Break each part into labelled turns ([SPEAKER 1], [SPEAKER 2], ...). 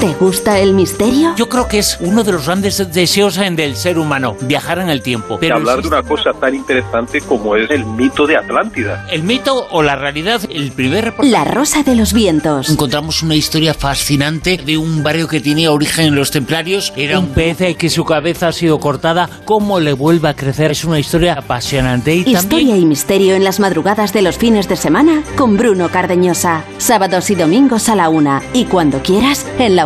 [SPEAKER 1] ¿Te gusta el misterio?
[SPEAKER 2] Yo creo que es uno de los grandes deseos del ser humano, viajar en el tiempo.
[SPEAKER 3] Pero hablar de una cosa tan interesante como es el mito de Atlántida.
[SPEAKER 2] El mito o la realidad, el primer
[SPEAKER 1] La Rosa de los Vientos.
[SPEAKER 2] Encontramos una historia fascinante de un barrio que tenía origen en los templarios. Era un pez que su cabeza ha sido cortada. ¿Cómo le vuelve a crecer? Es una historia apasionante. Y
[SPEAKER 1] historia y misterio en las madrugadas de los fines de semana con Bruno Cardeñosa. Sábados y domingos a la una. Y cuando quieras, en la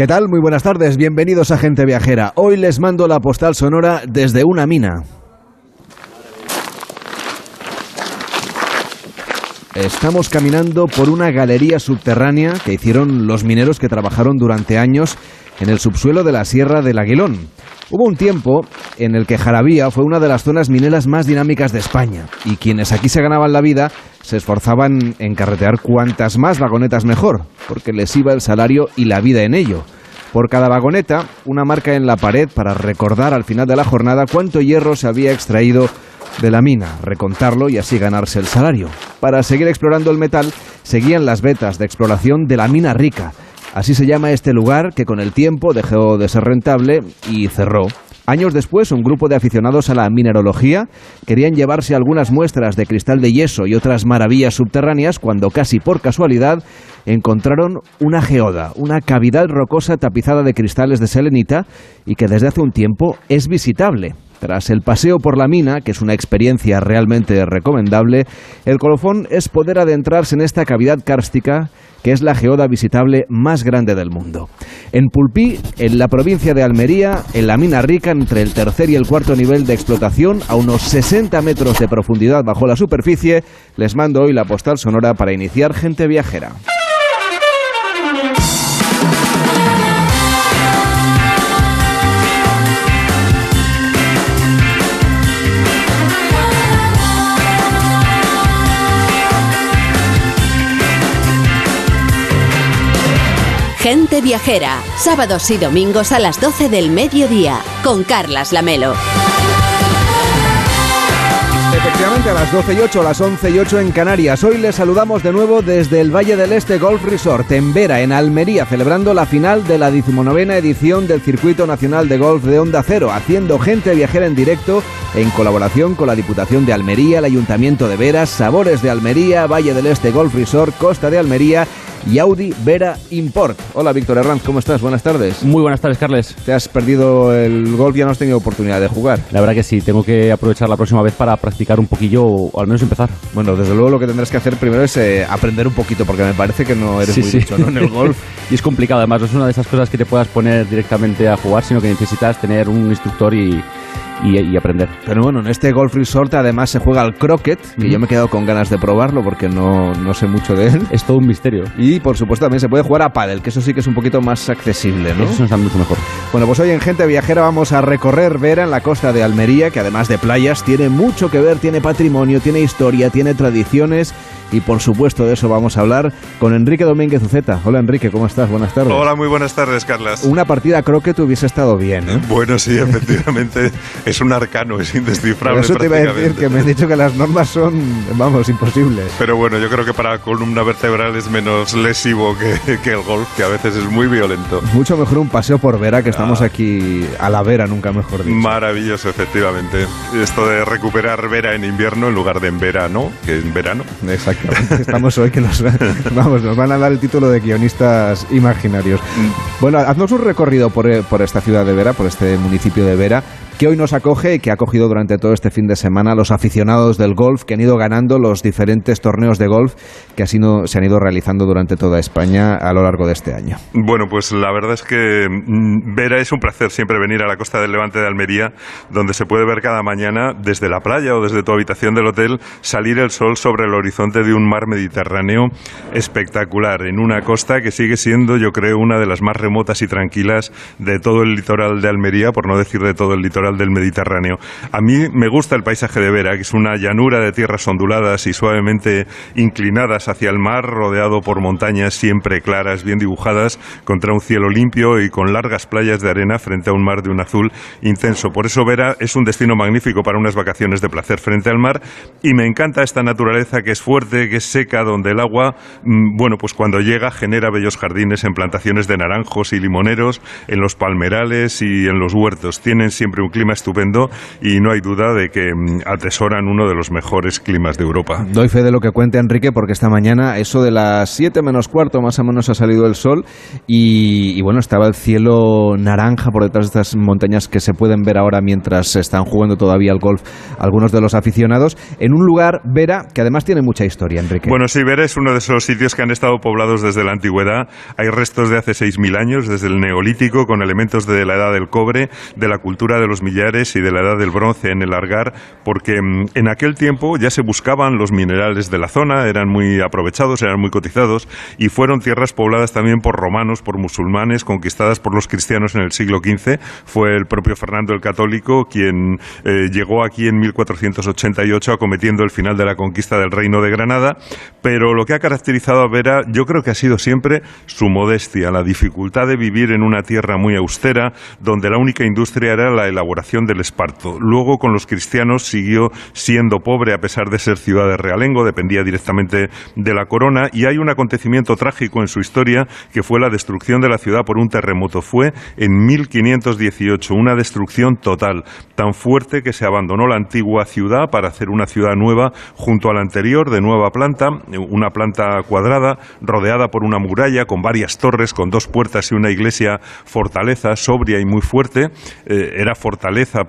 [SPEAKER 4] ¿Qué tal? Muy buenas tardes, bienvenidos a Gente Viajera. Hoy les mando la postal sonora desde una mina. Estamos caminando por una galería subterránea que hicieron los mineros que trabajaron durante años en el subsuelo de la Sierra del Aguilón. Hubo un tiempo en el que Jarabía fue una de las zonas mineras más dinámicas de España y quienes aquí se ganaban la vida se esforzaban en carretear cuantas más vagonetas mejor, porque les iba el salario y la vida en ello. Por cada vagoneta, una marca en la pared para recordar al final de la jornada cuánto hierro se había extraído de la mina, recontarlo y así ganarse el salario. Para seguir explorando el metal, seguían las vetas de exploración de la mina rica. Así se llama este lugar que con el tiempo dejó de ser rentable y cerró. Años después, un grupo de aficionados a la mineralogía querían llevarse algunas muestras de cristal de yeso y otras maravillas subterráneas cuando casi por casualidad encontraron una geoda, una cavidad rocosa tapizada de cristales de selenita y que desde hace un tiempo es visitable. Tras el paseo por la mina, que es una experiencia realmente recomendable, el colofón es poder adentrarse en esta cavidad kárstica que es la geoda visitable más grande del mundo. En Pulpí, en la provincia de Almería, en la mina rica, entre el tercer y el cuarto nivel de explotación, a unos 60 metros de profundidad bajo la superficie, les mando hoy la postal sonora para iniciar gente viajera.
[SPEAKER 1] Gente Viajera, sábados y domingos a las 12 del mediodía, con Carlas Lamelo.
[SPEAKER 4] Efectivamente, a las 12 y 8, a las 11 y 8 en Canarias. Hoy les saludamos de nuevo desde el Valle del Este Golf Resort en Vera, en Almería, celebrando la final de la 19 edición del Circuito Nacional de Golf de Onda Cero, haciendo gente viajera en directo en colaboración con la Diputación de Almería, el Ayuntamiento de Veras, Sabores de Almería, Valle del Este Golf Resort, Costa de Almería y Audi Vera Import. Hola Víctor Herranz, ¿cómo estás? Buenas tardes.
[SPEAKER 5] Muy buenas tardes, Carles.
[SPEAKER 4] ¿Te has perdido el golf? Ya no has tenido oportunidad de jugar.
[SPEAKER 5] La verdad que sí, tengo que aprovechar la próxima vez para practicar un poquillo o al menos empezar.
[SPEAKER 4] Bueno, desde luego lo que tendrás que hacer primero es eh, aprender un poquito, porque me parece que no eres muy Dicho, en el golf.
[SPEAKER 5] y es complicado, además, no es una de esas cosas que te puedas poner directamente a jugar, sino que necesitas tener un instructor y y, aprender.
[SPEAKER 4] Pero bueno, en este Golf Resort además se juega al croquet, que yo me he quedado con ganas de probarlo porque no, no, sé mucho de él.
[SPEAKER 5] Es todo un misterio.
[SPEAKER 4] Y por supuesto también se puede jugar a pádel, que eso sí que es un poquito más accesible, ¿no?
[SPEAKER 5] Eso está mucho mejor.
[SPEAKER 4] Bueno, pues hoy en Gente Viajera vamos a recorrer Vera en la costa de Almería, que además de playas tiene mucho que ver, tiene patrimonio, tiene historia, tiene tradiciones y por supuesto de eso vamos a hablar con Enrique Domínguez Uceta. Hola Enrique, ¿cómo estás? Buenas tardes.
[SPEAKER 6] Hola, muy buenas tardes, Carlas.
[SPEAKER 4] Una partida croquet hubiese estado bien. ¿eh?
[SPEAKER 6] Bueno, sí, efectivamente es un arcano, es indescifrable.
[SPEAKER 4] eso te iba a decir que me han dicho que las normas son, vamos, imposibles.
[SPEAKER 6] Pero bueno, yo creo que para columna vertebral es menos lesivo que, que el golf, que a veces es muy violento.
[SPEAKER 4] Mucho mejor un paseo por Vera, que estamos ah. aquí a la Vera, nunca mejor dicho.
[SPEAKER 6] Maravilloso, efectivamente. Esto de recuperar Vera en invierno en lugar de en verano, que en verano.
[SPEAKER 4] Exacto. Estamos hoy que nos, vamos, nos van a dar el título de guionistas imaginarios. Bueno, haznos un recorrido por, por esta ciudad de Vera, por este municipio de Vera. Que hoy nos acoge y que ha acogido durante todo este fin de semana a los aficionados del golf que han ido ganando los diferentes torneos de golf que se han ido realizando durante toda España a lo largo de este año.
[SPEAKER 6] Bueno, pues la verdad es que mm, Vera es un placer siempre venir a la costa del Levante de Almería, donde se puede ver cada mañana desde la playa o desde tu habitación del hotel salir el sol sobre el horizonte de un mar Mediterráneo espectacular, en una costa que sigue siendo, yo creo, una de las más remotas y tranquilas de todo el litoral de Almería, por no decir de todo el litoral del Mediterráneo. A mí me gusta el paisaje de Vera, que es una llanura de tierras onduladas y suavemente inclinadas hacia el mar, rodeado por montañas siempre claras, bien dibujadas, contra un cielo limpio y con largas playas de arena frente a un mar de un azul intenso. Por eso Vera es un destino magnífico para unas vacaciones de placer frente al mar y me encanta esta naturaleza que es fuerte, que es seca, donde el agua, mm, bueno, pues cuando llega genera bellos jardines en plantaciones de naranjos y limoneros, en los palmerales y en los huertos. Tienen siempre un clima estupendo y no hay duda de que mm, atesoran uno de los mejores climas de Europa.
[SPEAKER 4] Doy fe de lo que cuenta Enrique porque esta mañana, eso de las 7 menos cuarto más o menos ha salido el sol y, bueno, estaba el cielo naranja por detrás de estas montañas que se pueden ver ahora mientras están jugando todavía al golf algunos de los aficionados en un lugar, Vera, que además tiene mucha historia, Enrique.
[SPEAKER 6] Bueno, sí, Vera es uno de esos sitios que han estado poblados desde la antigüedad. Hay restos de hace 6.000 años, desde el neolítico, con elementos de la edad del cobre, de la cultura de los millares y de la edad del bronce en el Argar, porque mm, en aquel tiempo ya se buscaban los minerales de la zona, eran muy aprovechados, eran muy cotizados y fueron tierras pobladas también por romanos, por musulmanes, conquistadas por los cristianos en el siglo XV. Fue el propio Fernando el Católico quien eh, llegó aquí en 1488 acometiendo el final de la conquista del reino de Granada, pero lo que ha caracterizado a Vera yo creo que ha sido siempre su modestia, la dificultad de vivir en una tierra muy austera, donde la única industria era la elaboración del esparto. Luego con los cristianos siguió siendo pobre a pesar de ser ciudad de realengo, dependía directamente de la corona y hay un acontecimiento trágico en su historia que fue la destrucción de la ciudad por un terremoto. Fue en 1518, una destrucción total, tan fuerte que se abandonó la antigua ciudad para hacer una ciudad nueva junto a la anterior, de nueva planta, una planta cuadrada, rodeada por una muralla con varias torres, con dos puertas y una iglesia fortaleza, sobria y muy fuerte. Eh, era fortaleza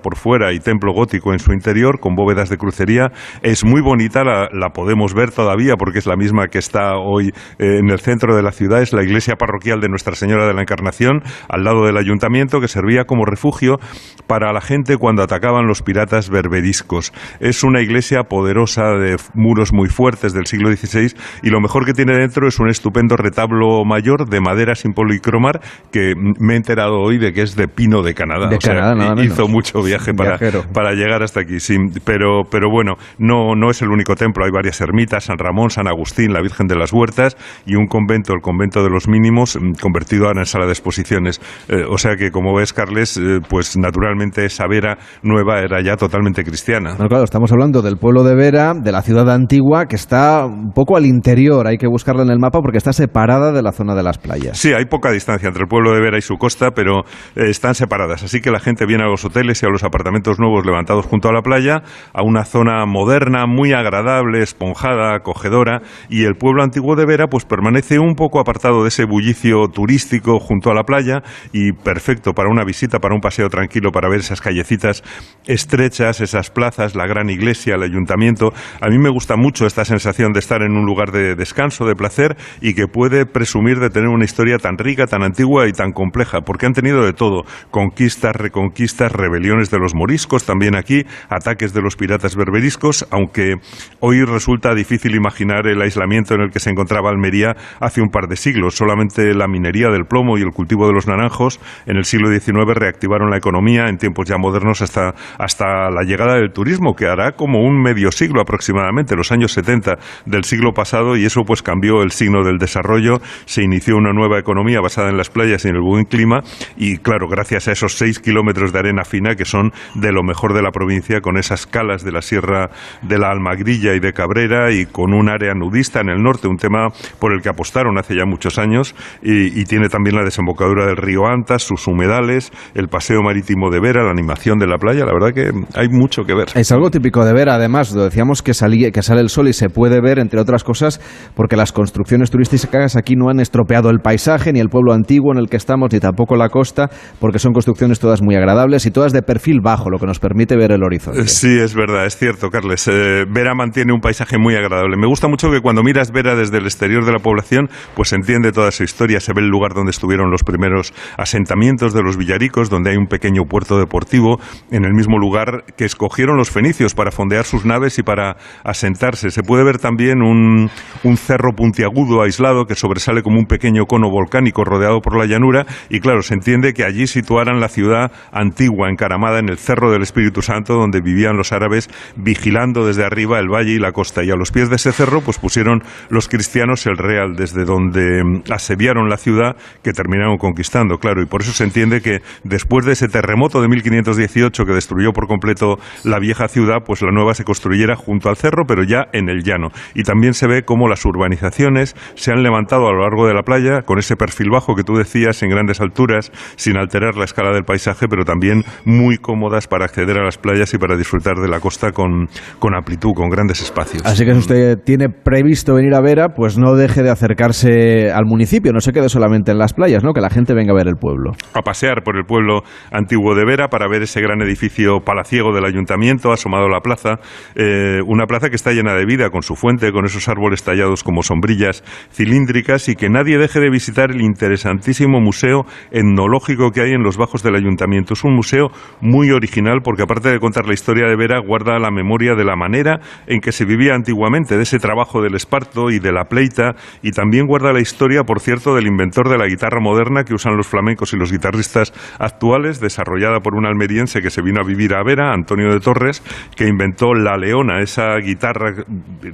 [SPEAKER 6] por fuera y templo gótico en su interior, con bóvedas de crucería. Es muy bonita, la, podemos ver todavía porque es la misma que está hoy eh, en el centro de la ciudad. Es la iglesia parroquial de Nuestra Señora de la Encarnación, al lado del ayuntamiento, que servía como refugio para la gente cuando atacaban los piratas berberiscos. Es una iglesia poderosa de muros muy fuertes del siglo XVI y lo mejor que tiene dentro es un estupendo retablo mayor de madera sin policromar que me he enterado hoy de que es de pino de Canadá.
[SPEAKER 4] De Canadá, nada
[SPEAKER 6] Hizo mucho viaje para, para llegar hasta aquí, sí. Pero, pero bueno, no, no es el único templo. Hay varias ermitas, San Ramón, San Agustín, la Virgen de las Huertas y un convento, el convento de los mínimos, mm, convertido ahora en sala de exposiciones. Eh, o sea que, como ves, Carles, eh, pues naturalmente esa Vera nueva era ya totalmente cristiana.
[SPEAKER 4] claro, estamos hablando del pueblo de Vera, de la ciudad antigua, que está un poco al interior. Hay que buscarla en el mapa porque está separada de la zona de las playas.
[SPEAKER 6] Sí, hay poca distancia entre el pueblo de Vera y su costa, pero eh, están separadas. Así que la gente viene a los hoteles y a los apartamentos nuevos levantados junto a la playa, a una zona moderna, muy agradable, esponjada, acogedora, y el pueblo antiguo de Vera pues permanece un poco apartado de ese bullicio turístico junto a la playa y perfecto para una visita, para un paseo tranquilo, para ver esas callecitas estrechas, esas plazas, la gran iglesia, el ayuntamiento. A mí me gusta mucho esta sensación de estar en un lugar de descanso, de placer y que puede presumir de tener una historia tan rica, tan antigua y tan compleja, porque han tenido de todo, conquistas, reconquistas, rebeliones de los moriscos, también aquí, ataques de los piratas berberiscos, aunque hoy resulta difícil imaginar el aislamiento en el que se encontraba Almería hace un par de siglos. Solamente la minería del plomo y el cultivo de los naranjos en el siglo XIX reactivaron la economía en tiempos ya modernos hasta, hasta la llegada del turismo, que hará como un medio siglo aproximadamente, los años 70 del siglo pasado, y eso pues cambió el signo del desarrollo, se inició una nueva economía basada en las playas y en el buen clima, y claro, gracias a esos seis kilómetros de arena que son de lo mejor de la provincia, con esas calas de la Sierra de la Almagrilla y de Cabrera, y con un área nudista en el norte, un tema por el que apostaron hace ya muchos años, y, tiene también la desembocadura del río Antas, sus humedales, el paseo marítimo de Vera, la animación de la playa, la verdad que hay mucho que ver.
[SPEAKER 4] Es algo típico de Vera, además, lo decíamos que, que sale el sol y se puede ver, entre otras cosas, porque las construcciones turísticas aquí no han estropeado el paisaje, ni el pueblo antiguo en el que estamos, ni tampoco la costa, porque son construcciones todas muy agradables y todas de perfil bajo, lo que nos permite ver el horizonte.
[SPEAKER 6] Sí, es verdad, es cierto, Carles. Eh, Vera mantiene un paisaje muy agradable. Me gusta mucho que cuando miras Vera desde el exterior de la población, pues se entiende toda su historia, se ve el lugar donde estuvieron los primeros asentamientos de los villaricos, donde hay un pequeño puerto deportivo, en el mismo lugar que escogieron los fenicios para fondear sus naves y para asentarse. Se puede ver también un, un cerro puntiagudo aislado que sobresale como un pequeño cono volcánico rodeado por la llanura y claro, se entiende que allí situaran la ciudad antigua encaramada en el cerro del Espíritu Santo donde vivían los árabes vigilando desde arriba el valle y la costa y a los pies de ese cerro pues pusieron los cristianos el real desde donde mm, asediaron la ciudad que terminaron conquistando, claro, y por eso se entiende que después de ese terremoto de 1518 que destruyó por completo la vieja ciudad, pues la nueva se construyera junto al cerro, pero ya en el llano. Y también se ve cómo las urbanizaciones se han levantado a lo largo de la playa con ese perfil bajo que tú decías en grandes alturas, sin alterar la escala del paisaje, pero también muy cómodas para acceder a las playas y para disfrutar de la costa con, con amplitud, con grandes espacios.
[SPEAKER 4] Así que si usted tiene previsto venir a Vera, pues no deje de acercarse al municipio, no se quede solamente en las playas, ¿no? que la gente venga a ver el pueblo.
[SPEAKER 6] A pasear por el pueblo antiguo de Vera para ver ese gran edificio palaciego del ayuntamiento, asomado a la plaza, eh, una plaza que está llena de vida, con su fuente, con esos árboles tallados como sombrillas cilíndricas y que nadie deje de visitar el interesantísimo museo etnológico que hay en los bajos del ayuntamiento. Es un museo muy original porque aparte de contar la historia de Vera, guarda la memoria de la manera en que se vivía antiguamente, de ese trabajo del esparto y de la pleita, y también guarda la historia, por cierto, del inventor de la guitarra moderna que usan los flamencos y los guitarristas actuales, desarrollada por un almeriense que se vino a vivir a Vera, Antonio de Torres, que inventó la leona, esa guitarra,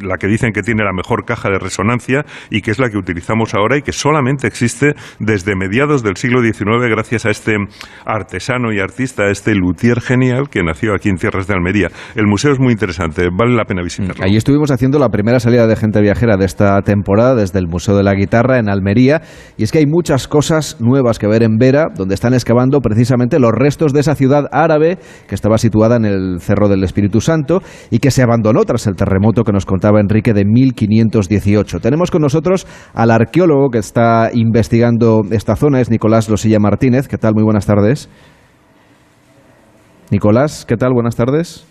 [SPEAKER 6] la que dicen que tiene la mejor caja de resonancia y que es la que utilizamos ahora y que solamente existe desde mediados del siglo XIX gracias a este artesano y artista, este luthier genial que nació aquí en Tierras de Almería. El museo es muy interesante, vale la pena visitarlo.
[SPEAKER 4] Ahí estuvimos haciendo la primera salida de gente viajera de esta temporada desde el Museo de la Guitarra en Almería y es que hay muchas cosas nuevas que ver en Vera, donde están excavando precisamente los restos de esa ciudad árabe que estaba situada en el Cerro del Espíritu Santo y que se abandonó tras el terremoto que nos contaba Enrique de 1518. Tenemos con nosotros al arqueólogo que está investigando esta zona, es Nicolás Losilla Martínez. ¿Qué tal? Muy buenas tardes. Nicolás, ¿qué tal? Buenas tardes.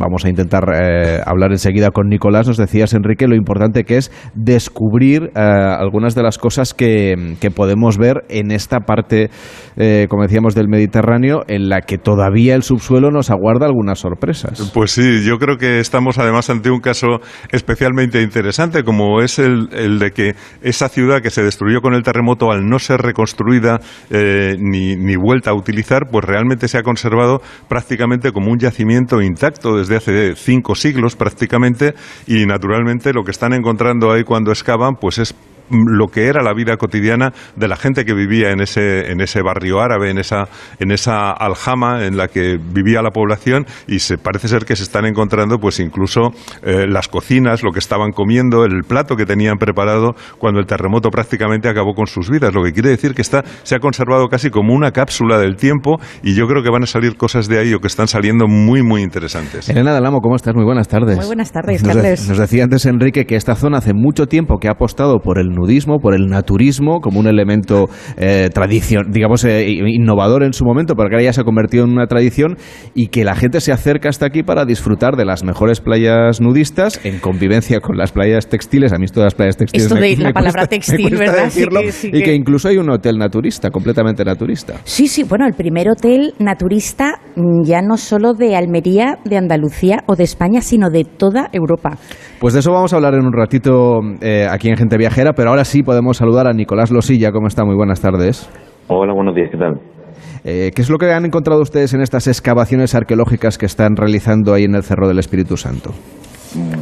[SPEAKER 4] Vamos a intentar eh, hablar enseguida con Nicolás. Nos decías, Enrique, lo importante que es descubrir eh, algunas de las cosas que, que, podemos ver en esta parte, eh, como decíamos, del Mediterráneo, en la que todavía el subsuelo nos aguarda algunas sorpresas.
[SPEAKER 6] Pues sí, yo creo que estamos además ante un caso especialmente interesante, como es el, el de que esa ciudad que se destruyó con el terremoto, al no ser reconstruida ni, ni vuelta a utilizar, pues realmente se ha conservado prácticamente como un yacimiento intacto desde hace cinco siglos prácticamente y naturalmente lo que están encontrando ahí cuando excavan pues es lo que era la vida cotidiana de la gente que vivía en ese, en ese barrio árabe, en esa, en esa aljama en la que vivía la población y se parece ser que se están encontrando pues incluso eh, las cocinas, lo que estaban comiendo, el plato que tenían preparado cuando el terremoto prácticamente acabó con sus vidas, lo que quiere decir que está, se ha conservado casi como una cápsula del tiempo y yo creo que van a salir cosas de ahí o que están saliendo muy muy interesantes.
[SPEAKER 4] Elena Dalamo, ¿cómo estás? Muy buenas tardes.
[SPEAKER 7] Muy buenas tardes,
[SPEAKER 4] nos,
[SPEAKER 7] Carles.
[SPEAKER 4] nos decía antes Enrique que esta zona hace mucho tiempo que ha apostado por el nudismo, por el naturismo, como un elemento eh, tradición, digamos, eh, innovador en su momento, pero que ahora ya se ha convertido en una tradición y que la gente se acerca hasta aquí para disfrutar de las mejores playas nudistas en convivencia con las playas textiles. A mí todas las playas textiles
[SPEAKER 7] Esto
[SPEAKER 4] me,
[SPEAKER 7] de
[SPEAKER 4] me
[SPEAKER 7] la palabra
[SPEAKER 4] cuesta-
[SPEAKER 7] textil, ¿verdad?
[SPEAKER 4] decirlo,
[SPEAKER 7] Sí, sí,
[SPEAKER 4] y que
[SPEAKER 7] que-
[SPEAKER 4] incluso hay un hotel naturista, completamente naturista.
[SPEAKER 7] Sí, sí, bueno, el primer hotel naturista mm, ya no solo de Almería, de Andalucía o de España, sino de toda Europa.
[SPEAKER 4] Pues de eso vamos a hablar en un ratito eh, aquí en Gente Viajera, pero ahora sí podemos saludar a Nicolás Losilla. ¿Cómo está? Muy buenas tardes.
[SPEAKER 8] Hola, buenos días, ¿qué tal?
[SPEAKER 4] Eh, ¿Qué es lo que han encontrado ustedes en estas excavaciones arqueológicas que están realizando ahí en el Cerro del Espíritu Santo?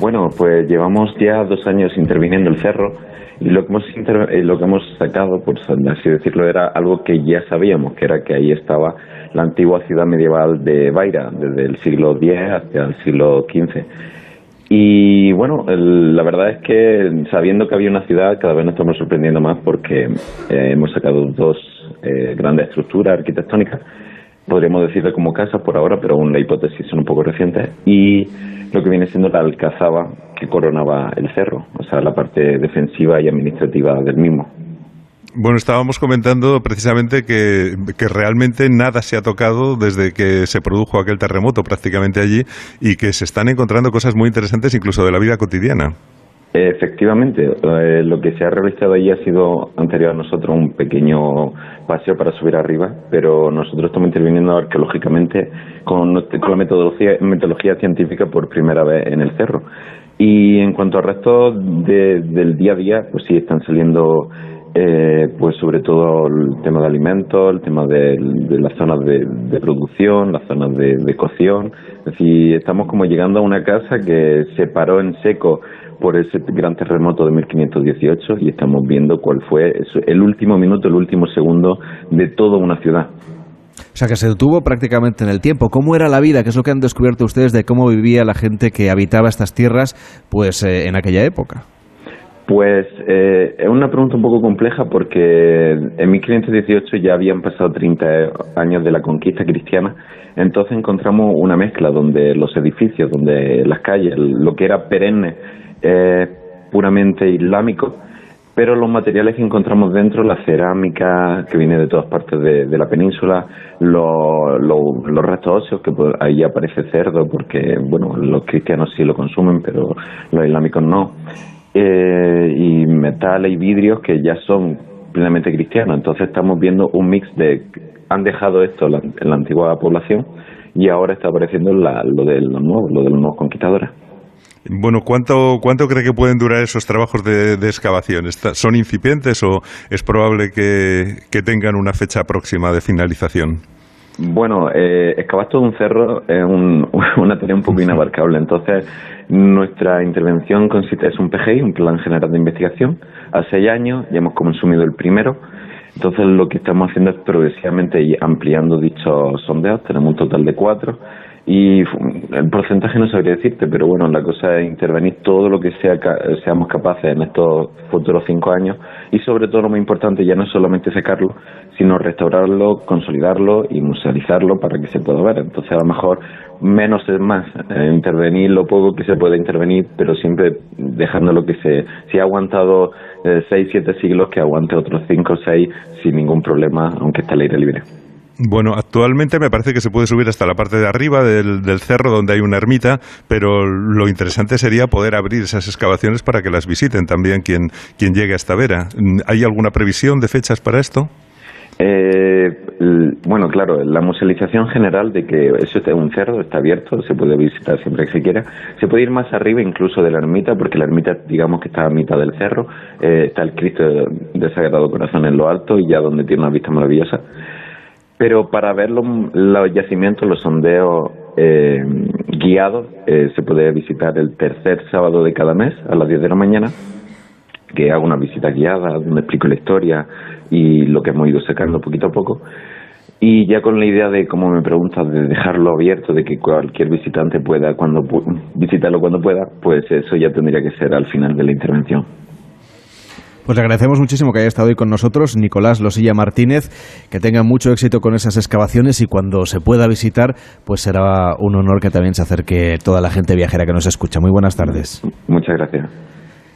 [SPEAKER 8] Bueno, pues llevamos ya dos años interviniendo el cerro y lo que hemos eh, lo que hemos sacado, por así decirlo, era algo que ya sabíamos, que era que ahí estaba la antigua ciudad medieval de Baira, desde el siglo X hasta el siglo XV. Y bueno, el- la verdad es que sabiendo que había una ciudad, cada vez nos estamos sorprendiendo más porque eh, hemos sacado dos eh, grandes estructuras arquitectónicas, podríamos decirle como casas por ahora, pero aún la hipótesis son un poco recientes, y lo que viene siendo la alcazaba que coronaba el cerro, o sea, la parte defensiva y administrativa del mismo.
[SPEAKER 6] Bueno, estábamos comentando precisamente que, realmente nada se ha tocado desde que se produjo aquel terremoto prácticamente allí y que se están encontrando cosas muy interesantes incluso de la vida cotidiana.
[SPEAKER 8] Efectivamente, eh, lo que se ha realizado allí ha sido anterior a nosotros un pequeño paseo para subir arriba, pero nosotros estamos interviniendo arqueológicamente con, con la metodología, metodología científica por primera vez en el cerro. Y en cuanto al resto del día a día, pues sí, están saliendo eh, pues sobre todo el tema de alimentos, el tema de, las zonas de, producción, las zonas de, de, cocción. Es decir, estamos como llegando a una casa que se paró en seco por ese gran terremoto de 1518 y estamos viendo cuál fue el último minuto, el último segundo de toda una ciudad.
[SPEAKER 4] O sea, que se detuvo prácticamente en el tiempo. ¿Cómo era la vida? ¿Qué es lo que han descubierto ustedes de cómo vivía la gente que habitaba estas tierras pues eh, en aquella época?
[SPEAKER 8] Pues eh, es una pregunta un poco compleja porque en 1518 ya habían pasado 30 años de la conquista cristiana, entonces encontramos una mezcla donde los edificios, donde las calles, lo que era perenne es puramente islámico, pero los materiales que encontramos dentro, la cerámica que viene de todas partes de, la península, los, restos óseos, que ahí aparece cerdo, porque bueno, los cristianos sí lo consumen, pero los islámicos no, eh, y metales y vidrios que ya son plenamente cristianos. Entonces estamos viendo un mix de han dejado esto en la, antigua población y ahora está apareciendo lo de los nuevos, lo de los nuevos conquistadores.
[SPEAKER 6] Bueno, ¿cuánto, ¿cuánto cree que pueden durar esos trabajos de, excavación? ¿Son incipientes o es probable que, tengan una fecha próxima de finalización?
[SPEAKER 8] Bueno, eh, excavar todo un cerro es una tarea un poco inabarcable. Entonces, nuestra intervención consiste es un PGI, un Plan General de Investigación. Hace seis años ya hemos consumido el primero. Entonces, lo que estamos haciendo es progresivamente ampliando dichos sondeos. Tenemos un total de cuatro y el porcentaje no sabría decirte, pero bueno, la cosa es intervenir todo lo que sea, seamos capaces en estos futuros cinco años y sobre todo lo más importante ya no es solamente secarlo, sino restaurarlo, consolidarlo y musealizarlo para que se pueda ver. Entonces a lo mejor menos es más, eh, intervenir lo poco que se puede intervenir, pero siempre dejando lo que se, si ha aguantado eh, seis, siete siglos, que aguante otros cinco o seis sin ningún problema, aunque esté al aire libre.
[SPEAKER 6] Bueno, actualmente me parece que se puede subir hasta la parte de arriba del, cerro donde hay una ermita, pero lo interesante sería poder abrir esas excavaciones para que las visiten también quien, quien llegue a esta vera. ¿Hay alguna previsión de fechas para esto?
[SPEAKER 8] Eh, bueno, claro, la musealización general de que eso es un cerro, está abierto, se puede visitar siempre que se quiera. Se puede ir más arriba incluso de la ermita, porque la ermita, digamos que está a mitad del cerro, eh, está el Cristo de Sagrado Corazón en lo alto y ya donde tiene una vista maravillosa. Pero para ver los, yacimientos, los sondeos eh, guiados, eh, se puede visitar el tercer sábado de cada mes a las 10 de la mañana, que hago una visita guiada, donde explico la historia y lo que hemos ido sacando poquito a poco. Y ya con la idea de, como me preguntas, de dejarlo abierto, de que cualquier visitante pueda cuando visitarlo cuando pueda, pues eso ya tendría que ser al final de la intervención.
[SPEAKER 4] Pues le agradecemos muchísimo que haya estado hoy con nosotros, Nicolás Losilla Martínez, que tenga mucho éxito con esas excavaciones y cuando se pueda visitar, pues será un honor que también se acerque toda la gente viajera que nos escucha. Muy buenas tardes.
[SPEAKER 8] Muchas gracias.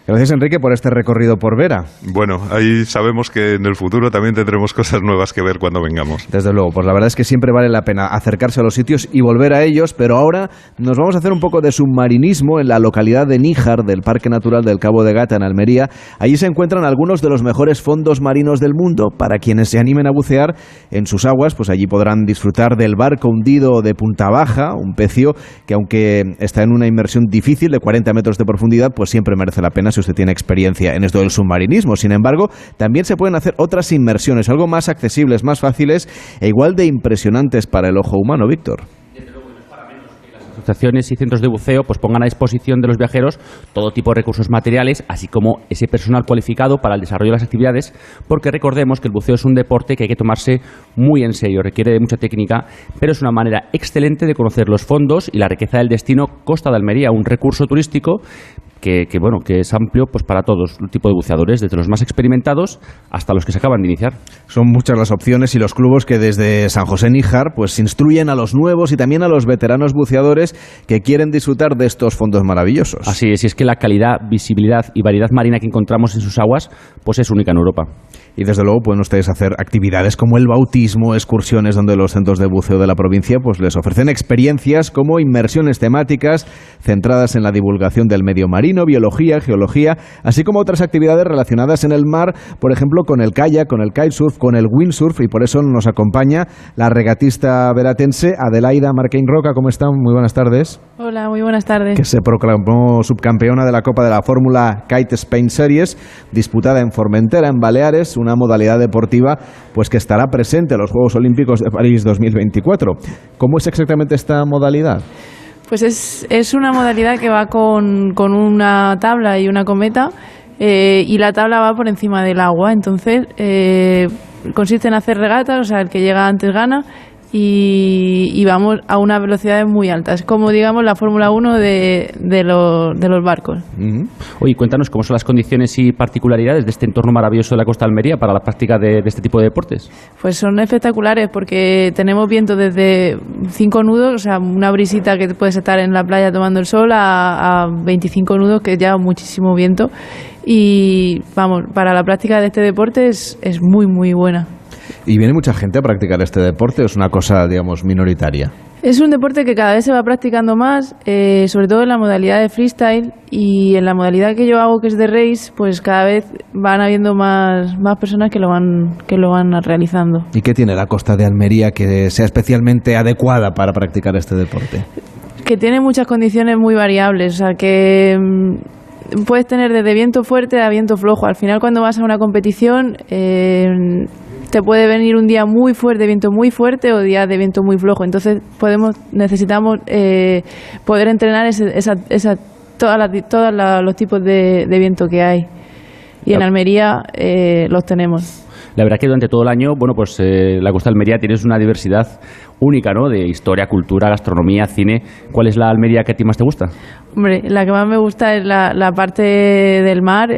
[SPEAKER 4] Gracias, Enrique, por este recorrido por Vera.
[SPEAKER 6] Bueno, ahí sabemos que en el futuro también tendremos cosas nuevas que ver cuando vengamos.
[SPEAKER 4] Desde luego, pues la verdad es que siempre vale la pena acercarse a los sitios y volver a ellos, pero ahora nos vamos a hacer un poco de submarinismo en la localidad de Níjar, del Parque Natural del Cabo de Gata, en Almería. Allí se encuentran algunos de los mejores fondos marinos del mundo. Para quienes se animen a bucear en sus aguas, pues allí podrán disfrutar del barco hundido de punta baja, un pecio que aunque está en una inmersión difícil de 40 metros de profundidad, pues siempre merece la pena si usted tiene experiencia en esto del submarinismo. Sin embargo, también se pueden hacer otras inmersiones, algo más accesibles, más fáciles e igual de impresionantes para el ojo humano, Víctor
[SPEAKER 5] asociaciones y centros de buceo pues pongan a disposición de los viajeros todo tipo de recursos materiales, así como ese personal cualificado para el desarrollo de las actividades, porque recordemos que el buceo es un deporte que hay que tomarse muy en serio, requiere de mucha técnica, pero es una manera excelente de conocer los fondos y la riqueza del destino Costa de Almería, un recurso turístico que, bueno, que es amplio pues para todos los tipos de buceadores, desde los más experimentados hasta los que se acaban de iniciar.
[SPEAKER 4] Son muchas las opciones y los clubes que desde San José Níjar pues instruyen a los nuevos y también a los veteranos buceadores que quieren disfrutar de estos fondos maravillosos.
[SPEAKER 5] Así es, y es que la calidad, visibilidad y variedad marina que encontramos en sus aguas pues es única en Europa.
[SPEAKER 4] Y desde luego pueden ustedes hacer actividades como el bautismo, excursiones donde los centros de buceo de la provincia pues les ofrecen experiencias como inmersiones temáticas centradas en la divulgación del medio marino, biología, geología, así como otras actividades relacionadas en el mar, por ejemplo con el kayak, con el kitesurf, con el windsurf y por eso nos acompaña la regatista veratense Adelaida Marquín Roca. ¿Cómo están? Muy buenas tardes.
[SPEAKER 9] Hola, muy buenas tardes.
[SPEAKER 4] Que se proclamó subcampeona de la Copa de la Fórmula Kite Spain Series, disputada en Formentera, en Baleares, una modalidad deportiva pues que estará presente en los Juegos Olímpicos de París 2024. ¿Cómo es exactamente esta modalidad?
[SPEAKER 9] Pues es, es una modalidad que va con, con una tabla y una cometa eh, y la tabla va por encima del agua. Entonces, eh, consiste en hacer regatas, o sea, el que llega antes gana y, vamos a una velocidad muy alta. Es como, digamos, la Fórmula 1 de, de, de, los barcos.
[SPEAKER 5] Oye, cuéntanos cómo son las condiciones y particularidades de este entorno maravilloso de la costa de Almería para la práctica de, este tipo de deportes.
[SPEAKER 9] Pues son espectaculares porque tenemos viento desde 5 nudos, o sea, una brisita que puedes estar en la playa tomando el sol, a, a 25 nudos, que ya muchísimo viento. Y vamos, para la práctica de este deporte es, es muy, muy buena.
[SPEAKER 4] ¿Y viene mucha gente a practicar este deporte o es una cosa, digamos, minoritaria?
[SPEAKER 9] Es un deporte que cada vez se va practicando más, eh, sobre todo en la modalidad de freestyle y en la modalidad que yo hago, que es de race, pues cada vez van habiendo más, más personas que lo, van, que lo van realizando.
[SPEAKER 4] ¿Y qué tiene la costa de Almería que sea especialmente adecuada para practicar este deporte?
[SPEAKER 9] Que tiene muchas condiciones muy variables, o sea que mm, puedes tener desde viento fuerte a viento flojo. Al final cuando vas a una competición... Eh, te puede venir un día muy fuerte, viento muy fuerte o día de viento muy flojo. Entonces podemos necesitamos eh, poder entrenar ese, esa, esa, todos los tipos de, viento que hay. Y en Almería eh, los tenemos.
[SPEAKER 5] La verdad que durante todo el año, bueno, pues eh, la costa de Almería tienes una diversidad única, ¿no? De historia, cultura, gastronomía, cine. ¿Cuál es la Almería que a ti más te gusta?
[SPEAKER 9] Hombre, la que más me gusta es la, la parte del mar,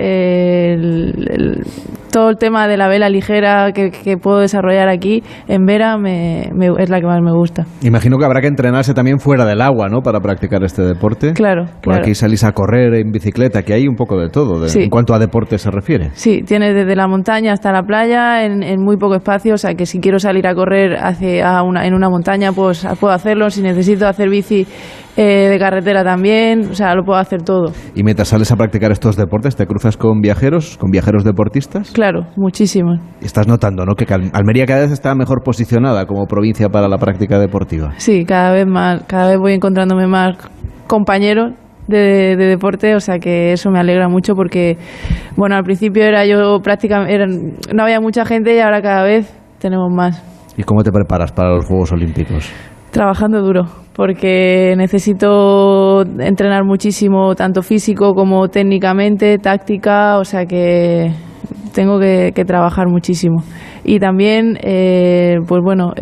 [SPEAKER 9] todo el tema de la vela ligera que, puedo desarrollar aquí en Vera me, es la que más me gusta.
[SPEAKER 4] Imagino que habrá que entrenarse también fuera del agua, ¿no? Para practicar este deporte.
[SPEAKER 9] Claro.
[SPEAKER 4] Por aquí salís a correr en bicicleta, que hay un poco de todo, en cuanto a deporte se refiere.
[SPEAKER 9] Sí, tiene desde la montaña hasta la playa en, muy poco espacio, o sea que si quiero salir a correr hacia una, en una montaña, pues puedo hacerlo. Si necesito hacer bici eh, de carretera también, o sea, lo puedo hacer todo.
[SPEAKER 4] ¿Y mientras sales a practicar estos deportes, te cruzas con viajeros, con viajeros deportistas?
[SPEAKER 9] Claro, muchísimo.
[SPEAKER 4] Estás notando, ¿no? Que Almería cada vez está mejor posicionada como provincia para la práctica deportiva.
[SPEAKER 9] Sí, cada vez más, cada vez voy encontrándome más compañeros de, deporte, o sea que eso me alegra mucho porque, bueno, al principio era yo prácticamente, no había mucha gente y ahora cada vez tenemos más.
[SPEAKER 4] ¿Y cómo te preparas para los Juegos Olímpicos?
[SPEAKER 9] Trabajando duro, porque necesito entrenar muchísimo, tanto físico como técnicamente, táctica, o sea que tengo que, trabajar muchísimo. Y también, eh, pues bueno,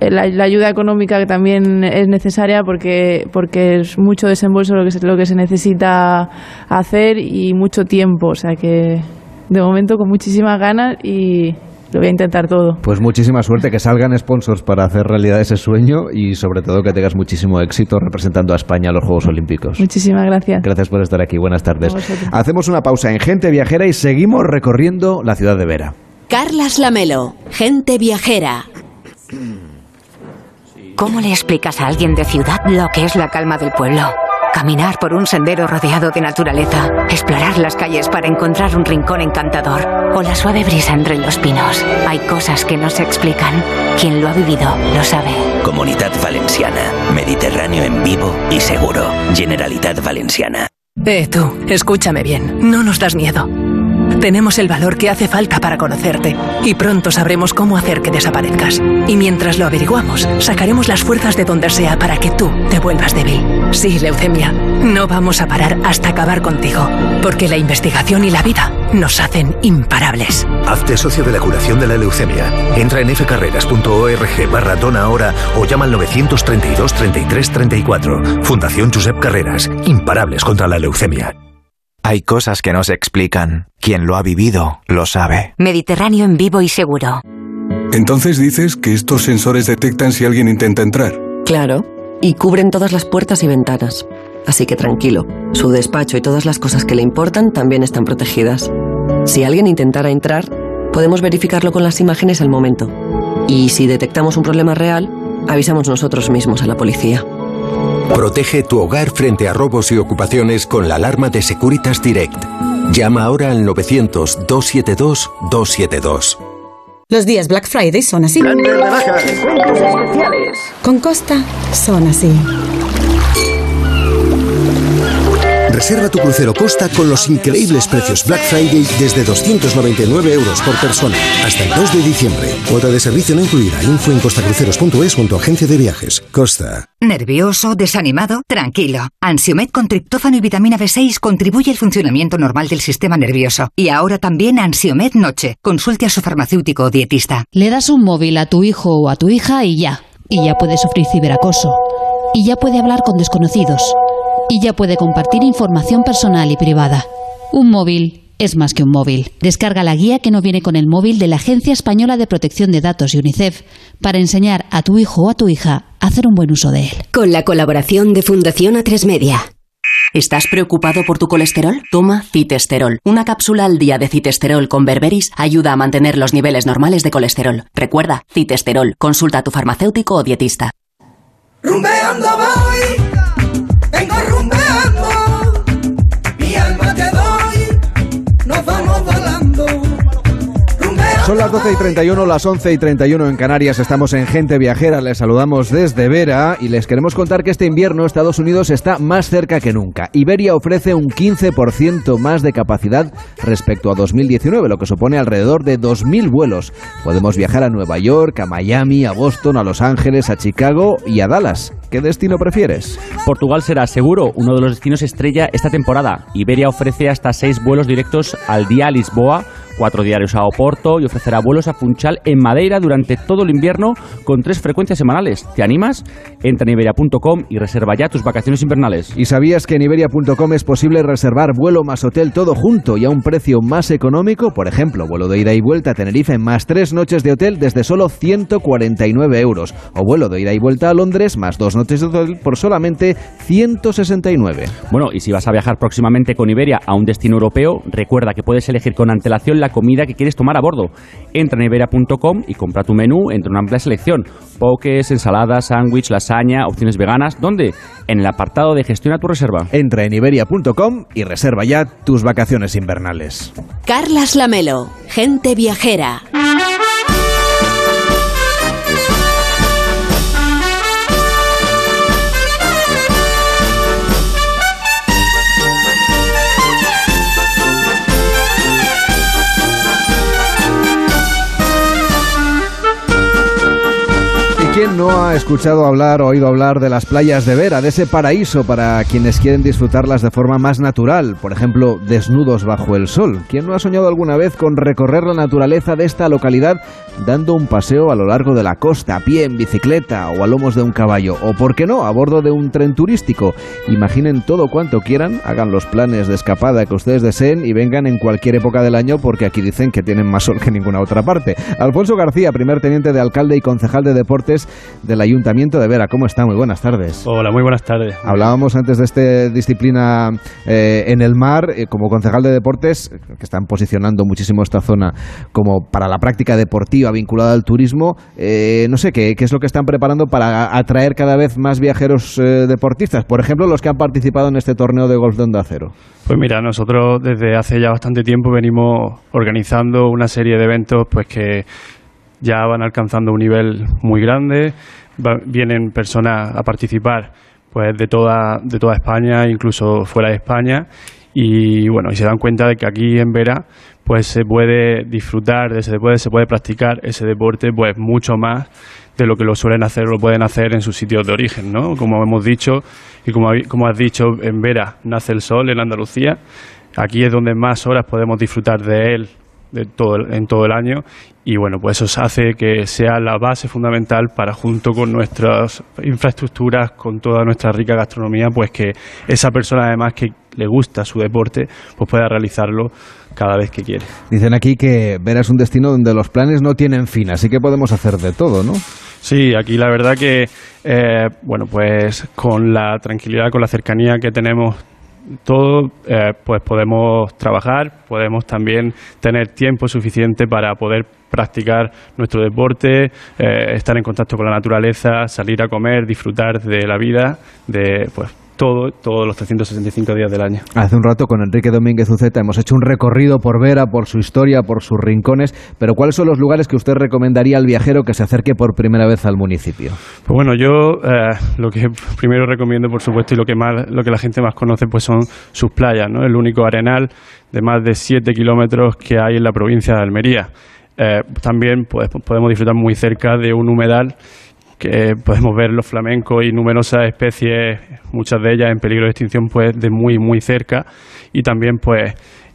[SPEAKER 9] la, ayuda económica que también es necesaria porque, porque es mucho desembolso lo que, se, lo que se necesita hacer y mucho tiempo, o sea que de momento con muchísimas ganas y, lo voy a intentar todo.
[SPEAKER 4] Pues muchísima suerte, que salgan sponsors para hacer realidad ese sueño y sobre todo que tengas muchísimo éxito representando a España a los Juegos Olímpicos.
[SPEAKER 9] Muchísimas gracias.
[SPEAKER 4] Gracias por estar aquí, buenas tardes. Hacemos una pausa en Gente Viajera y seguimos recorriendo la ciudad de Vera.
[SPEAKER 1] Carlas Lamelo, Gente Viajera.
[SPEAKER 10] ¿Cómo le explicas a alguien de ciudad lo que es la calma del pueblo? Caminar por un sendero rodeado de naturaleza, explorar las calles para encontrar un rincón encantador o la suave brisa entre los pinos. Hay cosas que no se explican. Quien lo ha vivido lo sabe.
[SPEAKER 11] Comunidad Valenciana. Mediterráneo en vivo y seguro. Generalitat Valenciana.
[SPEAKER 12] Eh, tú, escúchame bien. No nos das miedo. Tenemos el valor que hace falta para conocerte y pronto sabremos cómo hacer que desaparezcas. Y mientras lo averiguamos, sacaremos las fuerzas de donde sea para que tú te vuelvas débil. Sí, leucemia, no vamos a parar hasta acabar contigo, porque la investigación y la vida nos hacen imparables.
[SPEAKER 13] Hazte socio de la curación de la leucemia. Entra en fcarreras.org barra dona ahora o llama al 932 33 34. Fundación Josep Carreras. Imparables contra la leucemia.
[SPEAKER 14] Hay cosas que no se explican. Quien lo ha vivido lo sabe.
[SPEAKER 10] Mediterráneo en vivo y seguro.
[SPEAKER 15] Entonces dices que estos sensores detectan si alguien intenta entrar.
[SPEAKER 16] Claro, y cubren todas las puertas y ventanas. Así que tranquilo, su despacho y todas las cosas que le importan también están protegidas. Si alguien intentara entrar, podemos verificarlo con las imágenes al momento. Y si detectamos un problema real, avisamos nosotros mismos a la policía.
[SPEAKER 13] Protege tu hogar frente a robos y ocupaciones con la alarma de Securitas Direct. Llama ahora al 900-272-272.
[SPEAKER 17] Los días Black Friday son así. Con Costa son así.
[SPEAKER 18] Reserva tu crucero Costa con los increíbles precios Black Friday desde 299 euros por persona hasta el 2 de diciembre. Cuota de servicio no incluida. Info en costacruceros.es con tu agencia de viajes. Costa.
[SPEAKER 10] ¿Nervioso? ¿Desanimado? Tranquilo. Ansiomed con triptófano y vitamina B6 contribuye al funcionamiento normal del sistema nervioso. Y ahora también Ansiomed Noche. Consulte a su farmacéutico o dietista.
[SPEAKER 19] Le das un móvil a tu hijo o a tu hija y ya. Y ya puede sufrir ciberacoso. Y ya puede hablar con desconocidos y ya puede compartir información personal y privada. Un móvil es más que un móvil. Descarga la guía que no viene con el móvil de la Agencia Española de Protección de Datos y UNICEF para enseñar a tu hijo o a tu hija a hacer un buen uso de él.
[SPEAKER 20] Con la colaboración de Fundación A3 Media. ¿Estás preocupado por tu colesterol? Toma Citesterol. Una cápsula al día de Citesterol con berberis ayuda a mantener los niveles normales de colesterol. Recuerda, Citesterol. Consulta a tu farmacéutico o dietista.
[SPEAKER 21] Rumbeando voy,
[SPEAKER 4] Son las 12 y 31, las 11 y 31 en Canarias. Estamos en Gente Viajera. Les saludamos desde Vera y les queremos contar que este invierno Estados Unidos está más cerca que nunca. Iberia ofrece un 15% más de capacidad respecto a 2019, lo que supone alrededor de 2.000 vuelos. Podemos viajar a Nueva York, a Miami, a Boston, a Los Ángeles, a Chicago y a Dallas. ¿Qué destino prefieres?
[SPEAKER 5] Portugal será seguro uno de los destinos estrella esta temporada. Iberia ofrece hasta seis vuelos directos al día a Lisboa cuatro diarios a Oporto y ofrecerá vuelos a Funchal en Madeira durante todo el invierno con tres frecuencias semanales. ¿Te animas? Entra en iberia.com y reserva ya tus vacaciones invernales.
[SPEAKER 4] ¿Y sabías que en iberia.com es posible reservar vuelo más hotel todo junto y a un precio más económico? Por ejemplo, vuelo de ida y vuelta a Tenerife más tres noches de hotel desde solo 149 euros. O vuelo de ida y vuelta a Londres más dos noches de hotel por solamente 169.
[SPEAKER 5] Bueno, y si vas a viajar próximamente con Iberia a un destino europeo, recuerda que puedes elegir con antelación la comida que quieres tomar a bordo. Entra en iberia.com y compra tu menú entre una amplia selección. Poques, ensaladas, sándwich, lasaña, opciones veganas. ¿Dónde? En el apartado de gestiona tu reserva.
[SPEAKER 4] Entra en iberia.com y reserva ya tus vacaciones invernales.
[SPEAKER 20] Carlas Lamelo, Gente Viajera.
[SPEAKER 4] ¿Quién no ha escuchado hablar o oído hablar de las playas de Vera, de ese paraíso para quienes quieren disfrutarlas de forma más natural, por ejemplo, desnudos bajo el sol? ¿Quién no ha soñado alguna vez con recorrer la naturaleza de esta localidad dando un paseo a lo largo de la costa, a pie, en bicicleta o a lomos de un caballo? O, por qué no, a bordo de un tren turístico. Imaginen todo cuanto quieran, hagan los planes de escapada que ustedes deseen y vengan en cualquier época del año porque aquí dicen que tienen más sol que ninguna otra parte. Alfonso García, primer teniente de alcalde y concejal de deportes del Ayuntamiento de Vera. ¿Cómo está? Muy buenas tardes.
[SPEAKER 22] Hola, muy buenas tardes.
[SPEAKER 4] Hablábamos antes de esta disciplina eh, en el mar, eh, como concejal de deportes, que están posicionando muchísimo esta zona como para la práctica deportiva vinculada al turismo. Eh, no sé, ¿qué, ¿qué, es lo que están preparando para atraer cada vez más viajeros deportistas? Por ejemplo, los que han participado en este torneo de golf de Onda Cero.
[SPEAKER 22] Pues mira, nosotros desde hace ya bastante tiempo venimos organizando una serie de eventos pues que ya van alcanzando un nivel muy grande, vienen personas a participar pues de toda, de toda España, incluso fuera de España, y bueno, y se dan cuenta de que aquí en Vera pues se puede disfrutar, se puede, se puede practicar ese deporte pues mucho más de lo que lo suelen hacer o lo pueden hacer en sus sitios de origen, ¿no? Como hemos dicho y como, como has dicho, en Vera nace el sol en Andalucía, aquí es donde más horas podemos disfrutar de él de todo, en todo el año y bueno, pues eso hace que sea la base fundamental para junto con nuestras infraestructuras, con toda nuestra rica gastronomía, pues que esa persona además que le gusta su deporte, pues pueda realizarlo cada vez que quiere.
[SPEAKER 4] Dicen aquí que Vera es un destino donde los planes no tienen fin, así que podemos hacer de todo, ¿no?
[SPEAKER 22] Sí, aquí la verdad que, eh, bueno, pues con la tranquilidad, con la cercanía que tenemos todo, eh, pues podemos trabajar, podemos también tener tiempo suficiente para poder practicar nuestro deporte, eh, estar en contacto con la naturaleza, salir a comer, disfrutar de la vida, de pues todo, todos los 365 días del año.
[SPEAKER 4] Hace un rato con Enrique Domínguez Uceta hemos hecho un recorrido por Vera, por su historia, por sus rincones, pero ¿cuáles son los lugares que usted recomendaría al viajero que se acerque por primera vez al municipio?
[SPEAKER 22] Pues bueno, yo eh, lo que primero recomiendo, por supuesto, y lo que más, lo que la gente más conoce, pues son sus playas, ¿no? El único arenal de más de 7 kilómetros que hay en la provincia de Almería. Eh, también pues, podemos disfrutar muy cerca de un humedal que podemos ver los flamencos y numerosas especies, muchas de ellas en peligro de extinción, pues de muy, muy cerca. Y también, pues,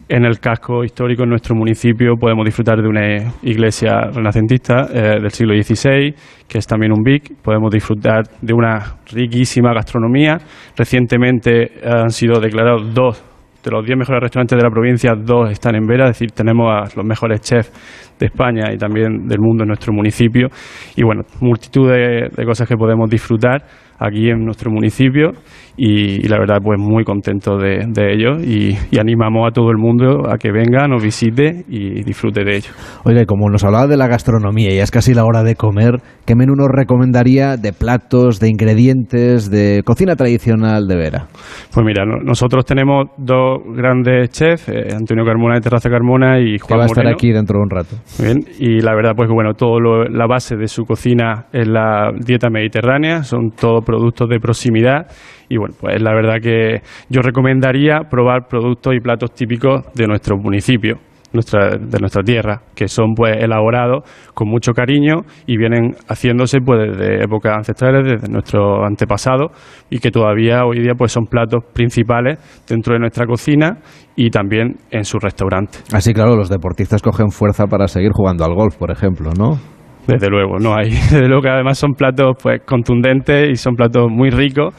[SPEAKER 22] en el casco histórico en nuestro municipio podemos disfrutar de una iglesia renacentista eh, del siglo XVI, que es también un BIC. Podemos disfrutar de una riquísima gastronomía. Recientemente han sido declarados dos de los diez mejores restaurantes de la provincia, dos están en Vera, es decir, tenemos a los mejores chefs de España y también del mundo en nuestro municipio. Y bueno, multitud de, de cosas que podemos disfrutar aquí en nuestro municipio y, la verdad pues muy contento de, ello y, animamos a todo el mundo a que venga, nos visite y disfrute de ello.
[SPEAKER 4] Oye, como nos hablaba de la gastronomía y es casi la hora de comer, ¿qué menú nos recomendaría de platos, de ingredientes, de cocina tradicional de Vera?
[SPEAKER 22] Pues mira, nosotros tenemos dos grandes chefs, eh, Antonio Carmona de Terraza Carmona y Juan que
[SPEAKER 4] va
[SPEAKER 22] a
[SPEAKER 4] estar aquí dentro de un rato.
[SPEAKER 22] Bien, y la verdad pues que bueno, todo la base de su cocina es la dieta mediterránea, son todos productos de proximidad y bueno, pues la verdad que yo recomendaría probar productos y platos típicos de nuestro municipio. Nuestra, de nuestra tierra, que son pues elaborados con mucho cariño y vienen haciéndose pues desde épocas ancestrales, desde nuestros antepasados y que todavía hoy día pues son platos principales dentro de nuestra cocina y también en su restaurante.
[SPEAKER 4] Así claro, los deportistas cogen fuerza para seguir jugando al golf, por ejemplo, ¿no?
[SPEAKER 22] Desde luego, no hay. Desde luego que además son platos pues contundentes y son platos muy ricos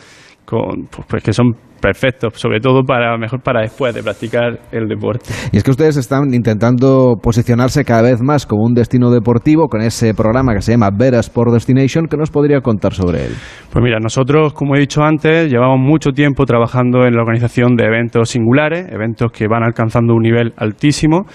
[SPEAKER 22] con, pues, pues, que son perfectos, sobre todo para mejor para después de practicar el deporte.
[SPEAKER 4] Y es que ustedes están intentando posicionarse cada vez más como un destino deportivo con ese programa que se llama Vera Sport Destination, ¿qué nos podría contar sobre él?
[SPEAKER 22] Pues mira, nosotros, como he dicho antes, llevamos mucho tiempo trabajando en la organización de eventos singulares, eventos que van alcanzando un nivel altísimo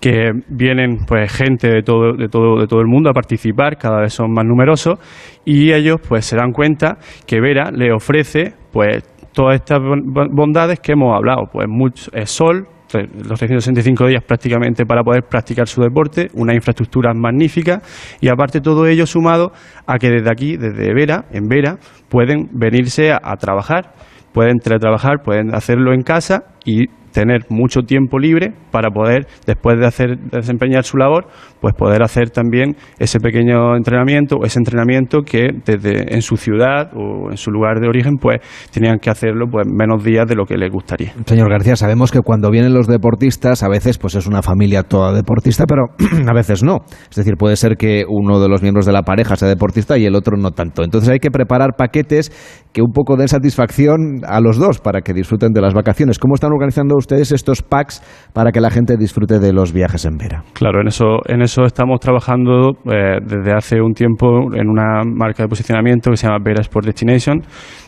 [SPEAKER 22] que vienen pues gente de todo, de todo, de todo el mundo a participar, cada vez son más numerosos, y ellos pues se dan cuenta que Vera le ofrece pues todas estas bondades que hemos hablado, pues mucho, sol, los 365 días prácticamente para poder practicar su deporte, una infraestructura magnífica y aparte todo ello sumado a que desde aquí, desde Vera, en Vera, pueden venirse a, a trabajar, pueden teletrabajar, pueden hacerlo en casa y tener mucho tiempo libre para poder, después de hacer desempeñar su labor, pues poder hacer también ese pequeño entrenamiento o ese entrenamiento que desde en su ciudad o en su lugar de origen, pues tenían que hacerlo pues menos días de lo que les gustaría.
[SPEAKER 4] Señor García, sabemos que cuando vienen los deportistas, a veces pues es una familia toda deportista, pero a veces no. Es decir, puede ser que uno de los miembros de la pareja sea deportista y el otro no tanto. Entonces hay que preparar paquetes que un poco den satisfacción a los dos para que disfruten de las vacaciones. ¿Cómo están organizando ustedes estos packs para que la gente disfrute de los viajes en Vera?
[SPEAKER 22] Claro, en eso, en eso estamos trabajando eh, desde hace un tiempo en una marca de posicionamiento que se llama Vera Sport Destination,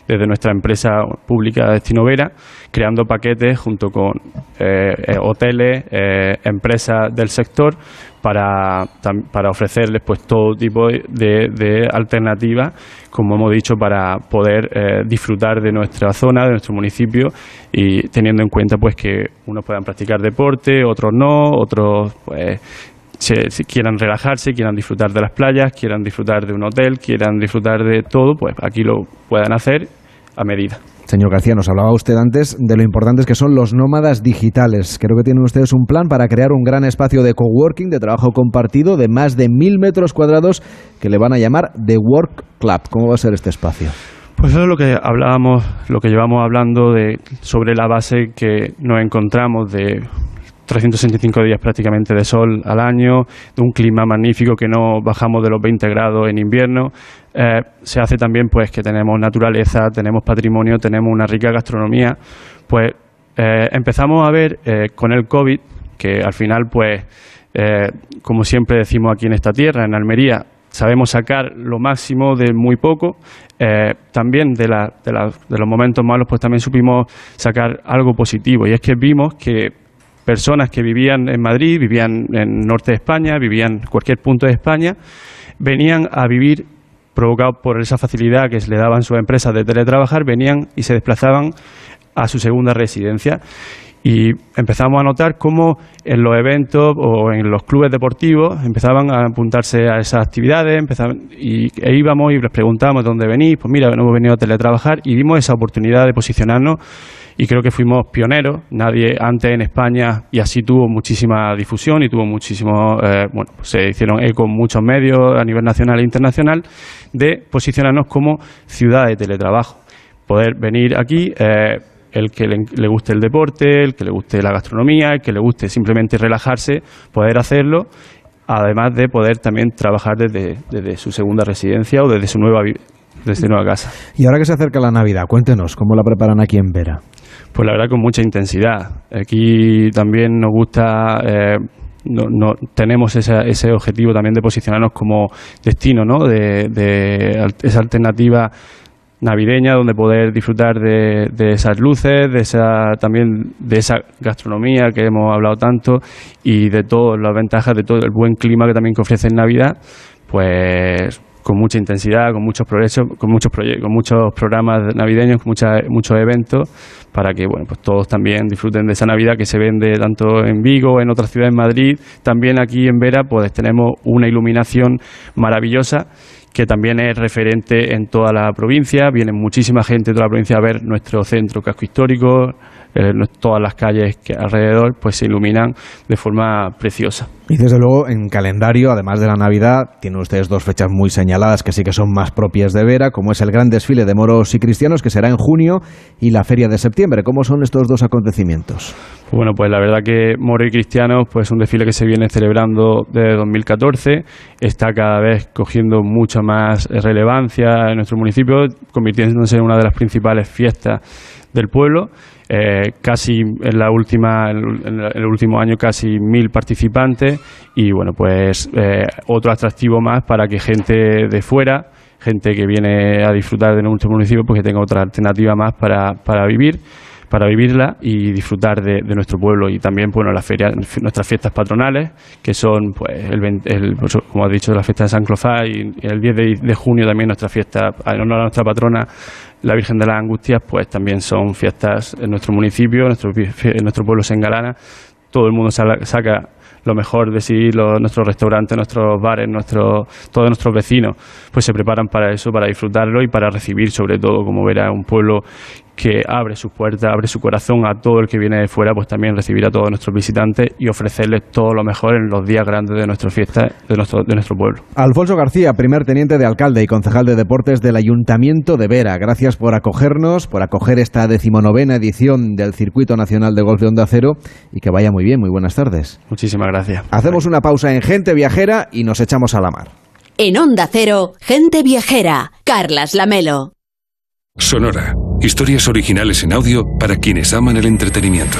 [SPEAKER 22] desde nuestra empresa pública Destino Vera, creando paquetes junto con eh, eh, hoteles, empresas del sector para, para ofrecerles pues todo tipo de, de alternativas, como hemos dicho, para poder eh, disfrutar de nuestra zona, de nuestro municipio y teniendo en cuenta pues que unos puedan practicar deporte, otros no, otros pues si quieran relajarse, quieran disfrutar de las playas, quieran disfrutar de un hotel, quieran disfrutar de todo, pues aquí lo puedan hacer a medida.
[SPEAKER 4] Señor García, nos hablaba usted antes de lo importantes que son los nómadas digitales. Creo que tienen ustedes un plan para crear un gran espacio de coworking, de trabajo compartido, de más de mil metros cuadrados que le van a llamar The Work Club. ¿Cómo va a ser este espacio?
[SPEAKER 22] Pues eso es lo que hablábamos, lo que llevamos hablando de sobre la base que nos encontramos de 365 días prácticamente de sol al año, de un clima magnífico que no bajamos de los 20 grados en invierno. Eh, se hace también pues que tenemos naturaleza, tenemos patrimonio, tenemos una rica gastronomía. Pues eh, empezamos a ver eh, con el COVID que al final pues como siempre decimos aquí en esta tierra, en Almería, sabemos sacar lo máximo de muy poco. también de, de, de, los momentos malos, pues también supimos sacar algo positivo. Y es que vimos que personas que vivían en Madrid, vivían en norte de España, vivían en cualquier punto de España, venían a vivir provocados por esa facilidad que le daban sus empresas de teletrabajar, venían y se desplazaban a su segunda residencia. Y empezamos a notar cómo en los eventos o en los clubes deportivos empezaban a apuntarse a esas actividades empezaban, y, e íbamos y les preguntábamos dónde venís. Pues mira, hemos venido a teletrabajar y vimos esa oportunidad de posicionarnos y creo que fuimos pioneros, nadie antes en España y así tuvo muchísima difusión y tuvo muchísimo, eh, bueno, pues se hicieron eco en muchos medios a nivel nacional e internacional de posicionarnos como ciudad de teletrabajo, poder venir aquí. Eh, el que le, guste el deporte, el que le guste la gastronomía, el que le guste simplemente relajarse, poder hacerlo, además de poder también trabajar desde, desde su segunda residencia o desde su nueva, desde nueva casa.
[SPEAKER 4] Y ahora que se acerca la Navidad, cuéntenos cómo la preparan aquí en Vera.
[SPEAKER 22] Pues la verdad con mucha intensidad. Aquí también nos gusta, eh, no, tenemos ese objetivo también de posicionarnos como destino, ¿no? De, esa alternativa navideña donde poder disfrutar de, esas luces, de esa también de esa gastronomía que hemos hablado tanto y de todas las ventajas de todo el buen clima que también ofrece en Navidad, pues con mucha intensidad, con muchos progresos, con muchos proyectos, con muchos programas navideños, con muchos eventos, para que bueno, pues todos también disfruten de esa Navidad que se vende tanto en Vigo, en otras ciudades en Madrid, también aquí en Vera, pues tenemos una iluminación maravillosa que también es referente en toda la provincia, viene muchísima gente de toda la provincia a ver nuestro centro casco histórico, eh, todas las calles que alrededor pues se iluminan de forma preciosa.
[SPEAKER 4] Y desde luego en calendario, además de la Navidad, tienen ustedes dos fechas muy señaladas que sí que son más propias de Vera, como es el gran desfile de moros y cristianos que será en junio y la feria de septiembre. ¿Cómo son estos dos acontecimientos?
[SPEAKER 22] Bueno, pues la verdad que Moro y Cristianos pues un desfile que se viene celebrando desde 2014, está cada vez cogiendo mucha más relevancia en nuestro municipio, convirtiéndose en una de las principales fiestas del pueblo eh, casi en la última en el último año casi mil participantes y bueno pues eh, otro atractivo más para que gente de fuera gente que viene a disfrutar de nuestro municipio pues que tenga otra alternativa más para, para vivir para vivirla y disfrutar de, nuestro pueblo y también bueno la feria nuestras fiestas patronales que son pues el, pues, como ha dicho la fiesta de San Clofá y el 10 de, junio también nuestra fiesta en honor a nuestra patrona la Virgen de las Angustias pues también son fiestas en nuestro municipio en nuestro, en nuestro pueblo se engalana. Todo el mundo saca lo mejor de sí, nuestros restaurantes, nuestros bares, nuestros, todos nuestros vecinos, pues se preparan para eso, para disfrutarlo y para recibir sobre todo, como verá, un pueblo que abre sus puertas, abre su corazón a todo el que viene de fuera, pues también recibir a todos nuestros visitantes y ofrecerles todo lo mejor en los días grandes de nuestra fiesta, de nuestro, de nuestro pueblo.
[SPEAKER 4] Alfonso García, primer teniente de alcalde y concejal de deportes del Ayuntamiento de Vera, gracias por acogernos, por acoger esta decimonovena edición del Circuito Nacional de Golf de Onda Cero y que vaya muy bien, muy buenas tardes.
[SPEAKER 22] Muchísimas gracias.
[SPEAKER 4] Hacemos una pausa en Gente Viajera y nos echamos a la mar.
[SPEAKER 1] En Onda Cero, Gente Viajera, Carlas Lamelo.
[SPEAKER 15] Sonora. Historias originales en audio para quienes aman el entretenimiento.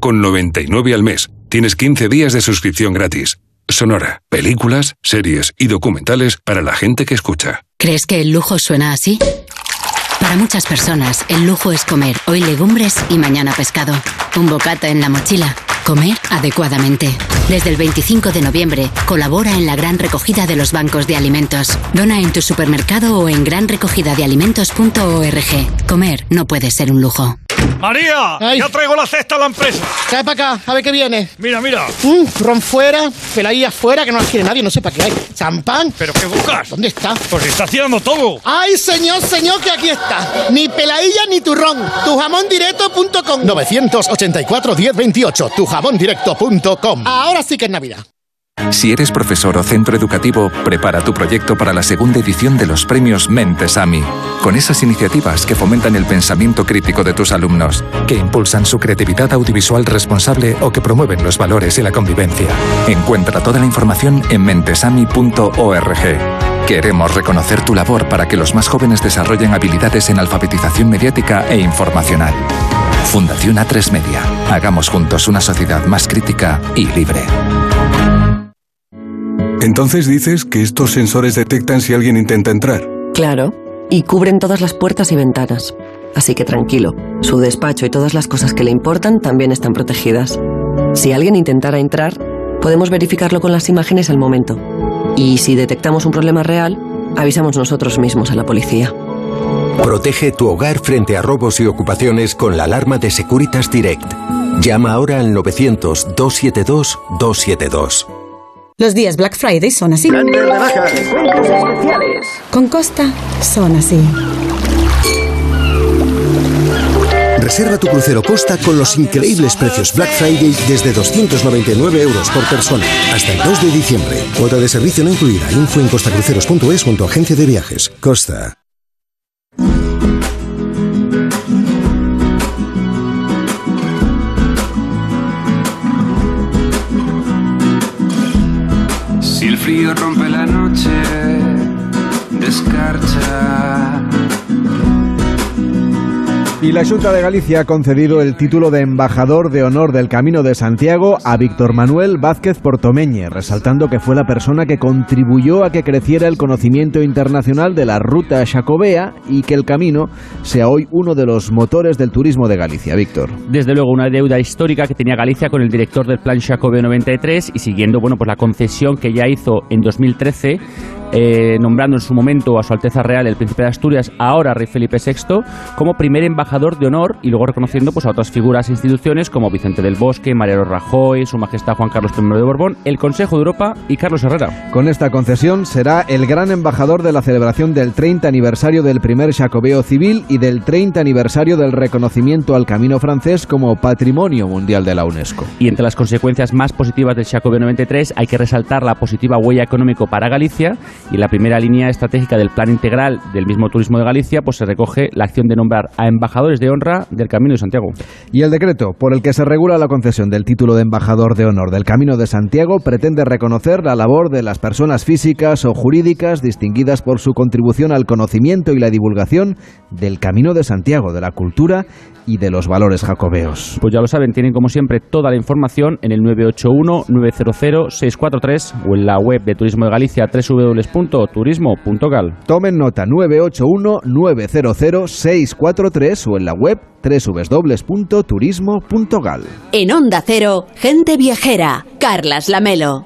[SPEAKER 15] 4,99 al mes. Tienes 15 días de suscripción gratis. Sonora, películas, series y documentales para la gente que escucha.
[SPEAKER 23] ¿Crees que el lujo suena así?
[SPEAKER 24] Para muchas personas, el lujo es comer hoy legumbres y mañana pescado. Un bocata en la mochila. Comer adecuadamente. Desde el 25 de noviembre, colabora en la gran recogida de los bancos de alimentos. Dona en tu supermercado o en granrecogidadealimentos.org. Comer no puede ser un lujo.
[SPEAKER 25] María, ya traigo la cesta a la empresa.
[SPEAKER 17] Trae para acá, a ver qué viene.
[SPEAKER 25] Mira, mira.
[SPEAKER 17] Mm, ron fuera, peladilla fuera, que no las quiere nadie, no sé para qué hay. Champán.
[SPEAKER 25] ¿Pero qué buscas?
[SPEAKER 17] ¿Dónde está?
[SPEAKER 25] Pues está haciendo todo.
[SPEAKER 17] ¡Ay, señor, señor, que aquí está! Ni peladilla ni turrón. Tujamondirecto.com
[SPEAKER 26] 984 1028 tujamondirecto.com
[SPEAKER 17] Ahora sí que es Navidad.
[SPEAKER 27] Si eres profesor o centro educativo, prepara tu proyecto para la segunda edición de los premios Mentes AMI, con esas iniciativas que fomentan el pensamiento crítico de tus alumnos, que impulsan su creatividad audiovisual responsable o que promueven los valores y la convivencia. Encuentra toda la información en mentesami.org. Queremos reconocer tu labor para que los más jóvenes desarrollen habilidades en alfabetización mediática e informacional. Fundación A3 Media. Hagamos juntos una sociedad más crítica y libre.
[SPEAKER 15] Entonces dices que estos sensores detectan si alguien intenta entrar.
[SPEAKER 16] Claro, y cubren todas las puertas y ventanas. Así que tranquilo, su despacho y todas las cosas que le importan también están protegidas. Si alguien intentara entrar, podemos verificarlo con las imágenes al momento. Y si detectamos un problema real, avisamos nosotros mismos a la policía.
[SPEAKER 26] Protege tu hogar frente a robos y ocupaciones con la alarma de Securitas Direct. Llama ahora al 900-272-272.
[SPEAKER 28] Los días Black Friday son así. Con Costa son así.
[SPEAKER 18] Reserva tu crucero Costa con los increíbles precios Black Friday desde 299 euros por persona hasta el 2 de diciembre. Cuota de servicio no incluida. Info en costacruceros.es junto a agencia de viajes. Costa.
[SPEAKER 23] Frío rompe la noche, descarcha.
[SPEAKER 4] Y la Junta de Galicia ha concedido el título de embajador de honor del Camino de Santiago a Víctor Manuel Vázquez Portomeñe, resaltando que fue la persona que contribuyó a que creciera el conocimiento internacional de la ruta jacobea y que el camino sea hoy uno de los motores del turismo de Galicia. Víctor.
[SPEAKER 5] Desde luego, una deuda histórica que tenía Galicia con el director del Plan Jacobeo 93 y siguiendo bueno, pues la concesión que ya hizo en 2013 eh, nombrando en su momento a Su Alteza Real el Príncipe de Asturias, ahora Rey Felipe VI, como primer embajador de honor y luego reconociendo pues, a otras figuras e instituciones como Vicente del Bosque, Mariano Rajoy, Su Majestad Juan Carlos I de Borbón, el Consejo de Europa y Carlos Herrera.
[SPEAKER 4] Con esta concesión será el gran embajador de la celebración del 30 aniversario del primer Jacobeo civil y del 30 aniversario del reconocimiento al camino francés como Patrimonio Mundial de la UNESCO.
[SPEAKER 5] Y entre las consecuencias más positivas del Jacobeo 93 hay que resaltar la positiva huella económico para Galicia y la primera línea estratégica del plan integral del mismo turismo de Galicia, pues se recoge la acción de nombrar a embajadores de honra del Camino de Santiago.
[SPEAKER 4] Y el decreto por el que se regula la concesión del título de embajador de honor del Camino de Santiago pretende reconocer la labor de las personas físicas o jurídicas distinguidas por su contribución al conocimiento y la divulgación del Camino de Santiago, de la cultura y de los valores jacobeos.
[SPEAKER 5] Pues ya lo saben, tienen como siempre toda la información en el 981-900-643 o en la web de Turismo de Galicia www.turismo.gal.
[SPEAKER 4] Tomen nota 981-900-643 o en la web www.turismo.gal.
[SPEAKER 1] En Onda Cero, gente viajera, Carlas Lamelo.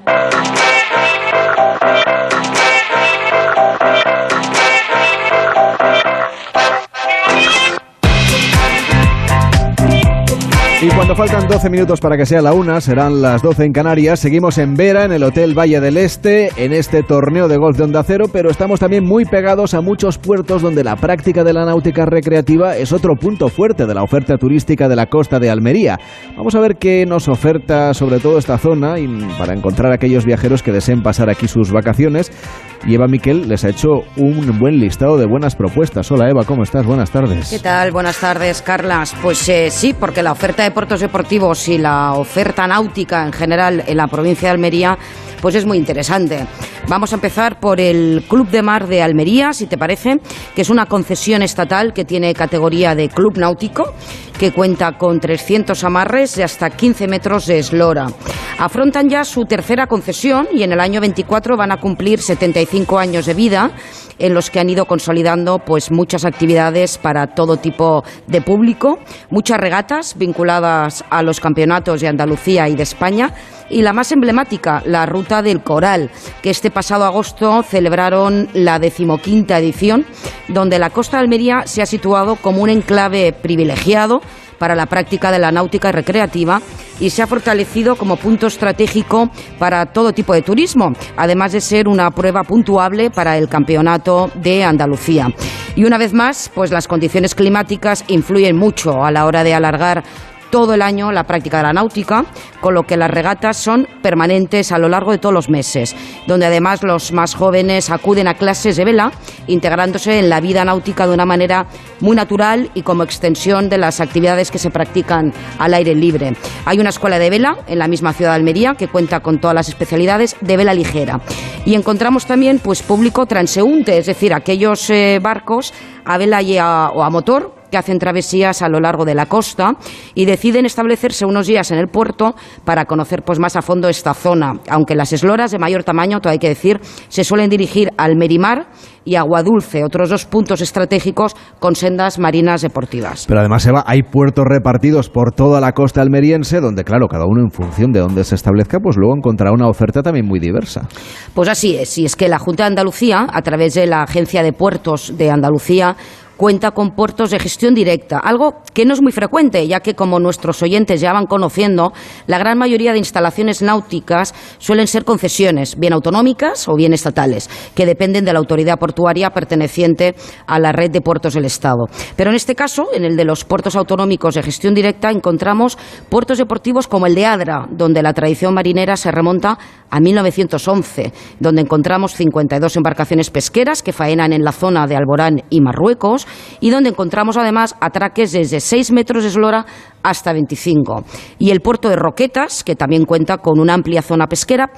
[SPEAKER 4] Cuando faltan 12 minutos para que sea la una, serán las 12 en Canarias. Seguimos en Vera, en el Hotel Valle del Este, en este torneo de golf de Onda Cero, pero estamos también muy pegados a muchos puertos donde la práctica de la náutica recreativa es otro punto fuerte de la oferta turística de la costa de Almería. Vamos a ver qué nos oferta sobre todo esta zona y para encontrar a aquellos viajeros que deseen pasar aquí sus vacaciones. Y Eva Miquel les ha hecho un buen listado de buenas propuestas. Hola Eva, ¿cómo estás? Buenas tardes.
[SPEAKER 29] ¿Qué tal? Buenas tardes, Carlas. Pues eh, sí, porque la oferta de puertos deportivos y la oferta náutica en general en la provincia de Almería pues es muy interesante. Vamos a empezar por el Club de Mar de Almería, si te parece, que es una concesión estatal que tiene categoría de club náutico que cuenta con 300 amarres y hasta 15 metros de eslora. Afrontan ya su tercera concesión y en el año 24 van a cumplir 75 años de vida en los que han ido consolidando pues muchas actividades para todo tipo de público, muchas regatas vinculadas a los campeonatos de Andalucía y de España y la más emblemática, la Ruta del Coral, que este pasado agosto celebraron la decimoquinta edición, donde la costa de Almería se ha situado como un enclave privilegiado para la práctica de la náutica recreativa y se ha fortalecido como punto estratégico para todo tipo de turismo, además de ser una prueba puntuable para el Campeonato de Andalucía. Y una vez más, pues las condiciones climáticas influyen mucho a la hora de alargar todo el año la práctica de la náutica, con lo que las regatas son permanentes a lo largo de todos los meses, donde además los más jóvenes acuden a clases de vela, integrándose en la vida náutica de una manera muy natural y como extensión de las actividades que se practican al aire libre. Hay una escuela de vela en la misma ciudad de Almería que cuenta con todas las especialidades de vela ligera. Y encontramos también pues público transeúnte, es decir, aquellos eh, barcos a vela y o a motor que hacen travesías a lo largo de la costa y deciden establecerse unos días en el puerto para conocer pues más a fondo esta zona, aunque las esloras de mayor tamaño, todo hay que decir, se suelen dirigir al Merimar y Aguadulce, otros dos puntos estratégicos con sendas marinas deportivas.
[SPEAKER 4] Pero además, Eva, hay puertos repartidos por toda la costa almeriense, donde, claro, cada uno en función de dónde se establezca, pues luego encontrará una oferta también muy diversa.
[SPEAKER 29] Pues así es, y es que la Junta de Andalucía, a través de la Agencia de Puertos de Andalucía, cuenta con puertos de gestión directa, algo que no es muy frecuente, ya que como nuestros oyentes ya van conociendo, la gran mayoría de instalaciones náuticas suelen ser concesiones, bien autonómicas o bien estatales, que dependen de la autoridad portuaria perteneciente a la red de puertos del Estado. Pero en este caso, en el de los puertos autonómicos de gestión directa, encontramos puertos deportivos como el de Adra, donde la tradición marinera se remonta a 1911, donde encontramos 52 embarcaciones pesqueras que faenan en la zona de Alborán y Marruecos y donde encontramos además atraques desde 6 metros de eslora hasta 25. Y el puerto de Roquetas, que también cuenta con una amplia zona pesquera,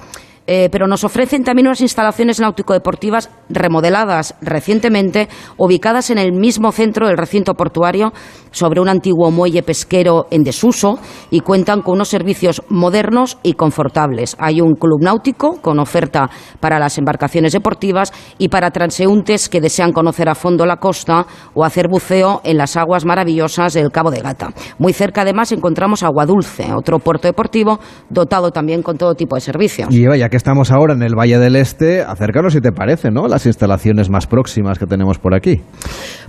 [SPEAKER 29] eh, pero nos ofrecen también unas instalaciones náutico-deportivas remodeladas recientemente, ubicadas en el mismo centro del recinto portuario, sobre un antiguo muelle pesquero en desuso, y cuentan con unos servicios modernos y confortables. Hay un club náutico con oferta para las embarcaciones deportivas y para transeúntes que desean conocer a fondo la costa o hacer buceo en las aguas maravillosas del Cabo de Gata. Muy cerca, además, encontramos Aguadulce, otro puerto deportivo dotado también con todo tipo de servicios.
[SPEAKER 4] Y ya que estamos ahora en el Valle del Este, acércanos si te parece, ¿no? Las instalaciones más próximas que tenemos por aquí.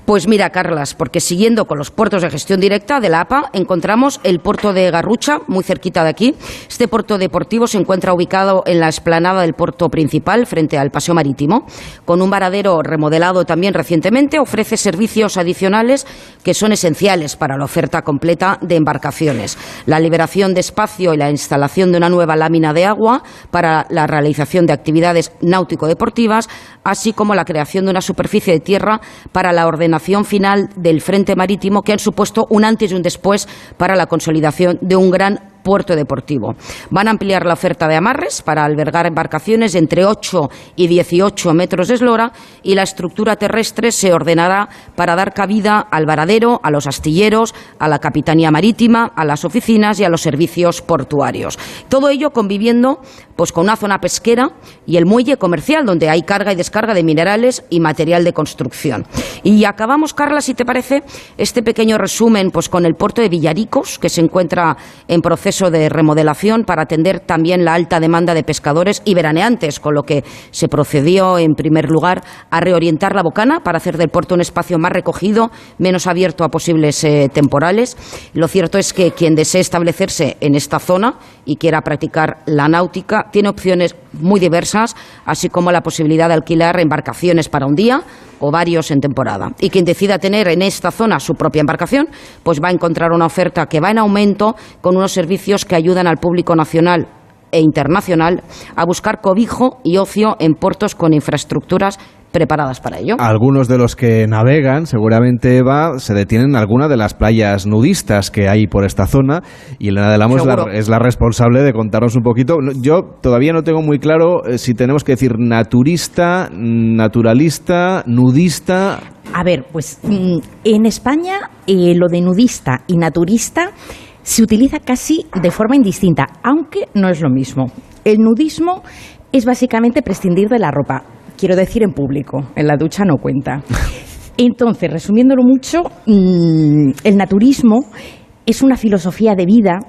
[SPEAKER 29] Pues mira, Carlas, porque siguiendo con los puertos de gestión directa de la APA, encontramos el puerto de Garrucha, muy cerquita de aquí. Este puerto deportivo se encuentra ubicado en la explanada del puerto principal, frente al paseo marítimo, con un varadero remodelado también recientemente. Ofrece servicios adicionales que son esenciales para la oferta completa de embarcaciones. La liberación de espacio y la instalación de una nueva lámina de agua para la realización de actividades náutico-deportivas, así como la creación de una superficie de tierra para la ordenación final del frente marítimo que han supuesto un antes y un después para la consolidación de un gran puerto deportivo. Van a ampliar la oferta de amarres para albergar embarcaciones entre 8 y 18 metros de eslora y la estructura terrestre se ordenará para dar cabida al varadero, a los astilleros, a la capitanía marítima, a las oficinas y a los servicios portuarios. Todo ello conviviendo pues con una zona pesquera y el muelle comercial donde hay carga y descarga de minerales y material de construcción. Y acabamos, Carla, si te parece, este pequeño resumen pues con el puerto de Villaricos que se encuentra en proceso de remodelación para atender también la alta demanda de pescadores y veraneantes, con lo que se procedió en primer lugar a reorientar la bocana para hacer del puerto un espacio más recogido, menos abierto a posibles eh, temporales. Lo cierto es que quien desee establecerse en esta zona y quiera practicar la náutica tiene opciones muy diversas, así como la posibilidad de alquilar embarcaciones para un día o varios en temporada. Y quien decida tener en esta zona su propia embarcación, pues va a encontrar una oferta que va en aumento con unos servicios que ayudan al público nacional e internacional a buscar cobijo y ocio en puertos con infraestructuras preparadas para ello.
[SPEAKER 4] Algunos de los que navegan, seguramente Eva, se detienen en alguna de las playas nudistas que hay por esta zona y Elena del Amo es la, es la responsable de contarnos un poquito. Yo todavía no tengo muy claro eh, si tenemos que decir naturista, naturalista, nudista.
[SPEAKER 30] A ver, pues mm, en España eh, lo de nudista y naturista se utiliza casi de forma indistinta, aunque no es lo mismo. El nudismo es básicamente prescindir de la ropa, quiero decir en público, en la ducha no cuenta. Entonces, resumiéndolo mucho, mm, el naturismo es una filosofía de vida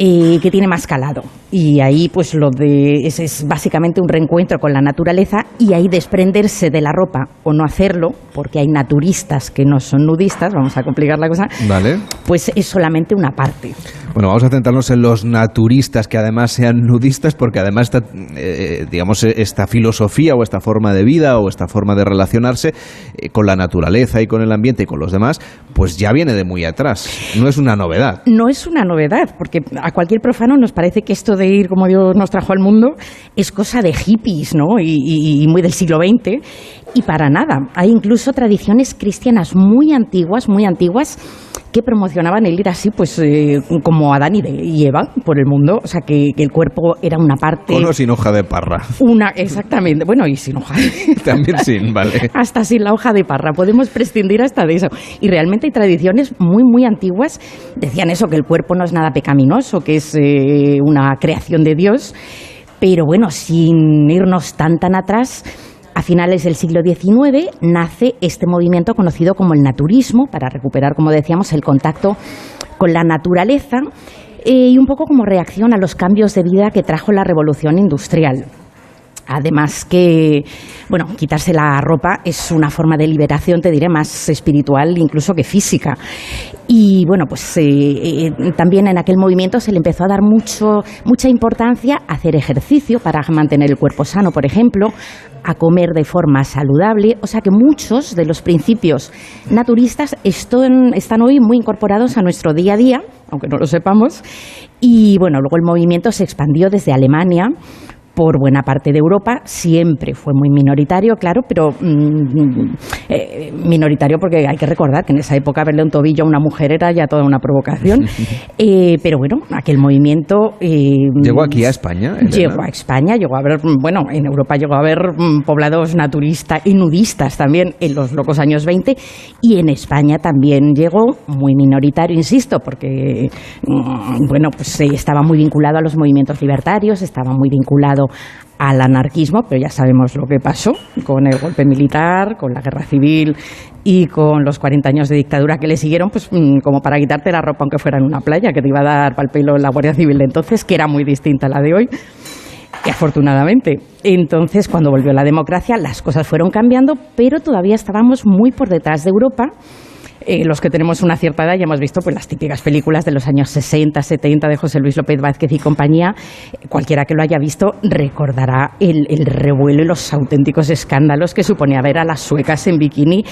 [SPEAKER 30] eh, que tiene más calado. Y ahí, pues lo de. Es, es básicamente un reencuentro con la naturaleza y ahí desprenderse de la ropa o no hacerlo, porque hay naturistas que no son nudistas, vamos a complicar la cosa,
[SPEAKER 4] Vale.
[SPEAKER 30] pues es solamente una parte.
[SPEAKER 4] Bueno, vamos a centrarnos en los naturistas que además sean nudistas, porque además esta, eh, digamos, esta filosofía o esta forma de vida o esta forma de relacionarse eh, con la naturaleza y con el ambiente y con los demás, pues ya viene de muy atrás. No es una novedad.
[SPEAKER 30] No es una novedad, porque a cualquier profano nos parece que esto de ir como Dios nos trajo al mundo es cosa de hippies, ¿no? Y, muy del siglo XX. Y para nada. Hay incluso tradiciones cristianas muy antiguas, muy antiguas, que promocionaban el ir así, pues eh, como Adán y, Eva por el mundo. O sea, que, que el cuerpo era una parte.
[SPEAKER 4] Con o sin hoja de parra.
[SPEAKER 30] Una, exactamente. Bueno, y sin hoja.
[SPEAKER 4] También sin, vale.
[SPEAKER 30] hasta sin la hoja de parra. Podemos prescindir hasta de eso. Y realmente hay tradiciones muy, muy antiguas. Decían eso, que el cuerpo no es nada pecaminoso, que es eh, una creación de Dios. Pero bueno, sin irnos tan, tan atrás, a finales del siglo XIX nace este movimiento conocido como el naturismo, para recuperar, como decíamos, el contacto con la naturaleza eh, y un poco como reacción a los cambios de vida que trajo la revolución industrial. Además que, bueno, quitarse la ropa es una forma de liberación, te diré, más espiritual incluso que física. Y bueno, pues eh, eh, también en aquel movimiento se le empezó a dar mucho, mucha importancia a hacer ejercicio para mantener el cuerpo sano, por ejemplo, a comer de forma saludable. O sea que muchos de los principios naturistas están, están hoy muy incorporados a nuestro día a día, aunque no lo sepamos. Y bueno, luego el movimiento se expandió desde Alemania por buena parte de Europa, siempre fue muy minoritario, claro, pero mm, eh, minoritario porque hay que recordar que en esa época verle un tobillo a una mujer era ya toda una provocación. Eh, pero bueno, aquel movimiento... eh,
[SPEAKER 4] ¿Llegó aquí a España? Elena?
[SPEAKER 30] Llegó a España, llegó a haber, bueno, en Europa llegó a haber mm, poblados naturistas y nudistas también en los locos años 20 y en España también llegó muy minoritario, insisto, porque, mm, bueno, pues estaba muy vinculado a los movimientos libertarios, estaba muy vinculado al anarquismo, pero ya sabemos lo que pasó con el golpe militar, con la guerra civil y con los 40 años de dictadura que le siguieron, pues mm, como para quitarte la ropa aunque fuera en una playa, que te iba a dar pal pelo la Guardia Civil de entonces, que era muy distinta a la de hoy. Afortunadamente. Entonces, cuando volvió la democracia, las cosas fueron cambiando, pero todavía estábamos muy por detrás de Europa. Eh, los que tenemos una cierta edad ya hemos visto pues, las típicas películas de los años 60, 70 de José Luis López Vázquez y compañía. Cualquiera que lo haya visto recordará el, el revuelo y los auténticos escándalos que suponía ver a las suecas en bikini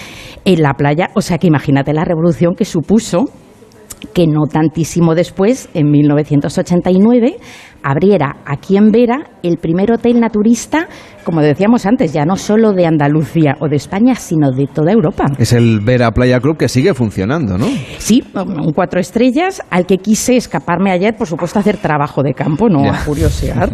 [SPEAKER 30] en la playa. O sea que imagínate la revolución que supuso que no tantísimo después, en 1989, abriera aquí en Vera el primer hotel naturista, como decíamos antes, ya no solo de Andalucía o de España, sino de toda Europa.
[SPEAKER 4] Es el Vera Playa Club que sigue funcionando, ¿no?
[SPEAKER 30] Sí, un cuatro estrellas al que quise escaparme ayer, por supuesto, a hacer trabajo de campo, no
[SPEAKER 4] Ya.
[SPEAKER 30] a curiosear.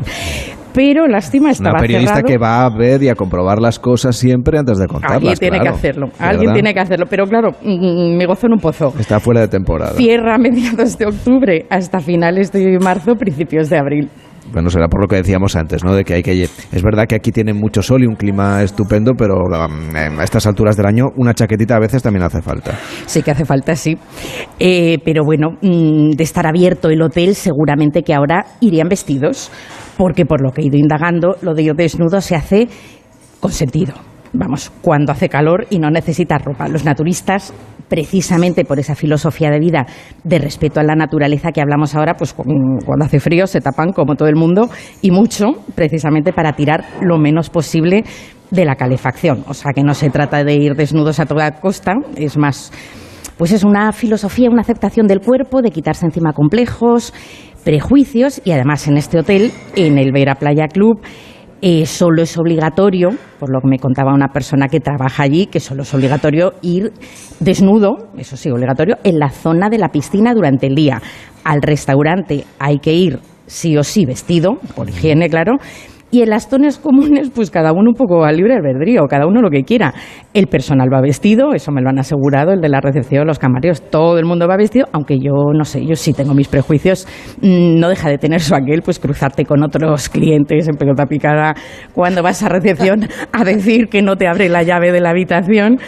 [SPEAKER 30] Pero lástima, estaba
[SPEAKER 4] Una periodista
[SPEAKER 30] cerrado.
[SPEAKER 4] que va a ver y a comprobar las cosas siempre antes de contarlas.
[SPEAKER 30] Alguien tiene
[SPEAKER 4] claro.
[SPEAKER 30] que hacerlo,
[SPEAKER 4] ¿Verdad?
[SPEAKER 30] alguien tiene que hacerlo. Pero claro, mm, me gozo en un pozo.
[SPEAKER 4] Está fuera de temporada.
[SPEAKER 30] Cierra a mediados de octubre hasta finales de marzo, principios de abril.
[SPEAKER 4] Bueno, será por lo que decíamos antes, ¿no? De que hay que... Es verdad que aquí tiene mucho sol y un clima estupendo, pero um, a estas alturas del año una chaquetita a veces también hace falta.
[SPEAKER 30] Sí que hace falta, sí. Eh, pero bueno, mm, de estar abierto el hotel, seguramente que ahora irían vestidos, porque por lo que he ido indagando, lo de ir desnudo se hace con sentido. Vamos, cuando hace calor y no necesitas ropa. Los naturistas, precisamente por esa filosofía de vida de respeto a la naturaleza que hablamos ahora, pues cu- cuando hace frío se tapan como todo el mundo y mucho, precisamente para tirar lo menos posible de la calefacción. O sea que no se trata de ir desnudos a toda costa, es más pues es una filosofía, una aceptación del cuerpo, de quitarse encima complejos, prejuicios y además en este hotel, en el Vera Playa Club, eh, solo es obligatorio, por lo que me contaba una persona que trabaja allí, que solo es obligatorio ir desnudo, eso sí, obligatorio, en la zona de la piscina durante el día. Al restaurante hay que ir sí o sí vestido, por higiene, claro, Y en las zonas comunes, pues cada uno un poco a libre albedrío, cada uno lo que quiera. El personal va vestido, eso me lo han asegurado, el de la recepción, los camareros, todo el mundo va vestido, aunque yo no sé, yo sí tengo mis prejuicios, mm, no deja de tener su aquel, pues cruzarte con otros clientes en pelota picada cuando vas a recepción a decir que no te abre la llave de la habitación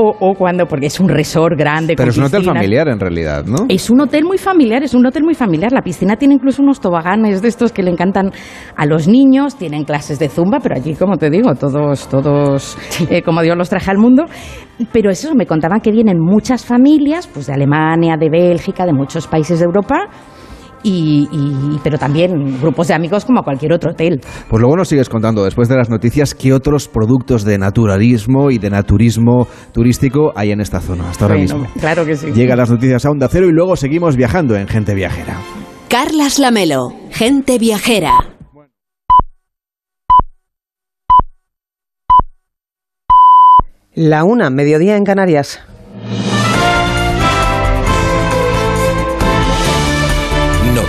[SPEAKER 30] o, cuando, porque es un resort grande.
[SPEAKER 4] Pero es un hotel familiar en realidad, ¿no?
[SPEAKER 30] Es un hotel muy familiar, es un hotel muy familiar. La piscina tiene incluso unos tobaganes de estos que le encantan a los niños, tienen clases de zumba, pero allí, como te digo, todos, todos, eh, como Dios los traje al mundo. Pero eso, me contaban que vienen muchas familias, pues de Alemania, de Bélgica, de muchos países de Europa, y, pero también grupos de amigos como a cualquier otro hotel.
[SPEAKER 4] Pues luego nos sigues contando, después de las noticias, qué otros productos de naturalismo y de naturismo turístico hay en esta zona hasta ahora mismo.
[SPEAKER 30] Claro que sí.
[SPEAKER 4] Llegan las noticias a Onda Cero y luego seguimos viajando en Gente Viajera.
[SPEAKER 1] Carlas Lamelo, Gente Viajera.
[SPEAKER 31] La una, mediodía en Canarias.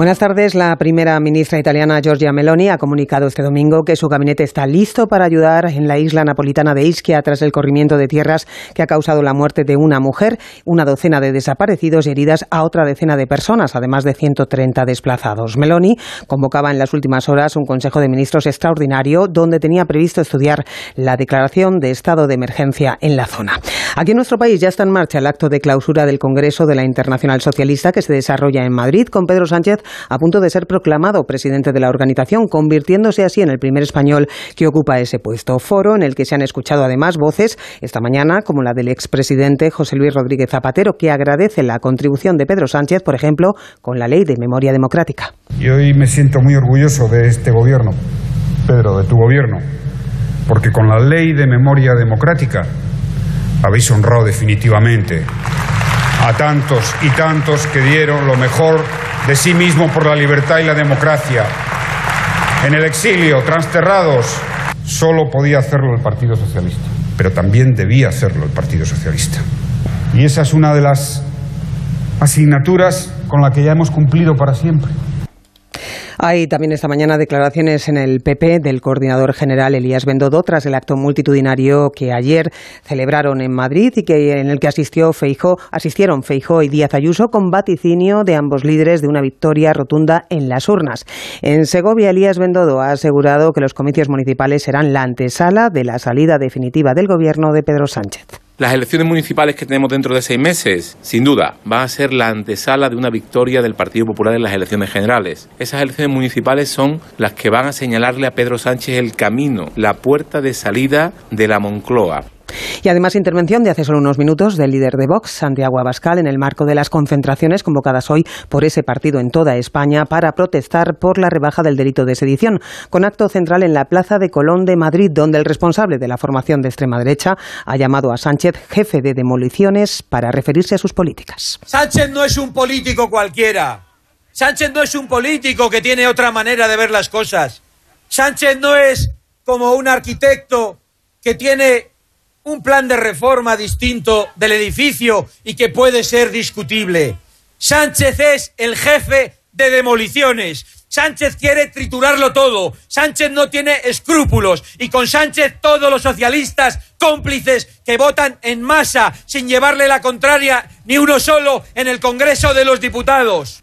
[SPEAKER 31] Buenas tardes. La primera ministra italiana Giorgia Meloni ha comunicado este domingo que su gabinete está listo para ayudar en la isla napolitana de Ischia tras el corrimiento de tierras que ha causado la muerte de una mujer, una docena de desaparecidos y heridas a otra decena de personas, además de 130 desplazados. Meloni convocaba en las últimas horas un Consejo de Ministros extraordinario donde tenía previsto estudiar la declaración de estado de emergencia en la zona. Aquí en nuestro país ya está en marcha el acto de clausura del Congreso de la Internacional Socialista que se desarrolla en Madrid con Pedro Sánchez a punto de ser proclamado presidente de la organización, convirtiéndose así en el primer español que ocupa ese puesto. Foro en el que se han escuchado además voces esta mañana, como la del expresidente José Luis Rodríguez Zapatero, que agradece la contribución de Pedro Sánchez, por ejemplo, con la ley de memoria democrática.
[SPEAKER 32] Y hoy me siento muy orgulloso de este gobierno, Pedro, de tu gobierno, porque con la ley de memoria democrática habéis honrado definitivamente a tantos y tantos que dieron lo mejor de sí mismo por la libertad y la democracia. En el exilio, transterrados, solo podía hacerlo el Partido Socialista, pero también debía hacerlo el Partido Socialista. Y esa es una de las asignaturas con la que ya hemos cumplido para siempre.
[SPEAKER 31] Hay también esta mañana declaraciones en el PP del coordinador general Elías Bendodo tras el acto multitudinario que ayer celebraron en Madrid y que en el que asistió Feijo, asistieron Feijo y Díaz Ayuso con vaticinio de ambos líderes de una victoria rotunda en las urnas. En Segovia, Elías Bendodo ha asegurado que los comicios municipales serán la antesala de la salida definitiva del gobierno de Pedro Sánchez.
[SPEAKER 33] Las elecciones municipales que tenemos dentro de seis meses, sin duda, van a ser la antesala de una victoria del Partido Popular en las elecciones generales. Esas elecciones municipales son las que van a señalarle a Pedro Sánchez el camino, la puerta de salida de la Moncloa.
[SPEAKER 31] Y además intervención de hace solo unos minutos del líder de Vox, Santiago Abascal, en el marco de las concentraciones convocadas hoy por ese partido en toda España para protestar por la rebaja del delito de sedición, con acto central en la Plaza de Colón de Madrid, donde el responsable de la formación de extrema derecha ha llamado a Sánchez jefe de demoliciones para referirse a sus políticas.
[SPEAKER 34] Sánchez no es un político cualquiera. Sánchez no es un político que tiene otra manera de ver las cosas. Sánchez no es como un arquitecto que tiene un plan de reforma distinto del edificio y que puede ser discutible. Sánchez es el jefe de demoliciones. Sánchez quiere triturarlo todo. Sánchez no tiene escrúpulos. Y con Sánchez todos los socialistas cómplices que votan en masa sin llevarle la contraria ni uno solo en el Congreso de los Diputados.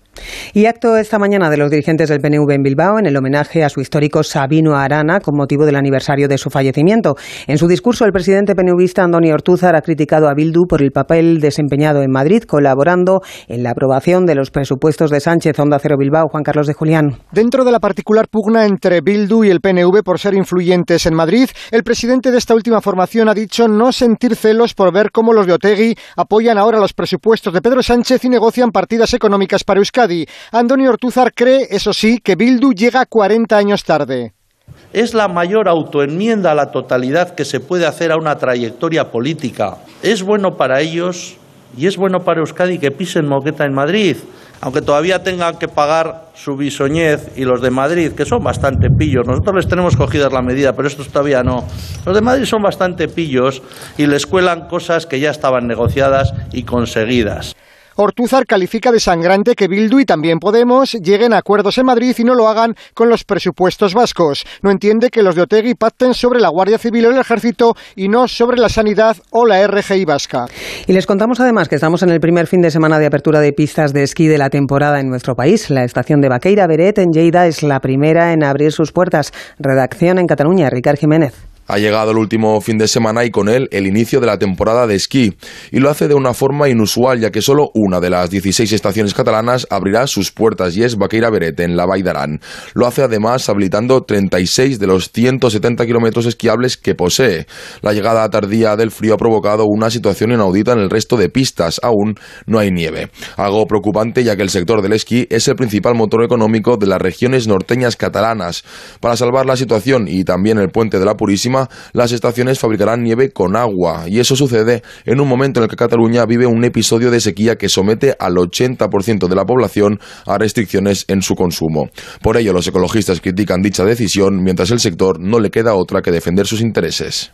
[SPEAKER 31] Y acto esta mañana de los dirigentes del PNV en Bilbao en el homenaje a su histórico Sabino Arana con motivo del aniversario de su fallecimiento. En su discurso, el presidente PNVista Antonio Ortúzar ha criticado a Bildu por el papel desempeñado en Madrid, colaborando en la aprobación de los presupuestos de Sánchez Onda Cero Bilbao. Juan Carlos de Julián.
[SPEAKER 35] Dentro de la particular pugna entre Bildu y el PNV por ser influyentes en Madrid, el presidente de esta última formación ha dicho no sentir celos por ver cómo los de Otegui apoyan ahora los presupuestos de Pedro Sánchez y negocian partidas económicas para Euskadi. Antonio Ortúzar cree, eso sí, que Bildu llega 40 años tarde.
[SPEAKER 36] Es la mayor autoenmienda a la totalidad que se puede hacer a una trayectoria política. Es bueno para ellos y es bueno para Euskadi que pisen moqueta en Madrid, aunque todavía tengan que pagar su bisoñez y los de Madrid, que son bastante pillos. Nosotros les tenemos cogidas la medida, pero estos todavía no. Los de Madrid son bastante pillos y les cuelan cosas que ya estaban negociadas y conseguidas.
[SPEAKER 35] Ortúzar califica de sangrante que Bildu y también Podemos lleguen a acuerdos en Madrid y no lo hagan con los presupuestos vascos. No entiende que los de Otegui pacten sobre la Guardia Civil o el Ejército y no sobre la sanidad o la RGI vasca.
[SPEAKER 31] Y les contamos además que estamos en el primer fin de semana de apertura de pistas de esquí de la temporada en nuestro país. La estación de Baqueira Beret en Lleida es la primera en abrir sus puertas. Redacción en Cataluña, Ricard Jiménez.
[SPEAKER 37] Ha llegado el último fin de semana y con él el inicio de la temporada de esquí. Y lo hace de una forma inusual, ya que solo una de las 16 estaciones catalanas abrirá sus puertas y es Baqueira Beret, en la Vall d'Aran. Lo hace además habilitando 36 de los 170 kilómetros esquiables que posee. La llegada tardía del frío ha provocado una situación inaudita en el resto de pistas. Aún no hay nieve. Algo preocupante, ya que el sector del esquí es el principal motor económico de las regiones norteñas catalanas. Para salvar la situación y también el puente de la Purísima, las estaciones fabricarán nieve con agua y eso sucede en un momento en el que Cataluña vive un episodio de sequía que somete al 80% de la población a restricciones en su consumo. Por ello, los ecologistas critican dicha decisión, mientras el sector no le queda otra que defender sus intereses.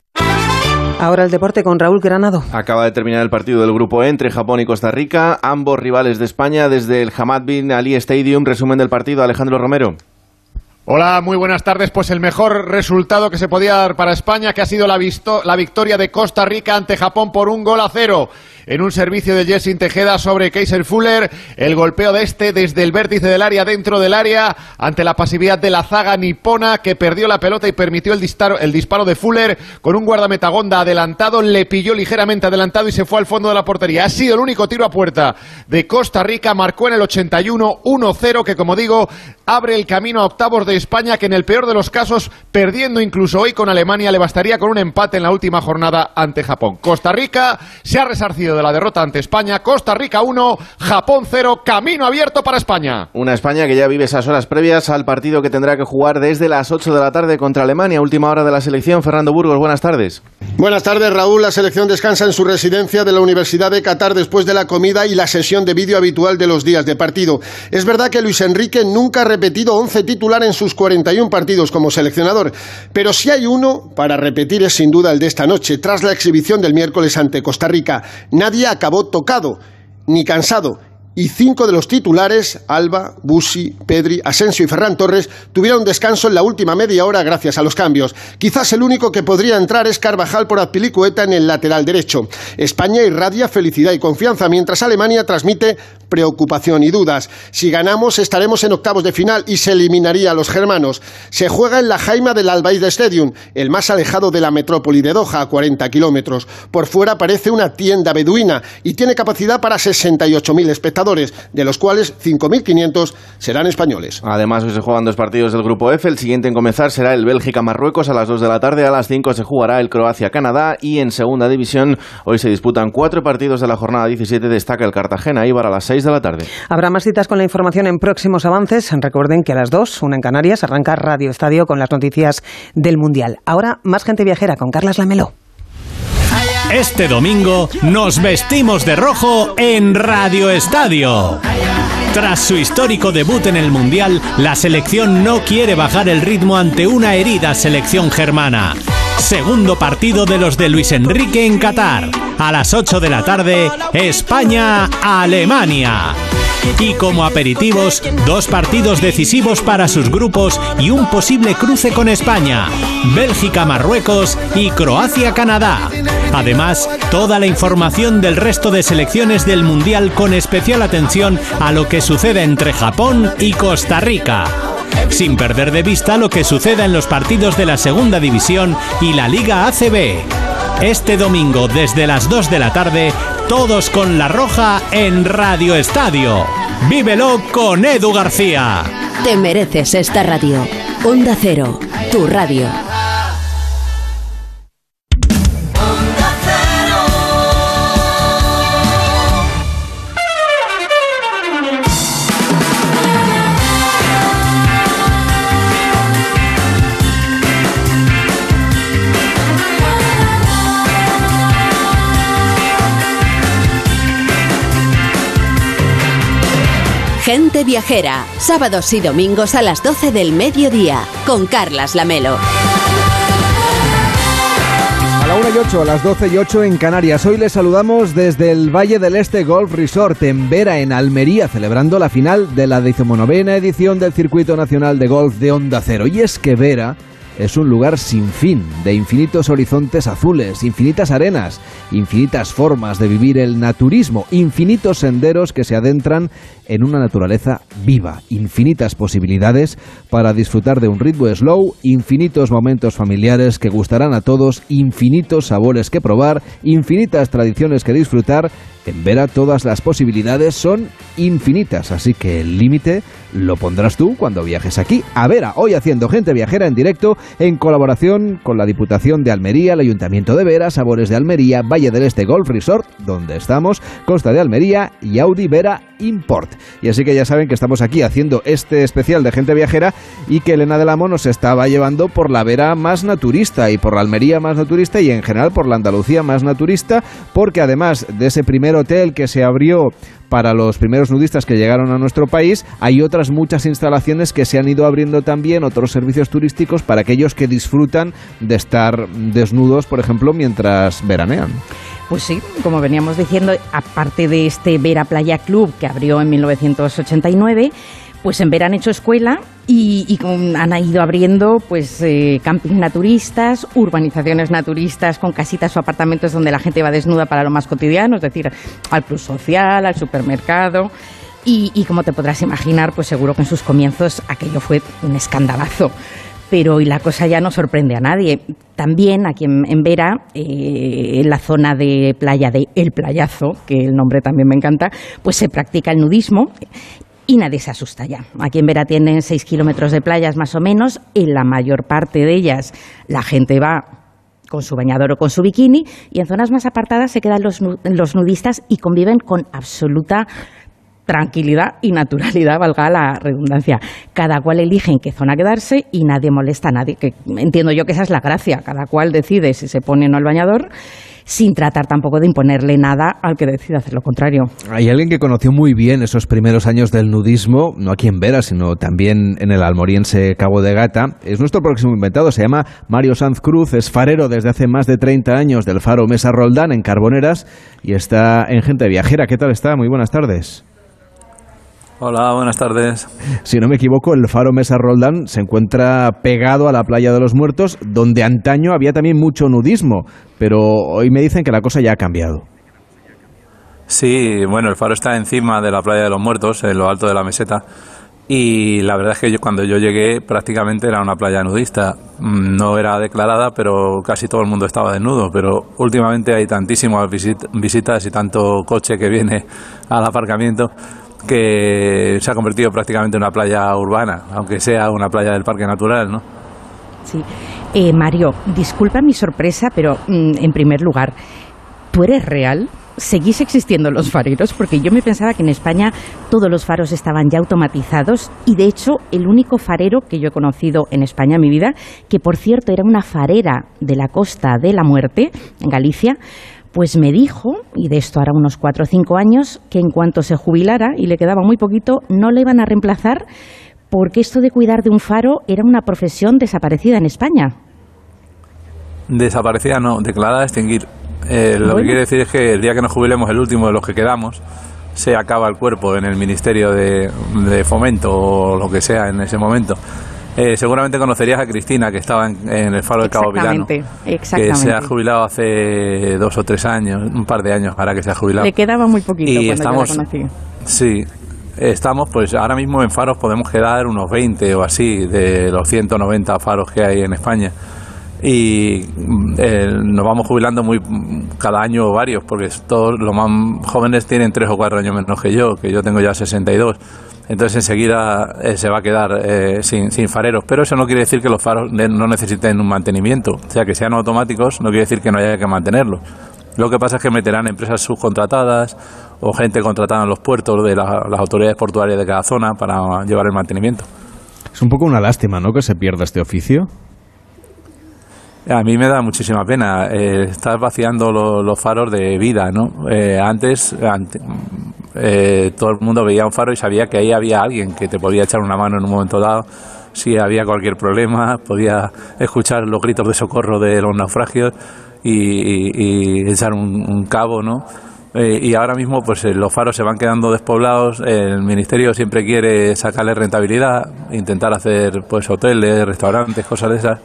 [SPEAKER 31] Ahora el deporte con Raúl Granado.
[SPEAKER 13] Acaba de terminar el partido del grupo E entre Japón y Costa Rica, ambos rivales de España desde el Hamad bin Ali Stadium. Resumen del partido, Alejandro Romero.
[SPEAKER 38] Hola, muy buenas tardes. Pues el mejor resultado que se podía dar para España, que ha sido la, la victoria de Costa Rica ante Japón por un gol a cero en un servicio de Jessin Tejeda sobre Kaiser Fuller. El golpeo de este desde el vértice del área dentro del área ante la pasividad de la zaga nipona que perdió la pelota y permitió el disparo, el disparo de Fuller con un guardametagonda adelantado. Le pilló ligeramente adelantado y se fue al fondo de la portería. Ha sido el único tiro a puerta de Costa Rica. Marcó en el 81 1-0 que, como digo, abre el camino a octavos de España que en el peor de los casos, perdiendo incluso hoy con Alemania, le bastaría con un empate en la última jornada ante Japón. Costa Rica se ha resarcido de la derrota ante España. Costa Rica 1, Japón 0, camino abierto para España.
[SPEAKER 13] Una España que ya vive esas horas previas al partido que tendrá que jugar desde las 8 de la tarde contra Alemania, última hora de la selección. Fernando Burgos, buenas tardes.
[SPEAKER 39] Buenas tardes, Raúl. La selección descansa en su residencia de la Universidad de Qatar después de la comida y la sesión de vídeo habitual de los días de partido. Es verdad que Luis Enrique nunca ha repetido 11 titular en sus 41 partidos como seleccionador, pero si hay uno para repetir es sin duda el de esta noche, tras la exhibición del miércoles ante Costa Rica. Nadie acabó tocado ni cansado y cinco de los titulares, Alba, Busi, Pedri, Asensio y Ferran Torres, tuvieron descanso en la última media hora gracias a los cambios. Quizás el único que podría entrar es Carvajal por Azpilicueta en el lateral derecho. España irradia felicidad y confianza, mientras Alemania transmite preocupación y dudas. Si ganamos, estaremos en octavos de final y se eliminaría a los germanos. Se juega en la Jaima del Albaid Stadium, el más alejado de la metrópoli de Doha, a 40 kilómetros. Por fuera parece una tienda beduina y tiene capacidad para 68.000 espectadores de los cuales 5.500 serán españoles.
[SPEAKER 13] Además, hoy se juegan dos partidos del Grupo F. El siguiente en comenzar será el Bélgica-Marruecos a las 2 de la tarde. A las 5 se jugará el Croacia-Canadá. Y en segunda división, hoy se disputan cuatro partidos de la jornada 17. Destaca el Cartagena-Ibar a las 6 de la tarde.
[SPEAKER 31] Habrá más citas con la información en próximos avances. Recuerden que a las 2, una en Canarias, arranca Radio Estadio con las noticias del Mundial. Ahora, más gente viajera con Carlas Lamelo.
[SPEAKER 40] Este domingo nos vestimos de rojo en Radio Estadio. Tras su histórico debut en el Mundial, la selección no quiere bajar el ritmo ante una herida selección germana. Segundo partido de los de Luis Enrique en Qatar. A las 8 de la tarde, España-Alemania. Y como aperitivos, dos partidos decisivos para sus grupos y un posible cruce con España, Bélgica-Marruecos y Croacia-Canadá. Además, toda la información del resto de selecciones del Mundial con especial atención a lo que sucede entre Japón y Costa Rica sin perder de vista lo que suceda en los partidos de la Segunda División y la Liga ACB. Este domingo desde las 2 de la tarde, todos con la roja en Radio Estadio. Vívelo con Edu García.
[SPEAKER 1] Te mereces esta radio. Onda Cero, tu radio. Gente Viajera, sábados y domingos a las 12 del mediodía, con Carlas Lamelo.
[SPEAKER 13] A
[SPEAKER 4] la 1 y 8, a las 12 y 8 en Canarias. Hoy les saludamos desde el Valle del Este Golf Resort en Vera, en Almería, celebrando la final de la decimonovena edición del Circuito Nacional de Golf de Onda Cero. Y es que Vera es un lugar sin fin, de infinitos horizontes azules, infinitas arenas, infinitas formas de vivir el naturismo, infinitos senderos que se adentran en una naturaleza viva, infinitas posibilidades para disfrutar de un ritmo slow, infinitos momentos familiares que gustarán a todos, infinitos sabores que probar, infinitas tradiciones que disfrutar. En Vera todas las posibilidades son infinitas, así que el límite lo pondrás tú cuando viajes aquí a Vera, hoy haciendo gente viajera en directo en colaboración con la Diputación de Almería, el Ayuntamiento de Vera, Sabores de Almería, Valle del Este Golf Resort, donde estamos, Costa de Almería y Audi Vera Import. Y así que ya saben que estamos aquí haciendo este especial de gente viajera y que Elena del Amo nos estaba llevando por la Vera más naturista y por la Almería más naturista y en general por la Andalucía más naturista, porque además de ese primer hotel que se abrió para los primeros nudistas que llegaron a nuestro país, hay otras muchas instalaciones que se han ido abriendo también, otros servicios turísticos para aquellos que disfrutan de estar desnudos, por ejemplo, mientras veranean.
[SPEAKER 30] Pues sí, como veníamos diciendo, aparte de este Vera Playa Club que abrió en 1989, pues en Vera han hecho escuela y, han ido abriendo pues eh, campings naturistas, urbanizaciones naturistas con casitas o apartamentos donde la gente va desnuda para lo más cotidiano, es decir, al plus social, al supermercado. Y, como te podrás imaginar, pues seguro que en sus comienzos aquello fue un escandalazo pero hoy la cosa ya no sorprende a nadie. También aquí en, Vera, eh, en la zona de playa de El Playazo, que el nombre también me encanta, pues se practica el nudismo y nadie se asusta ya. Aquí en Vera tienen seis kilómetros de playas más o menos, en la mayor parte de ellas la gente va con su bañador o con su bikini y en zonas más apartadas se quedan los, los nudistas y conviven con absoluta tranquilidad y naturalidad, valga la redundancia. Cada cual elige en qué zona quedarse y nadie molesta a nadie. Que entiendo yo que esa es la gracia. Cada cual decide si se pone o no el bañador sin tratar tampoco de imponerle nada al que decida hacer lo contrario.
[SPEAKER 4] Hay alguien que conoció muy bien esos primeros años del nudismo, no aquí en Vera, sino también en el almoriense Cabo de Gata. Es nuestro próximo inventado, se llama Mario Sanz Cruz, es farero desde hace más de 30 años del faro Mesa Roldán en Carboneras y está en Gente Viajera. ¿Qué tal está? Muy buenas tardes.
[SPEAKER 41] Hola, buenas tardes.
[SPEAKER 4] Si no me equivoco, el faro Mesa Roldán se encuentra pegado a la playa de los muertos, donde antaño había también mucho nudismo, pero hoy me dicen que la cosa ya ha cambiado.
[SPEAKER 41] Sí, bueno, el faro está encima de la playa de los muertos, en lo alto de la meseta, y la verdad es que yo, cuando yo llegué prácticamente era una playa nudista. Mm, no era declarada, pero casi todo el mundo estaba desnudo. Pero últimamente hay tantísimas visitas y tanto coche que viene al aparcamiento que se ha convertido prácticamente en una playa urbana, aunque sea una playa del parque natural, ¿no?
[SPEAKER 30] Sí. Eh, Mario, disculpa mi sorpresa, pero mm, en primer lugar, ¿tú eres real? ¿Seguís existiendo los fareros? Porque yo me pensaba que en España todos los faros estaban ya automatizados y de hecho el único farero que yo he conocido en España en mi vida, que por cierto era una farera de la Costa de la Muerte, en Galicia, pues me dijo, y de esto hará unos cuatro o cinco años, que en cuanto se jubilara y le quedaba muy poquito, no le iban a reemplazar porque esto de cuidar de un faro era una profesión desaparecida en España.
[SPEAKER 41] Desaparecida no, declarada a extinguir. Eh, lo que quiere decir es que el día que nos jubilemos, el último de los que quedamos, se acaba el cuerpo en el Ministerio de, de Fomento o lo que sea en ese momento. Eh, seguramente conocerías a Cristina, que estaba en, el Faro de Cabo Vilano. Que se ha jubilado hace dos o tres años, un par de años para que se ha jubilado.
[SPEAKER 30] Le quedaba muy poquito y estamos,
[SPEAKER 41] Sí, estamos, pues ahora mismo en faros podemos quedar unos 20 o así de los 190 faros que hay en España. Y eh, nos vamos jubilando muy cada año varios, porque todos los más jóvenes tienen tres o cuatro años menos que yo, que yo tengo ya 62 entonces enseguida eh, se va a quedar eh, sin, fareros. Pero eso no quiere decir que los faros no necesiten un mantenimiento. O sea, que sean automáticos no quiere decir que no haya que mantenerlos. Lo que pasa es que meterán empresas subcontratadas o gente contratada en los puertos de las autoridades portuarias de cada zona para llevar el mantenimiento.
[SPEAKER 4] Es un poco una lástima, ¿no?, que se pierda este oficio.
[SPEAKER 41] A mí me da muchísima pena. Eh, estar vaciando los faros de vida, ¿no? antes, eh, todo el mundo veía un faro y sabía que ahí había alguien que te podía echar una mano en un momento dado si había cualquier problema, podía escuchar los gritos de socorro de los naufragios y, echar un, cabo, ¿no? Eh, y ahora mismo pues eh, los faros se van quedando despoblados, el ministerio siempre quiere sacarle rentabilidad, intentar hacer pues hoteles, restaurantes, cosas de esas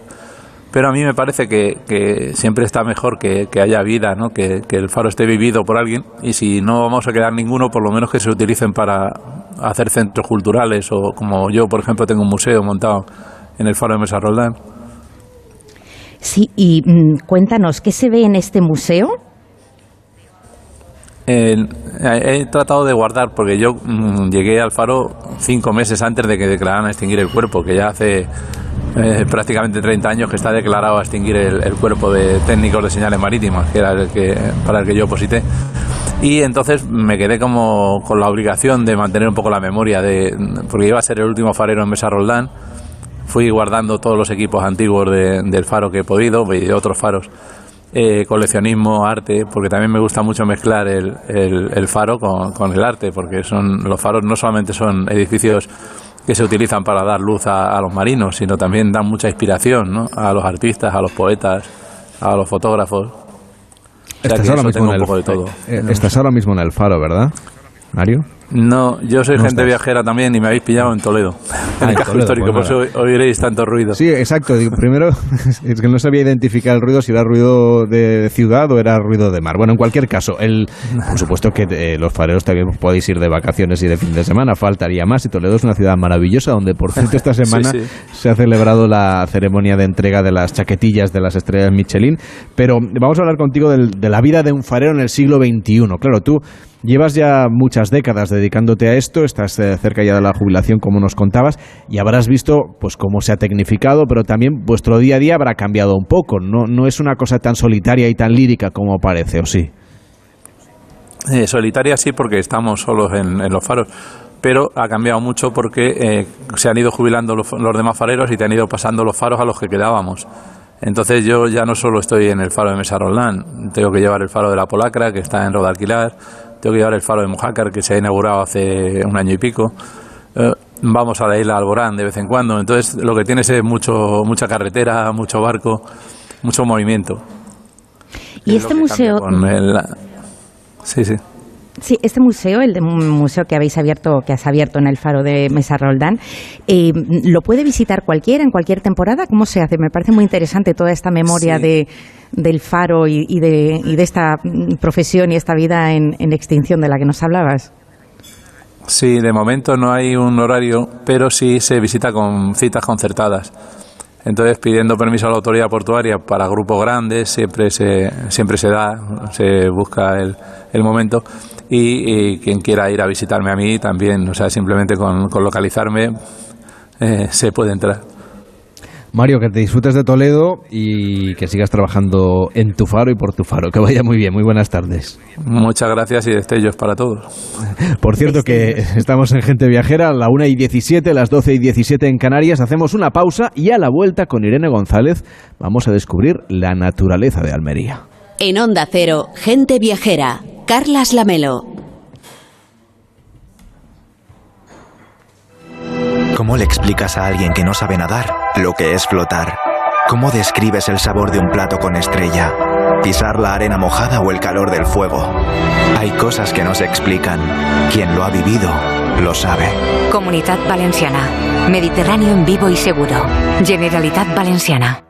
[SPEAKER 41] pero a mí me parece que, siempre está mejor que, haya vida, ¿no? Que, el faro esté vivido por alguien y si no vamos a quedar ninguno, por lo menos que se utilicen para hacer centros culturales o como yo, por ejemplo, tengo un museo montado en el faro de Mesa Roldán.
[SPEAKER 30] Sí, y mm, cuéntanos, ¿qué se ve en este museo?
[SPEAKER 41] He tratado de guardar, porque yo mm, llegué al faro cinco meses antes de que declararan extinguir el cuerpo, que ya hace eh, prácticamente 30 años que está declarado a extinguir el, cuerpo de técnicos de señales marítimas, que era el que, para el que yo oposité. Y entonces me quedé como con la obligación de mantener un poco la memoria, de, porque iba a ser el último farero en Mesa Roldán. Fui guardando todos los equipos antiguos del faro que he podido y de otros faros. Eh, coleccionismo, arte, porque también me gusta mucho mezclar el, el, faro con, con, el arte, porque son los faros no solamente son edificios que se utilizan para dar luz a, los marinos, sino también dan mucha inspiración ¿no? a los artistas, a los poetas, a los fotógrafos.
[SPEAKER 4] estás, ahora mismo en el, todo. Eh, estás ahora mismo en el faro, ¿verdad, Mario?
[SPEAKER 41] No, yo soy gente viajera también y me habéis pillado en Toledo, en el ah, casco histórico, por eso oiréis tanto ruido.
[SPEAKER 4] Sí, exacto. primero, es que no sabía identificar el ruido, si era ruido de ciudad o era ruido de mar. Bueno, en cualquier caso, el, por supuesto que eh, los fareros también podéis ir de vacaciones y de fin de semana, faltaría más. Y Toledo es una ciudad maravillosa donde, por cierto, esta semana se ha celebrado la ceremonia de entrega de las chaquetillas de las estrellas Michelin. Pero vamos a hablar contigo de la vida de un farero en el siglo XXI. Claro, tú Llevas ya muchas décadas dedicándote a esto, estás eh, cerca ya de la jubilación, como nos contabas, y habrás visto pues cómo se ha tecnificado, pero también vuestro día a día habrá cambiado un poco. No, no es una cosa tan solitaria y tan lírica como parece, ¿o sí?
[SPEAKER 41] Eh, solitaria sí, porque estamos solos en, los faros pero ha cambiado mucho porque eh, se han ido jubilando los, demás fareros y te han ido pasando los faros a los que quedábamos. Entonces yo ya no solo estoy en el faro de Mesa Roldán, tengo que llevar el faro de la Polacra, que está en Rodalquilar, tengo que llevar el faro de Mojácar, que se ha inaugurado hace un año y pico. Eh, vamos a la isla Alborán de vez en cuando. Entonces, lo que tienes es mucho, mucha carretera, mucho barco, mucho movimiento.
[SPEAKER 30] Y este museo.
[SPEAKER 41] Sí, sí.
[SPEAKER 30] Sí, este museo, el de museo que habéis abierto, que has abierto en el Faro de Mesa Roldán, eh, ¿lo puede visitar cualquiera en cualquier temporada? ¿Cómo se hace? Me parece muy interesante toda esta memoria de, del Faro y, de, y, de, esta profesión y esta vida en, en extinción de la que nos hablabas.
[SPEAKER 41] Sí, de momento no hay un horario, pero sí se visita con citas concertadas. Entonces, pidiendo permiso a la autoridad portuaria para grupos grandes, siempre se, siempre se da, se busca el, el momento. Y, quien quiera ir a visitarme a mí también, o sea, simplemente con, localizarme eh, se puede entrar.
[SPEAKER 4] Mario, que te disfrutes de Toledo y que sigas trabajando en tu faro y por tu faro. Que vaya muy bien. Muy buenas tardes.
[SPEAKER 41] Muchas gracias y destellos para todos.
[SPEAKER 4] Por cierto, que estamos en Gente Viajera a la 1 y 17, las 12 y 17 en Canarias. Hacemos una pausa y a la vuelta con Irene González vamos a descubrir la naturaleza de Almería.
[SPEAKER 20] En Onda Cero, Gente Viajera, Carlas Lamelo.
[SPEAKER 13] ¿Cómo le explicas a alguien que no sabe nadar lo que es flotar? ¿Cómo describes el sabor de un plato con estrella? ¿Pisar la arena mojada o el calor del fuego? Hay cosas que no se explican. Quien lo ha vivido, lo sabe.
[SPEAKER 42] Comunidad Valenciana. Mediterráneo en vivo y seguro. Generalitat Valenciana.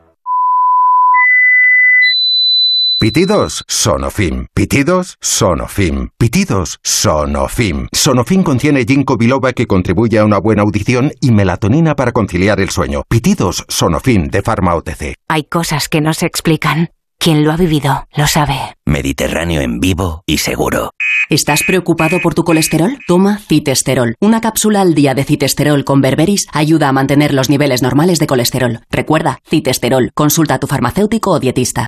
[SPEAKER 18] Pitidos Sonofim. Pitidos Sonofim. Pitidos Sonofim. Sonofim contiene ginkgo biloba que contribuye a una buena audición y melatonina para conciliar el sueño. Pitidos Sonofim de Pharma OTC.
[SPEAKER 42] Hay cosas que no se explican. Quien lo ha vivido lo sabe.
[SPEAKER 43] Mediterráneo en vivo y seguro.
[SPEAKER 20] ¿Estás preocupado por tu colesterol? Toma citesterol. Una cápsula al día de citesterol con berberis ayuda a mantener los niveles normales de colesterol. Recuerda, citesterol. Consulta a tu farmacéutico o dietista.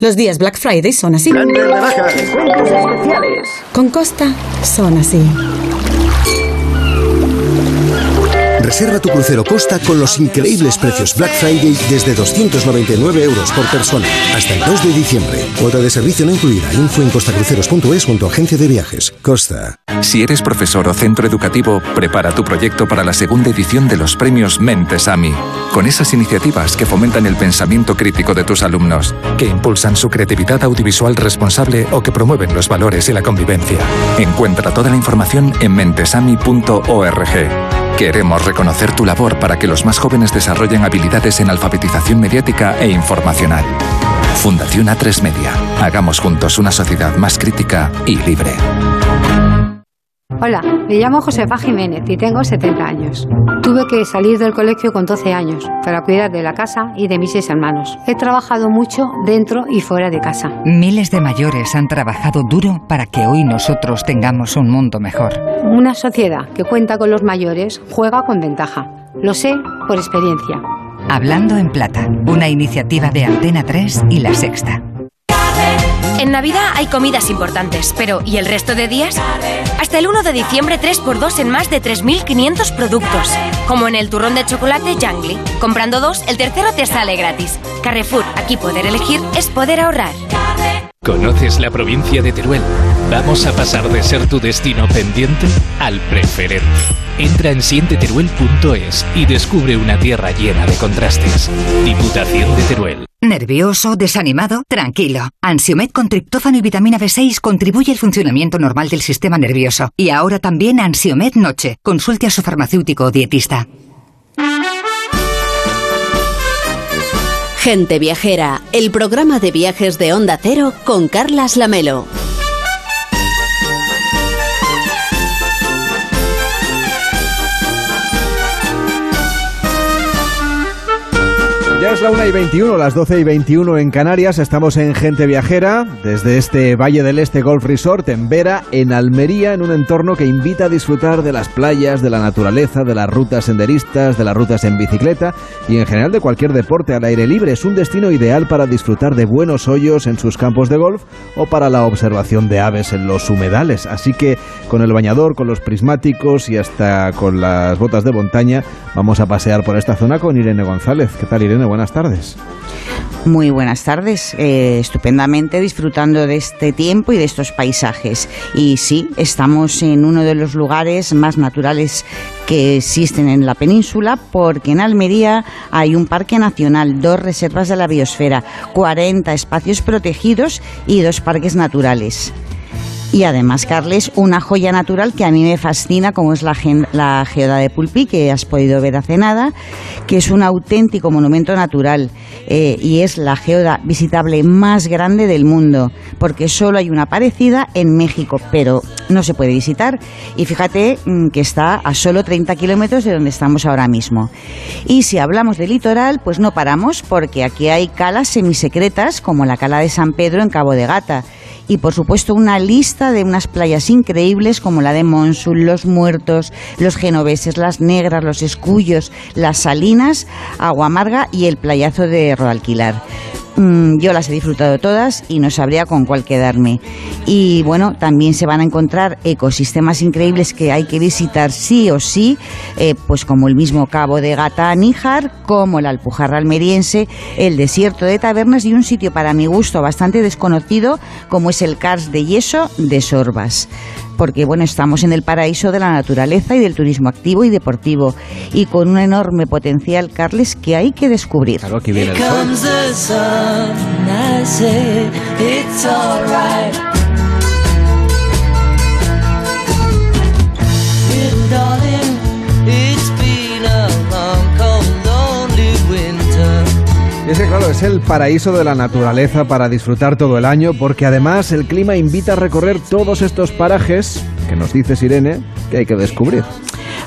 [SPEAKER 44] Los días Black Friday son así. Con Costa son así.
[SPEAKER 45] Reserva tu crucero Costa con los increíbles precios Black Friday desde 299 euros por persona hasta el 2 de diciembre. Cuota de servicio no incluida. Info en costacruceros.es con tu agencia de viajes. Costa.
[SPEAKER 27] Si eres profesor o centro educativo, prepara tu proyecto para la segunda edición de los premios Mentes AMI. Con esas iniciativas que fomentan el pensamiento crítico de tus alumnos, que impulsan su creatividad audiovisual responsable o que promueven los valores y la convivencia. Encuentra toda la información en mentesami.org. Queremos reconocer tu labor para que los más jóvenes desarrollen habilidades en alfabetización mediática e informacional. Fundación A3 Media. Hagamos juntos una sociedad más crítica y libre.
[SPEAKER 46] Hola, me llamo Josefa Jiménez y tengo 70 años. Tuve que salir del colegio con 12 años para cuidar de la casa y de mis seis hermanos. He trabajado mucho dentro y fuera de casa.
[SPEAKER 47] Miles de mayores han trabajado duro para que hoy nosotros tengamos un mundo mejor.
[SPEAKER 46] Una sociedad que cuenta con los mayores juega con ventaja. Lo sé por experiencia.
[SPEAKER 47] Hablando en Plata, una iniciativa de Antena 3 y La Sexta.
[SPEAKER 42] En Navidad hay comidas importantes, pero ¿y el resto de días? Hasta el 1 de diciembre 3x2 en más de 3.500 productos. Como en el turrón de chocolate Jangly. Comprando dos, el tercero te sale gratis. Carrefour, aquí poder elegir es poder ahorrar.
[SPEAKER 48] ¿Conoces la provincia de Teruel? Vamos a pasar de ser tu destino pendiente al preferente. Entra en sienteteruel.es y descubre una tierra llena de contrastes. Diputación de Teruel.
[SPEAKER 49] ¿Nervioso? ¿Desanimado? Tranquilo. Ansiomed con triptófano y vitamina B6 contribuye al funcionamiento normal del sistema nervioso. Y ahora también Ansiomed Noche. Consulte a su farmacéutico o dietista.
[SPEAKER 1] Gente Viajera, el programa de viajes de Onda Cero con Carlas Lamelo.
[SPEAKER 4] Es la 1 y 21, las 12 y 21 en Canarias. Estamos en Gente Viajera, desde este Valle del Este Golf Resort en Vera, en Almería, en un entorno que invita a disfrutar de las playas, de la naturaleza, de las rutas senderistas, de las rutas en bicicleta y en general de cualquier deporte al aire libre. Es un destino ideal para disfrutar de buenos hoyos en sus campos de golf o para la observación de aves en los humedales. Así que con el bañador, con los prismáticos y hasta con las botas de montaña, vamos a pasear por esta zona con Irene González. ¿Qué tal, Irene? buenas tardes.
[SPEAKER 50] Muy buenas tardes, eh, estupendamente disfrutando de este tiempo y de estos paisajes. Y sí, estamos en uno de los lugares más naturales que existen en la península, porque en Almería hay un parque nacional, dos reservas de la biosfera, 40 espacios protegidos y dos parques naturales. Y además, Carles, una joya natural que a mí me fascina, como es la, la geoda de Pulpí, que has podido ver hace nada, que es un auténtico monumento natural eh, y es la geoda visitable más grande del mundo, porque solo hay una parecida en México, pero no se puede visitar. Y fíjate mm, que está a solo 30 kilómetros de donde estamos ahora mismo. Y si hablamos de litoral, pues no paramos, porque aquí hay calas semisecretas, como la cala de San Pedro en Cabo de Gata y por supuesto una lista de unas playas increíbles como la de Monsul, Los Muertos, Los Genoveses, Las Negras, Los Escullos, Las Salinas, Agua Amarga y el playazo de Rodalquilar. Mm, yo las he disfrutado todas y no sabría con cuál quedarme. Y bueno, también se van a encontrar ecosistemas increíbles que hay que visitar sí o sí, eh, pues como el mismo Cabo de Gata Níjar, como la Alpujarra Almeriense, el desierto de Tabernas y un sitio para mi gusto bastante desconocido como es el Cars de Yeso de Sorbas porque bueno, estamos en el paraíso de la naturaleza y del turismo activo y deportivo y con un enorme potencial, Carles, que hay que descubrir.
[SPEAKER 4] Claro, aquí viene el sol. Es claro, es el paraíso de la naturaleza para disfrutar todo el año, porque además el clima invita a recorrer todos estos parajes que nos dice Sirene que hay que descubrir.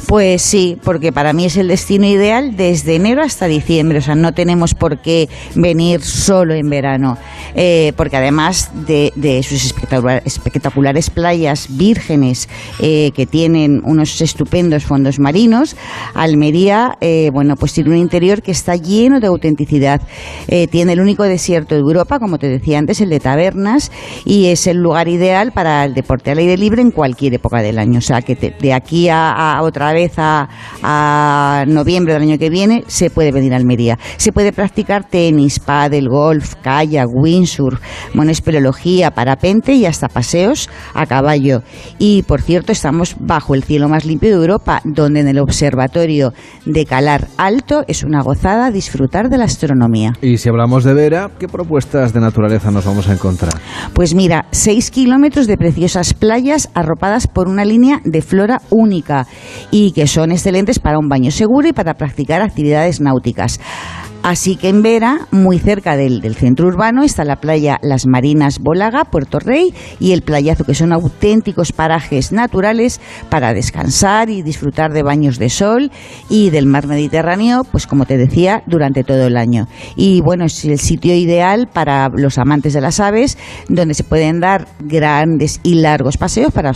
[SPEAKER 50] Pues sí, porque para mí es el destino ideal desde enero hasta diciembre. O sea, no tenemos por qué venir solo en verano. Eh, porque además de, de sus espectacular- espectaculares playas vírgenes eh, que tienen unos estupendos fondos marinos, Almería, eh, bueno, pues tiene un interior que está lleno de autenticidad. Eh, tiene el único desierto de Europa, como te decía antes, el de Tabernas, y es el lugar ideal para el deporte al aire libre en cualquier época del año. O sea, que te- de aquí a, a otra vez a, a noviembre del año que viene se puede venir a Almería. Se puede practicar tenis, pádel, golf, kayak, windsurf, bueno, espeleología, parapente y hasta paseos a caballo. Y por cierto, estamos bajo el cielo más limpio de Europa, donde en el observatorio de Calar Alto es una gozada disfrutar de la astronomía.
[SPEAKER 4] Y si hablamos de Vera, ¿qué propuestas de naturaleza nos vamos a encontrar?
[SPEAKER 50] Pues mira, 6 kilómetros de preciosas playas arropadas por una línea de flora única y que son excelentes para un baño seguro y para practicar actividades náuticas. Así que en Vera, muy cerca del, centro urbano, está la playa Las Marinas Bólaga, Puerto Rey y el Playazo, que son auténticos parajes naturales para descansar y disfrutar de baños de sol y del mar Mediterráneo, pues como te decía, durante todo el año. Y bueno, es el sitio ideal para los amantes de las aves, donde se pueden dar grandes y largos paseos para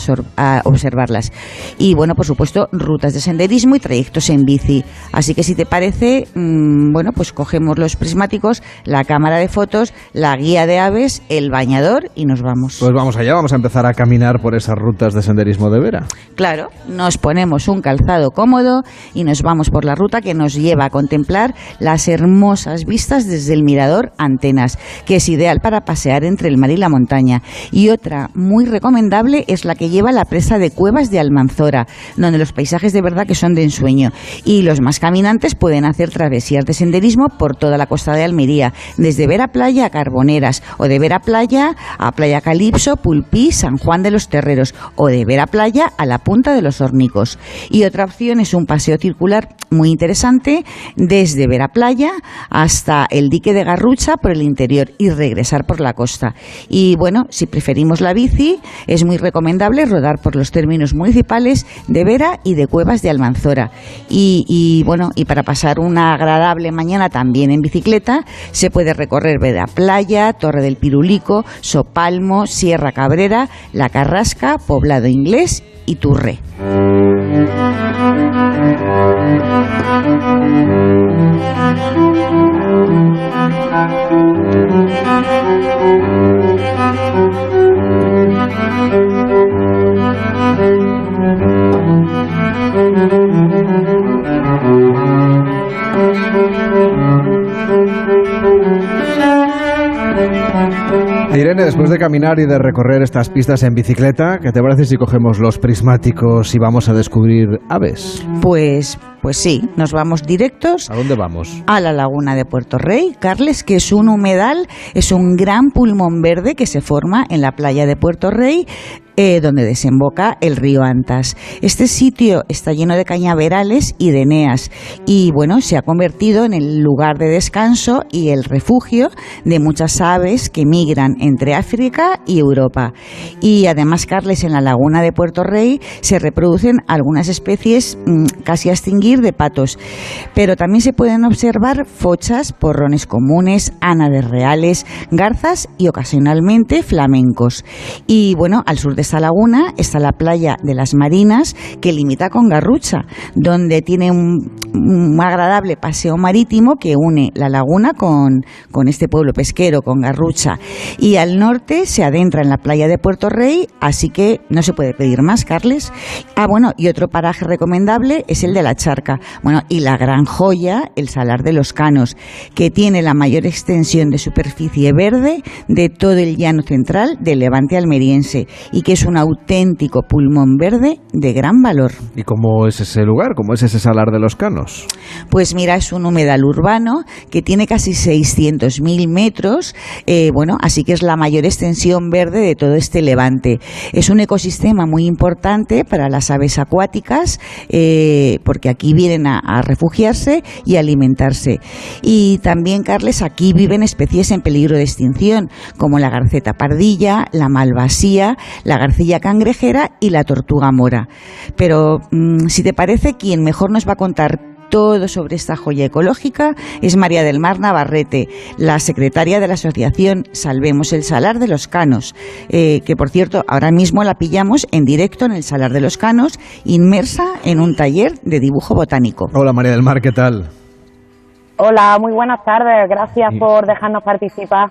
[SPEAKER 50] observarlas. Y bueno, por supuesto, rutas de senderismo y trayectos en bici. Así que si te parece, mm, bueno, pues cogemos los prismáticos, la cámara de fotos, la guía de aves, el bañador y nos vamos.
[SPEAKER 4] Pues vamos allá, vamos a empezar a caminar por esas rutas de senderismo de Vera.
[SPEAKER 50] Claro, nos ponemos un calzado cómodo y nos vamos por la ruta que nos lleva a contemplar las hermosas vistas desde el mirador Antenas, que es ideal para pasear entre el mar y la montaña. Y otra muy recomendable es la que lleva a la presa de Cuevas de Almanzora, donde los paisajes de verdad que son de ensueño. Y los más caminantes pueden hacer travesías de senderismo por toda la costa de Almería, desde Vera Playa a Carboneras, o de Vera Playa a Playa Calipso, Pulpí, San Juan de los Terreros, o de Vera Playa a la Punta de los Hornicos. Y otra opción es un paseo circular muy interesante desde Vera Playa hasta el dique de Garrucha por el interior y regresar por la costa. Y bueno, si preferimos la bici, es muy recomendable rodar por los términos municipales de Vera y de Cuevas de Almanzora. Y, y, bueno, y para pasar una agradable mañana también en bicicleta, se puede recorrer Vera Playa, Torre del Pirulico, Sopalmo, Sierra Cabrera, La Carrasca, Poblado Inglés y Turre.
[SPEAKER 4] Irene, después de caminar y de recorrer estas pistas en bicicleta, ¿qué te parece si cogemos los prismáticos y vamos a descubrir aves?
[SPEAKER 50] Pues, pues sí, nos vamos directos
[SPEAKER 4] ¿A dónde vamos?
[SPEAKER 50] a la laguna de Puerto Rey, Carles, que es un humedal, es un gran pulmón verde que se forma en la playa de Puerto Rey, eh, donde desemboca el río Antas. Este sitio está lleno de cañaverales y de eneas y bueno, se ha convertido en el lugar de descanso y el refugio de muchas aves que migran entre África y Europa. Y además, Carles, en la laguna de Puerto Rey se reproducen algunas especies mm, casi a de patos, pero también se pueden observar fochas, porrones comunes, ánades reales, garzas y ocasionalmente flamencos. Y bueno, al sur de esta laguna está la playa de las Marinas que limita con Garrucha, donde tiene un, un agradable paseo marítimo que une la laguna con, con este pueblo pesquero, con Garrucha. Y al norte se adentra en la playa de Puerto Rey, así que no se puede pedir más, Carles. Ah, bueno, y otro paraje recomendable es el de la Charca. Bueno, y la gran joya, el Salar de los Canos, que tiene la mayor extensión de superficie verde de todo el llano central del levante almeriense y que es un auténtico pulmón verde de gran valor.
[SPEAKER 4] ¿Y cómo es ese lugar? ¿Cómo es ese salar de los canos?
[SPEAKER 50] Pues mira, es un humedal urbano que tiene casi 600.000 metros, eh, bueno, así que es la mayor extensión verde de todo este levante. Es un ecosistema muy importante para las aves acuáticas, eh, porque aquí vienen a, a refugiarse y alimentarse. Y también, Carles, aquí viven especies en peligro de extinción, como la garceta pardilla, la malvasía, la garcilla cangrejera y la tortuga mora. Pero, mm, si te parece, quien mejor nos va a contar todo sobre esta joya ecológica es María del Mar Navarrete, la secretaria de la asociación Salvemos el Salar de los Canos, eh, que por cierto ahora mismo la pillamos en directo en el Salar de los Canos, inmersa en un taller de dibujo botánico.
[SPEAKER 4] Hola María del Mar, ¿qué tal?
[SPEAKER 51] Hola, muy buenas tardes. Gracias por dejarnos participar.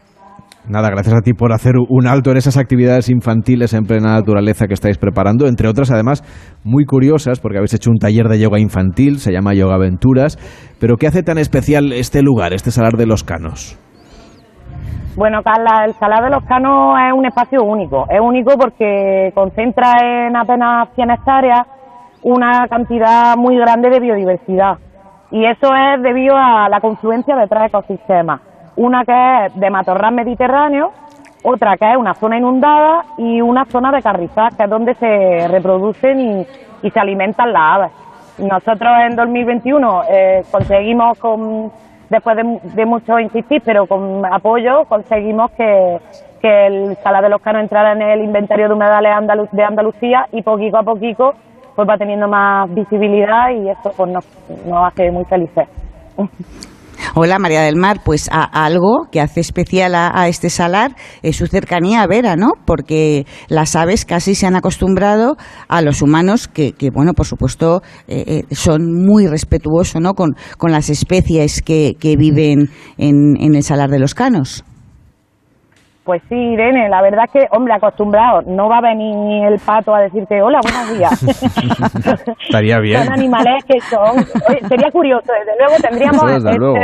[SPEAKER 4] Nada, gracias a ti por hacer un alto en esas actividades infantiles en plena naturaleza que estáis preparando, entre otras además muy curiosas, porque habéis hecho un taller de yoga infantil, se llama Yoga Aventuras, pero ¿qué hace tan especial este lugar, este Salar de los Canos?
[SPEAKER 51] Bueno, Carla, el Salar de los Canos es un espacio único. Es único porque concentra en apenas 100 hectáreas una cantidad muy grande de biodiversidad. Y eso es debido a la confluencia de tres ecosistemas. Una que es de matorral mediterráneo, otra que es una zona inundada y una zona de carrizal, que es donde se reproducen y, se alimentan las aves. Nosotros en 2021 eh, conseguimos, con, después de, mucho insistir, pero con apoyo, conseguimos que, el Salar de los Canos entrara en el inventario de humedales de Andalucía y poquito a poquito pues va teniendo más visibilidad y eso pues nos, nos hace muy felices.
[SPEAKER 50] Hola María del Mar, pues a, algo que hace especial a, este salar es su cercanía a Vera, ¿no? Porque las aves casi se han acostumbrado a los humanos que, que bueno, por supuesto, eh, eh, son muy respetuosos, ¿no? Con, con las especies que, que viven en, en el salar de los canos.
[SPEAKER 51] Pues sí, Irene, la verdad es que, hombre, acostumbrado, no va a venir el pato a decirte hola, buenos días.
[SPEAKER 4] Estaría bien.
[SPEAKER 51] Son animales que son. Oye, sería curioso, desde luego tendríamos
[SPEAKER 4] Desde
[SPEAKER 51] este,
[SPEAKER 4] luego.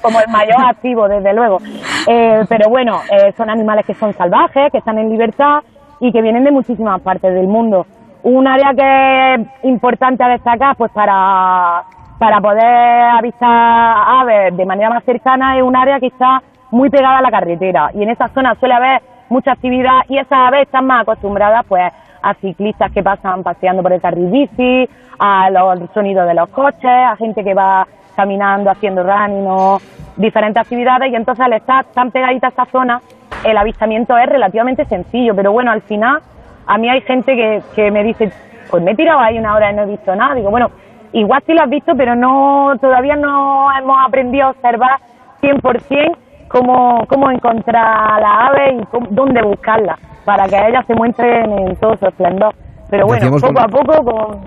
[SPEAKER 51] como el mayor activo, desde luego. Eh, pero bueno, eh, son animales que son salvajes, que están en libertad y que vienen de muchísimas partes del mundo. Un área que es importante a destacar, pues para, para poder avistar aves de manera más cercana, es un área que está muy pegada a la carretera. Y en esa zona suele haber mucha actividad y esas aves están más acostumbradas pues a ciclistas que pasan paseando por el carril bici, a los sonidos de los coches, a gente que va caminando, haciendo running o diferentes actividades. Y entonces al estar tan pegadita a esta zona el avistamiento es relativamente sencillo, pero bueno, al final a mí hay gente que, que me dice, pues me he tirado ahí una hora y no he visto nada, digo, bueno, igual sí lo has visto, pero no todavía no hemos aprendido a observar 100% cómo, cómo encontrar la ave y cómo, dónde buscarla para que ellas se muestren en todo su esplendor. Pero bueno, poco
[SPEAKER 4] con-
[SPEAKER 51] a poco con...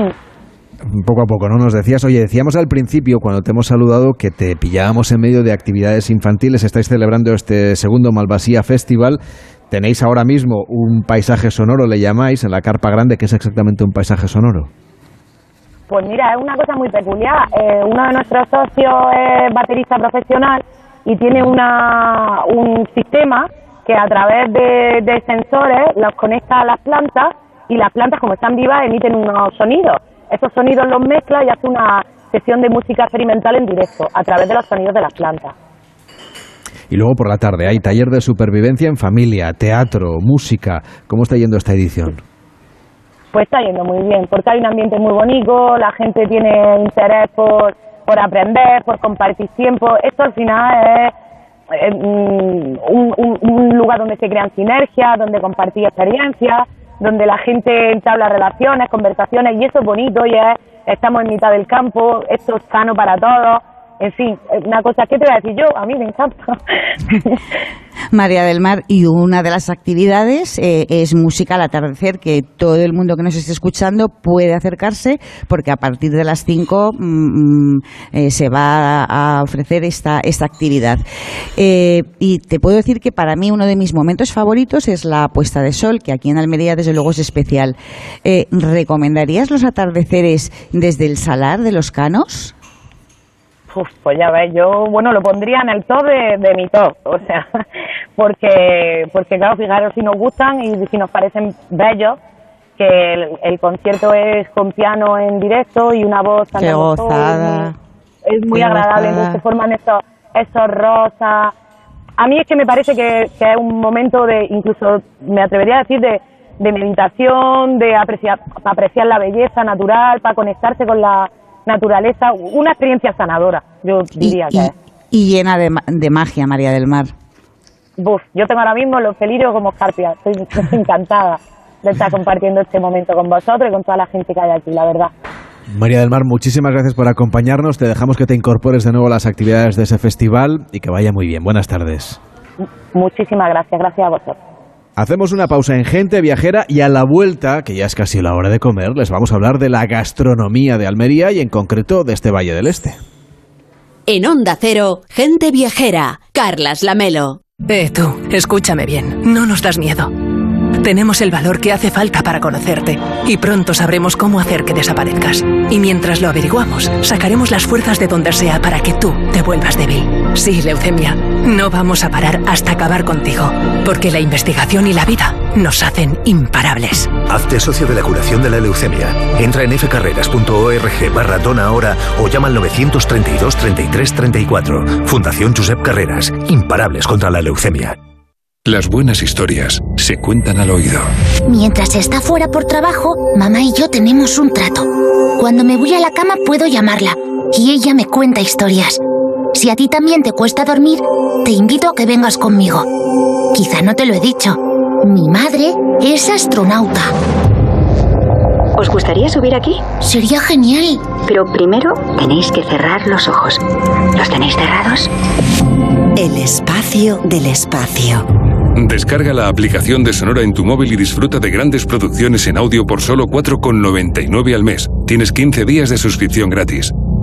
[SPEAKER 51] Mm.
[SPEAKER 4] Poco a poco, ¿no? Nos decías, oye, decíamos al principio, cuando te hemos saludado, que te pillábamos en medio de actividades infantiles. Estáis celebrando este segundo Malvasía Festival. Tenéis ahora mismo un paisaje sonoro, le llamáis, en la Carpa Grande, que es exactamente un paisaje sonoro.
[SPEAKER 51] Pues mira, es una cosa muy peculiar. Eh, uno de nuestros socios es baterista profesional y tiene una, un sistema que a través de, de sensores los conecta a las plantas y las plantas, como están vivas, emiten unos sonidos. Esos sonidos los mezcla y hace una sesión de música experimental en directo a través de los sonidos de las plantas.
[SPEAKER 4] Y luego por la tarde hay taller de supervivencia en familia, teatro, música. ¿Cómo está yendo esta edición?
[SPEAKER 51] Pues está yendo muy bien, porque hay un ambiente muy bonito, la gente tiene interés por, por aprender, por compartir tiempo. Esto al final es eh, mm, un, un- un lugar donde se crean sinergias, donde compartir experiencias, donde la gente entabla relaciones, conversaciones, y eso es bonito, y es, estamos en mitad del campo, esto es sano para todos. En fin, una cosa que te voy a decir yo, a mí me encanta.
[SPEAKER 50] María del Mar, y una de las actividades eh, es música al atardecer, que todo el mundo que nos esté escuchando puede acercarse, porque a partir de las 5 se va a ofrecer esta, esta actividad. Eh, y te puedo decir que para mí uno de mis momentos favoritos es la puesta de sol, que aquí en Almería desde luego es especial. Eh, ¿Recomendarías los atardeceres desde el Salar de los Canos?
[SPEAKER 51] Uf, pues ya ves, yo, bueno, lo pondría en el top de, de mi top, o sea, porque, porque claro, fijaros si nos gustan y si nos parecen bellos, que el, el concierto es con piano en directo y una voz todo,
[SPEAKER 50] gozada.
[SPEAKER 51] Es muy
[SPEAKER 50] Qué
[SPEAKER 51] agradable,
[SPEAKER 50] gozada.
[SPEAKER 51] se forman esos, esos rosas. A mí es que me parece que, que es un momento de, incluso me atrevería a decir, de, de meditación, de apreciar, apreciar la belleza natural, para conectarse con la, naturaleza, una experiencia sanadora, yo diría que es.
[SPEAKER 50] Y llena de, ma- de magia, María del Mar.
[SPEAKER 51] Buf, yo tengo ahora mismo los felirios como escarpia. Estoy, estoy encantada de estar compartiendo este momento con vosotros y con toda la gente que hay aquí, la verdad.
[SPEAKER 4] María del Mar, muchísimas gracias por acompañarnos. Te dejamos que te incorpores de nuevo a las actividades de ese festival y que vaya muy bien. Buenas tardes.
[SPEAKER 51] Muchísimas gracias, gracias a vosotros.
[SPEAKER 4] Hacemos una pausa en Gente Viajera y a la vuelta, que ya es casi la hora de comer, les vamos a hablar de la gastronomía de Almería y en concreto de este Valle del Este.
[SPEAKER 1] En Onda Cero, gente viajera. Carlas Lamelo.
[SPEAKER 12] Eh, tú, escúchame bien. No nos das miedo. Tenemos el valor que hace falta para conocerte y pronto sabremos cómo hacer que desaparezcas. Y mientras lo averiguamos, sacaremos las fuerzas de donde sea para que tú te vuelvas débil. Sí, leucemia, no vamos a parar hasta acabar contigo, porque la investigación y la vida nos hacen imparables.
[SPEAKER 52] Hazte socio de la curación de la leucemia. Entra en fcarreras.org barra dona ahora o llama al 932 33 34. Fundación Josep Carreras. Imparables contra la leucemia.
[SPEAKER 15] Las buenas historias se cuentan al oído.
[SPEAKER 53] Mientras está fuera por trabajo, mamá y yo tenemos un trato. Cuando me voy a la cama puedo llamarla y ella me cuenta historias. Si a ti también te cuesta dormir, te invito a que vengas conmigo. Quizá no te lo he dicho. Mi madre es astronauta.
[SPEAKER 54] ¿Os gustaría subir aquí?
[SPEAKER 53] Sería genial.
[SPEAKER 54] Pero primero tenéis que cerrar los ojos. ¿Los tenéis cerrados?
[SPEAKER 55] El espacio del espacio.
[SPEAKER 15] Descarga la aplicación de Sonora en tu móvil y disfruta de grandes producciones en audio por solo 4,99 al mes. Tienes 15 días de suscripción gratis.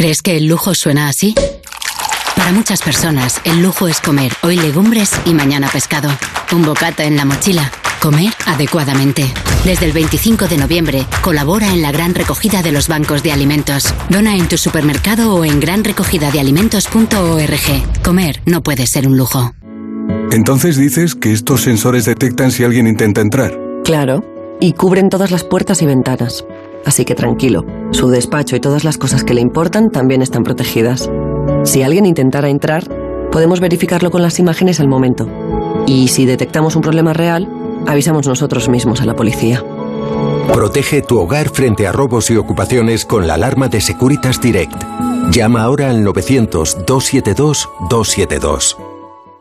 [SPEAKER 24] ¿Crees que el lujo suena así? Para muchas personas, el lujo es comer hoy legumbres y mañana pescado. Un bocata en la mochila. Comer adecuadamente. Desde el 25 de noviembre, colabora en la gran recogida de los bancos de alimentos. Dona en tu supermercado o en granrecogidadealimentos.org. Comer no puede ser un lujo.
[SPEAKER 56] Entonces dices que estos sensores detectan si alguien intenta entrar.
[SPEAKER 16] Claro, y cubren todas las puertas y ventanas. Así que tranquilo, su despacho y todas las cosas que le importan también están protegidas. Si alguien intentara entrar, podemos verificarlo con las imágenes al momento. Y si detectamos un problema real, avisamos nosotros mismos a la policía.
[SPEAKER 57] Protege tu hogar frente a robos y ocupaciones con la alarma de Securitas Direct. Llama ahora al 900-272-272.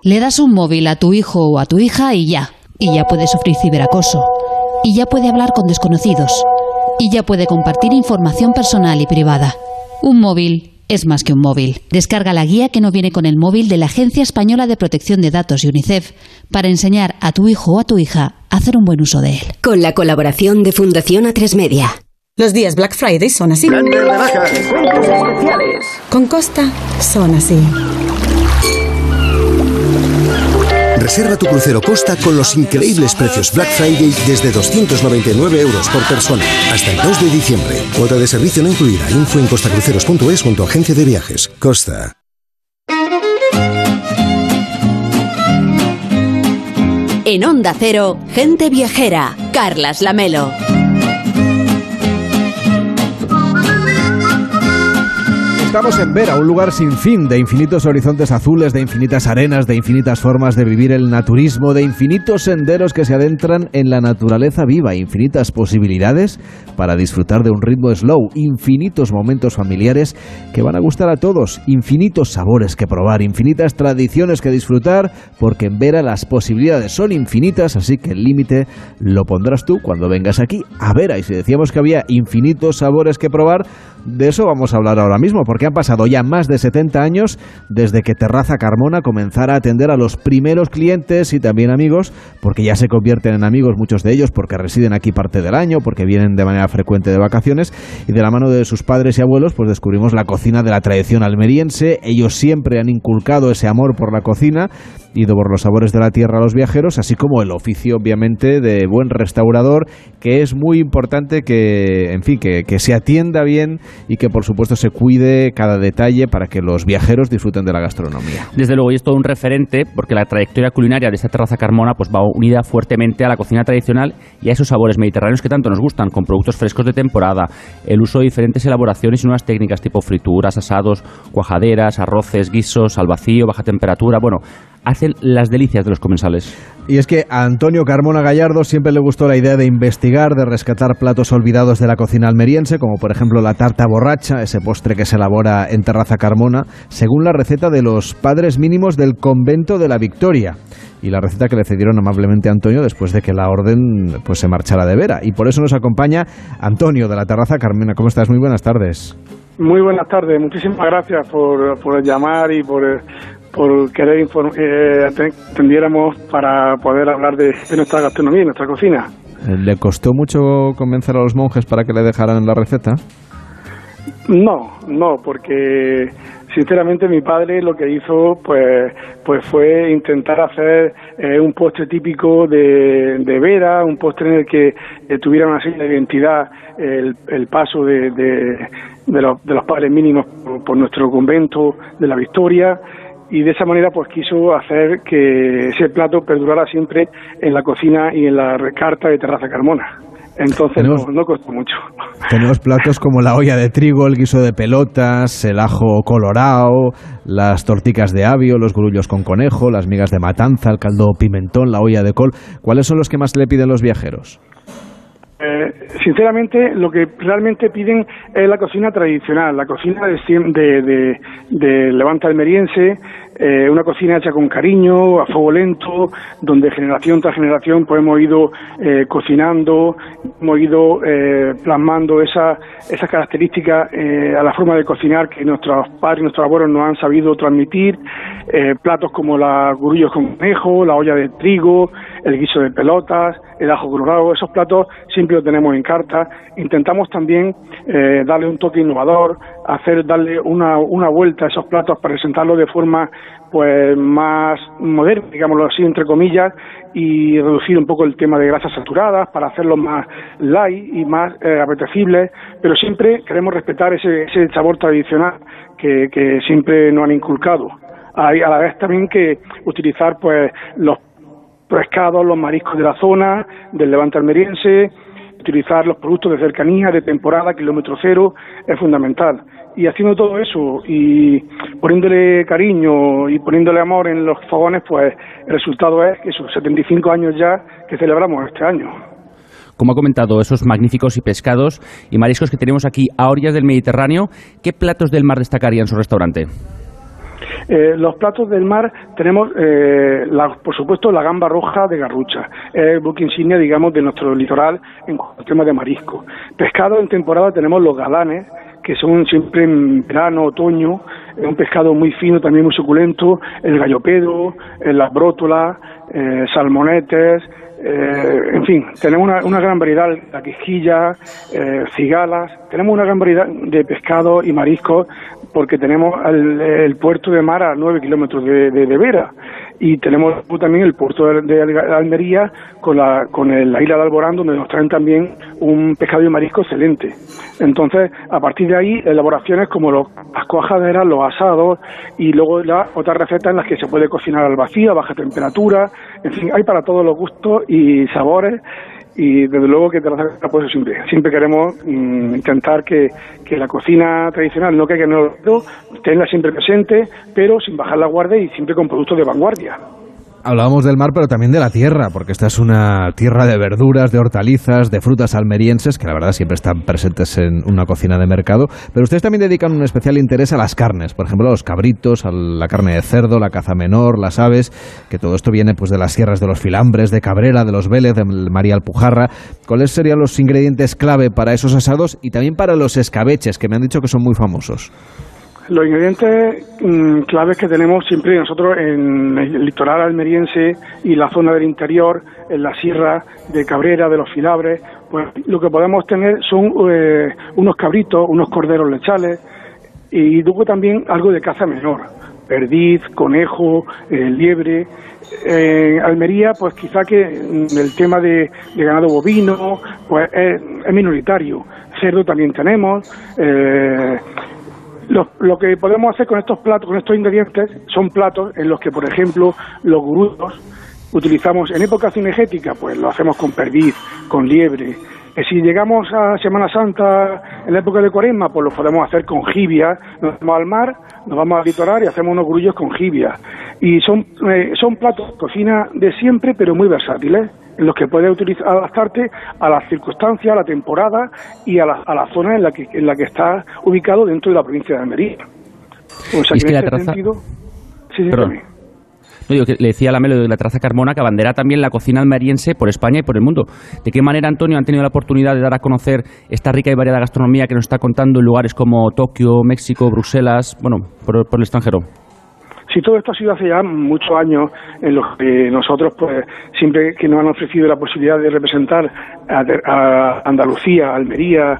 [SPEAKER 58] Le das un móvil a tu hijo o a tu hija y ya. Y ya puede sufrir ciberacoso. Y ya puede hablar con desconocidos. Y ya puede compartir información personal y privada. Un móvil es más que un móvil. Descarga la guía que no viene con el móvil de la Agencia Española de Protección de Datos y UNICEF para enseñar a tu hijo o a tu hija a hacer un buen uso de él.
[SPEAKER 55] Con la colaboración de Fundación A3 Media.
[SPEAKER 17] Los días Black Friday son así. Con Costa son así.
[SPEAKER 18] Reserva tu crucero Costa con los increíbles precios Black Friday desde 299 euros por persona hasta el 2 de diciembre. Cuota de servicio no incluida. Info en costacruceros.es junto a agencia de viajes. Costa.
[SPEAKER 1] En Onda Cero, gente viajera. Carlas Lamelo.
[SPEAKER 4] Estamos en Vera, un lugar sin fin, de infinitos horizontes azules, de infinitas arenas, de infinitas formas de vivir el naturismo, de infinitos senderos que se adentran en la naturaleza viva, infinitas posibilidades para disfrutar de un ritmo slow, infinitos momentos familiares que van a gustar a todos, infinitos sabores que probar, infinitas tradiciones que disfrutar, porque en Vera las posibilidades son infinitas, así que el límite lo pondrás tú cuando vengas aquí a Vera. Y si decíamos que había infinitos sabores que probar, de eso vamos a hablar ahora mismo, porque han pasado ya más de 70 años desde que Terraza Carmona comenzara a atender a los primeros clientes y también amigos, porque ya se convierten en amigos muchos de ellos, porque residen aquí parte del año, porque vienen de manera frecuente de vacaciones, y de la mano de sus padres y abuelos, pues descubrimos la cocina de la tradición almeriense. Ellos siempre han inculcado ese amor por la cocina ido por los sabores de la tierra a los viajeros, así como el oficio, obviamente, de buen restaurador, que es muy importante que, en fin, que, que se atienda bien y que, por supuesto, se cuide cada detalle para que los viajeros disfruten de la gastronomía.
[SPEAKER 59] Desde luego, y es todo un referente porque la trayectoria culinaria de esta terraza Carmona pues va unida fuertemente a la cocina tradicional y a esos sabores mediterráneos que tanto nos gustan, con productos frescos de temporada, el uso de diferentes elaboraciones y nuevas técnicas tipo frituras, asados, cuajaderas, arroces, guisos, al vacío, baja temperatura, bueno, hacen las delicias de los comensales.
[SPEAKER 4] Y es que a Antonio Carmona Gallardo siempre le gustó la idea de investigar, de rescatar platos olvidados de la cocina almeriense, como por ejemplo la tarta borracha, ese postre que se elabora en Terraza Carmona, según la receta de los padres mínimos del convento de la Victoria. Y la receta que le cedieron amablemente a Antonio después de que la orden pues se marchara de vera. Y por eso nos acompaña Antonio de la Terraza Carmona. ¿Cómo estás? Muy buenas tardes.
[SPEAKER 60] Muy buenas tardes. Muchísimas gracias por, por llamar y por, por querer eh, atendiéramos para poder hablar de, nuestra gastronomía y nuestra cocina.
[SPEAKER 4] ¿Le costó mucho convencer a los monjes para que le dejaran la receta?
[SPEAKER 60] No, no, porque sinceramente mi padre lo que hizo pues pues fue intentar hacer eh, un postre típico de, de, Vera, un postre en el que eh, tuviera una serie de identidad el, el paso de, de, de, los, de los padres mínimos por nuestro convento de la Victoria y de esa manera pues quiso hacer que ese plato perdurara siempre en la cocina y en la carta de Terraza Carmona. Entonces no, costó mucho.
[SPEAKER 4] Tenemos platos como la olla de trigo, el guiso de pelotas, el ajo colorado, las torticas de avio, los grullos con conejo, las migas de matanza, el caldo pimentón, la olla de col. ¿Cuáles son los que más le piden los viajeros?
[SPEAKER 60] Eh, sinceramente, lo que realmente piden es la cocina tradicional, la cocina de, de, de, Levante almeriense, eh, una cocina hecha con cariño, a fuego lento, donde generación tras generación pues hemos ido eh, cocinando, hemos ido plasmando esas esa características a la forma de cocinar que nuestros padres y nuestros abuelos nos han sabido transmitir, platos como la gurullos con conejo, la olla de trigo, el guiso de pelotas, el ajo colorado, esos platos siempre los tenemos en carta. Intentamos también eh, darle un toque innovador, hacer darle una, una vuelta a esos platos para presentarlos de forma pues más moderna, digámoslo así, entre comillas, y reducir un poco el tema de grasas saturadas para hacerlos más light y más eh, apetecibles, pero siempre queremos respetar ese, ese sabor tradicional que, que siempre nos han inculcado. A la vez también que utilizar pues los pescados, los mariscos de la zona, del levante almeriense, utilizar los productos de cercanía, de temporada, kilómetro cero, es fundamental. Y haciendo todo eso y poniéndole cariño y poniéndole amor en los fogones, pues el resultado es que esos 75 años ya que celebramos este año.
[SPEAKER 59] Como ha comentado, esos magníficos y pescados y mariscos que tenemos aquí a orillas del Mediterráneo, ¿qué platos del mar destacarían en su restaurante?
[SPEAKER 60] Eh, los platos del mar tenemos, eh, por supuesto, la gamba roja de garrucha, el buque insignia, digamos, de nuestro litoral en cuanto tema de marisco. Pescado en temporada tenemos los galanes, que son siempre en verano, otoño, un pescado muy fino, también muy suculento, el gallopedo, las brótolas, eh, salmonetes, eh, en fin, tenemos una, una gran variedad, la quejilla, eh, cigalas, tenemos una gran variedad de pescados y mariscos porque tenemos el, puerto de mar a nueve kilómetros de, de, Vera y tenemos también el puerto de, Almería con la, con la isla de Alborán donde nos traen también un pescado y marisco excelente. Entonces, a partir de ahí, elaboraciones como los, las cuajaderas, los asados y luego la, otras recetas en las que se puede cocinar al vacío, a baja temperatura, en fin, hay para todos los gustos y sabores y desde luego que pues siempre siempre queremos mm, intentar que, que, la cocina tradicional no caiga en el olvido tenga siempre presente pero sin bajar la guardia y siempre con productos de vanguardia
[SPEAKER 4] Hablábamos del mar, pero también de la tierra, porque esta es una tierra de verduras, de hortalizas, de frutas almerienses, que la verdad siempre están presentes en una cocina de mercado. Pero ustedes también dedican un especial interés a las carnes, por ejemplo, a los cabritos, a la carne de cerdo, la caza menor, las aves, que todo esto viene pues de las sierras de los Filambres, de Cabrera, de los Vélez, de María Alpujarra. ¿Cuáles serían los ingredientes clave para esos asados y también para los escabeches, que me han dicho que son muy famosos?
[SPEAKER 60] Los ingredientes mm, claves que tenemos siempre nosotros en el litoral almeriense y la zona del interior, en la sierra de Cabrera, de los Filabres, pues lo que podemos tener son eh, unos cabritos, unos corderos lechales y luego también algo de caza menor. perdiz, conejo, eh, liebre. En Almería, pues quizá que mm, el tema de, de ganado bovino pues es, es minoritario. Cerdo también tenemos. eh, lo, lo que podemos hacer con estos platos, con estos ingredientes, son platos en los que, por ejemplo, los grudos utilizamos en época cinegética, pues lo hacemos con perdiz, con liebre. Eh, si llegamos a Semana Santa en la época de Cuaresma, pues lo podemos hacer con jibia. Nos vamos al mar, nos vamos al litoral y hacemos unos grullos con jibia. Y son, eh, son platos de cocina de siempre, pero muy versátiles, los que puedes utilizar, adaptarte a las circunstancias, a la temporada y a la, a la zona en la que, en la que estás ubicado dentro de la provincia de Almería. O sea
[SPEAKER 59] Y es
[SPEAKER 60] que en
[SPEAKER 59] la
[SPEAKER 60] ese
[SPEAKER 59] terraza-
[SPEAKER 60] sentido... Sí, sí,
[SPEAKER 59] Perdón. No, que le decía a la Melo de la Terraza Carmona que abandera también la cocina almeriense por España y por el mundo. ¿De qué manera, Antonio, han tenido la oportunidad de dar a conocer esta rica y variada gastronomía que nos está contando en lugares como Tokio, México, Bruselas, bueno, por, por el extranjero?
[SPEAKER 60] Sí, todo esto ha sido hace ya muchos años en los que nosotros, pues, siempre que nos han ofrecido la posibilidad de representar a, a Andalucía, Almería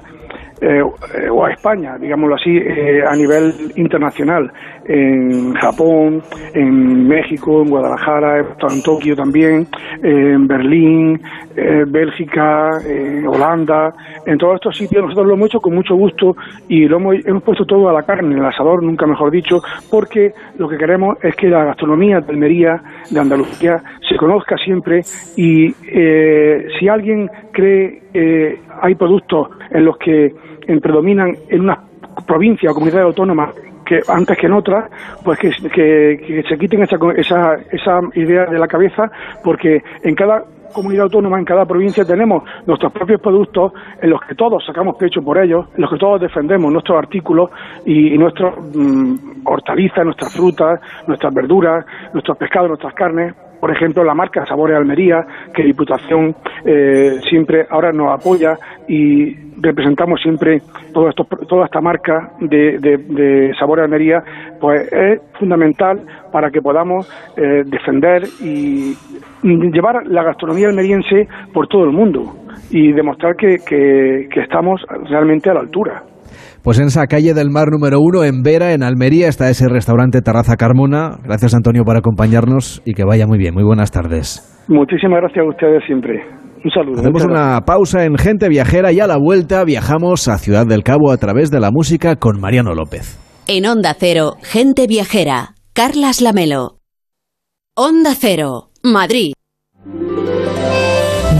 [SPEAKER 60] eh, eh, o a España, digámoslo así, eh, a nivel internacional, en Japón, en México, en Guadalajara, en Tokio también, en Berlín, eh, Bélgica, eh, Holanda, en todos estos sitios nosotros lo hemos hecho con mucho gusto y lo hemos, hemos puesto todo a la carne, en el asador, nunca mejor dicho, porque lo que queremos es que la gastronomía de Almería, de Andalucía, se conozca siempre y eh, si alguien cree eh, hay productos en los que predominan en una provincia o comunidad autónoma que antes que en otras, pues que se quiten esa, esa, esa idea de la cabeza, porque en cada comunidad autónoma, en cada provincia tenemos nuestros propios productos en los que todos sacamos pecho por ellos, en los que todos defendemos nuestros artículos y, y nuestras mm, hortalizas, nuestras frutas, nuestras verduras, nuestros pescados, nuestras carnes. Por ejemplo, la marca Sabores Almería, que Diputación eh, siempre ahora nos apoya y representamos siempre todo esto, toda esta marca de, de, Sabores Almería, pues es fundamental para que podamos eh, defender y llevar la gastronomía almeriense por todo el mundo y demostrar que, que estamos realmente a la altura.
[SPEAKER 4] Pues en esa calle del Mar número uno, en Vera, en Almería, está ese restaurante Terraza Carmona. Gracias, Antonio, por acompañarnos y que vaya muy bien. Muy buenas tardes.
[SPEAKER 60] Muchísimas gracias a ustedes siempre. Un saludo.
[SPEAKER 4] Hacemos una pausa en Gente Viajera y a la vuelta viajamos a Ciudad del Cabo a través de la música con Mariano López.
[SPEAKER 1] En Onda Cero, gente viajera. Carlas Lamelo. Onda Cero, Madrid.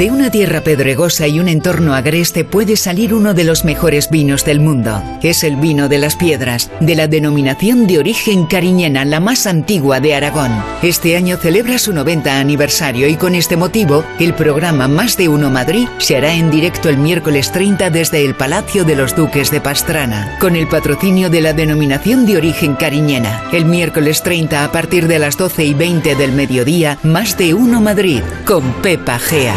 [SPEAKER 61] De una tierra pedregosa y un entorno agreste puede salir uno de los mejores vinos del mundo. Es el vino de las piedras, de la denominación de origen cariñena, la más antigua de Aragón. Este año celebra su 90 aniversario y con este motivo, el programa Más de Uno Madrid se hará en directo el miércoles 30 desde el Palacio de los Duques de Pastrana, con el patrocinio de la denominación de origen cariñena. El miércoles 30 a partir de las 12 y 20 del mediodía, Más de Uno Madrid, con Pepa Gea.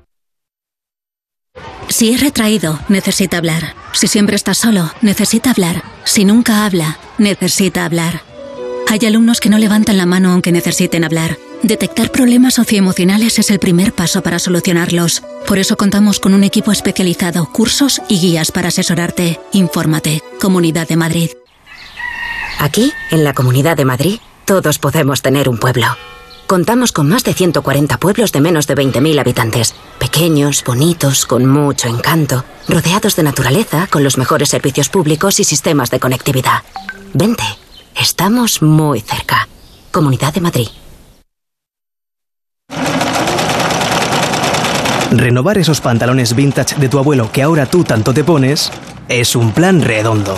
[SPEAKER 24] Si es retraído, necesita hablar. Si siempre está solo, necesita hablar. Si nunca habla, necesita hablar. Hay alumnos que no levantan la mano aunque necesiten hablar. Detectar problemas socioemocionales es el primer paso para solucionarlos. Por eso contamos con un equipo especializado, cursos y guías para asesorarte. Infórmate. Comunidad de Madrid.
[SPEAKER 62] Aquí, en la Comunidad de Madrid, todos podemos tener un pueblo. Contamos con más de 140 pueblos de menos de 20.000 habitantes. Pequeños, bonitos, con mucho encanto, rodeados de naturaleza, con los mejores servicios públicos y sistemas de conectividad. Vente, estamos muy cerca. Comunidad de Madrid.
[SPEAKER 63] Renovar esos pantalones vintage de tu abuelo que ahora tú tanto te pones es un plan redondo.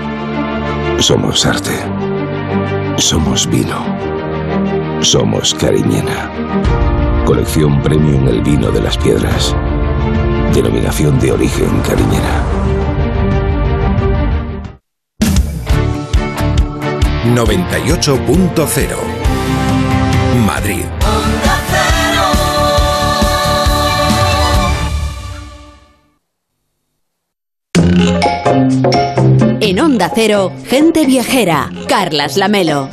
[SPEAKER 64] Somos arte. Somos vino. Somos Cariñena. Colección Premium El Vino de las Piedras. Denominación de origen Cariñena.
[SPEAKER 18] 98.0 Madrid.
[SPEAKER 1] Onda gente viajera, Carlas Lamelo.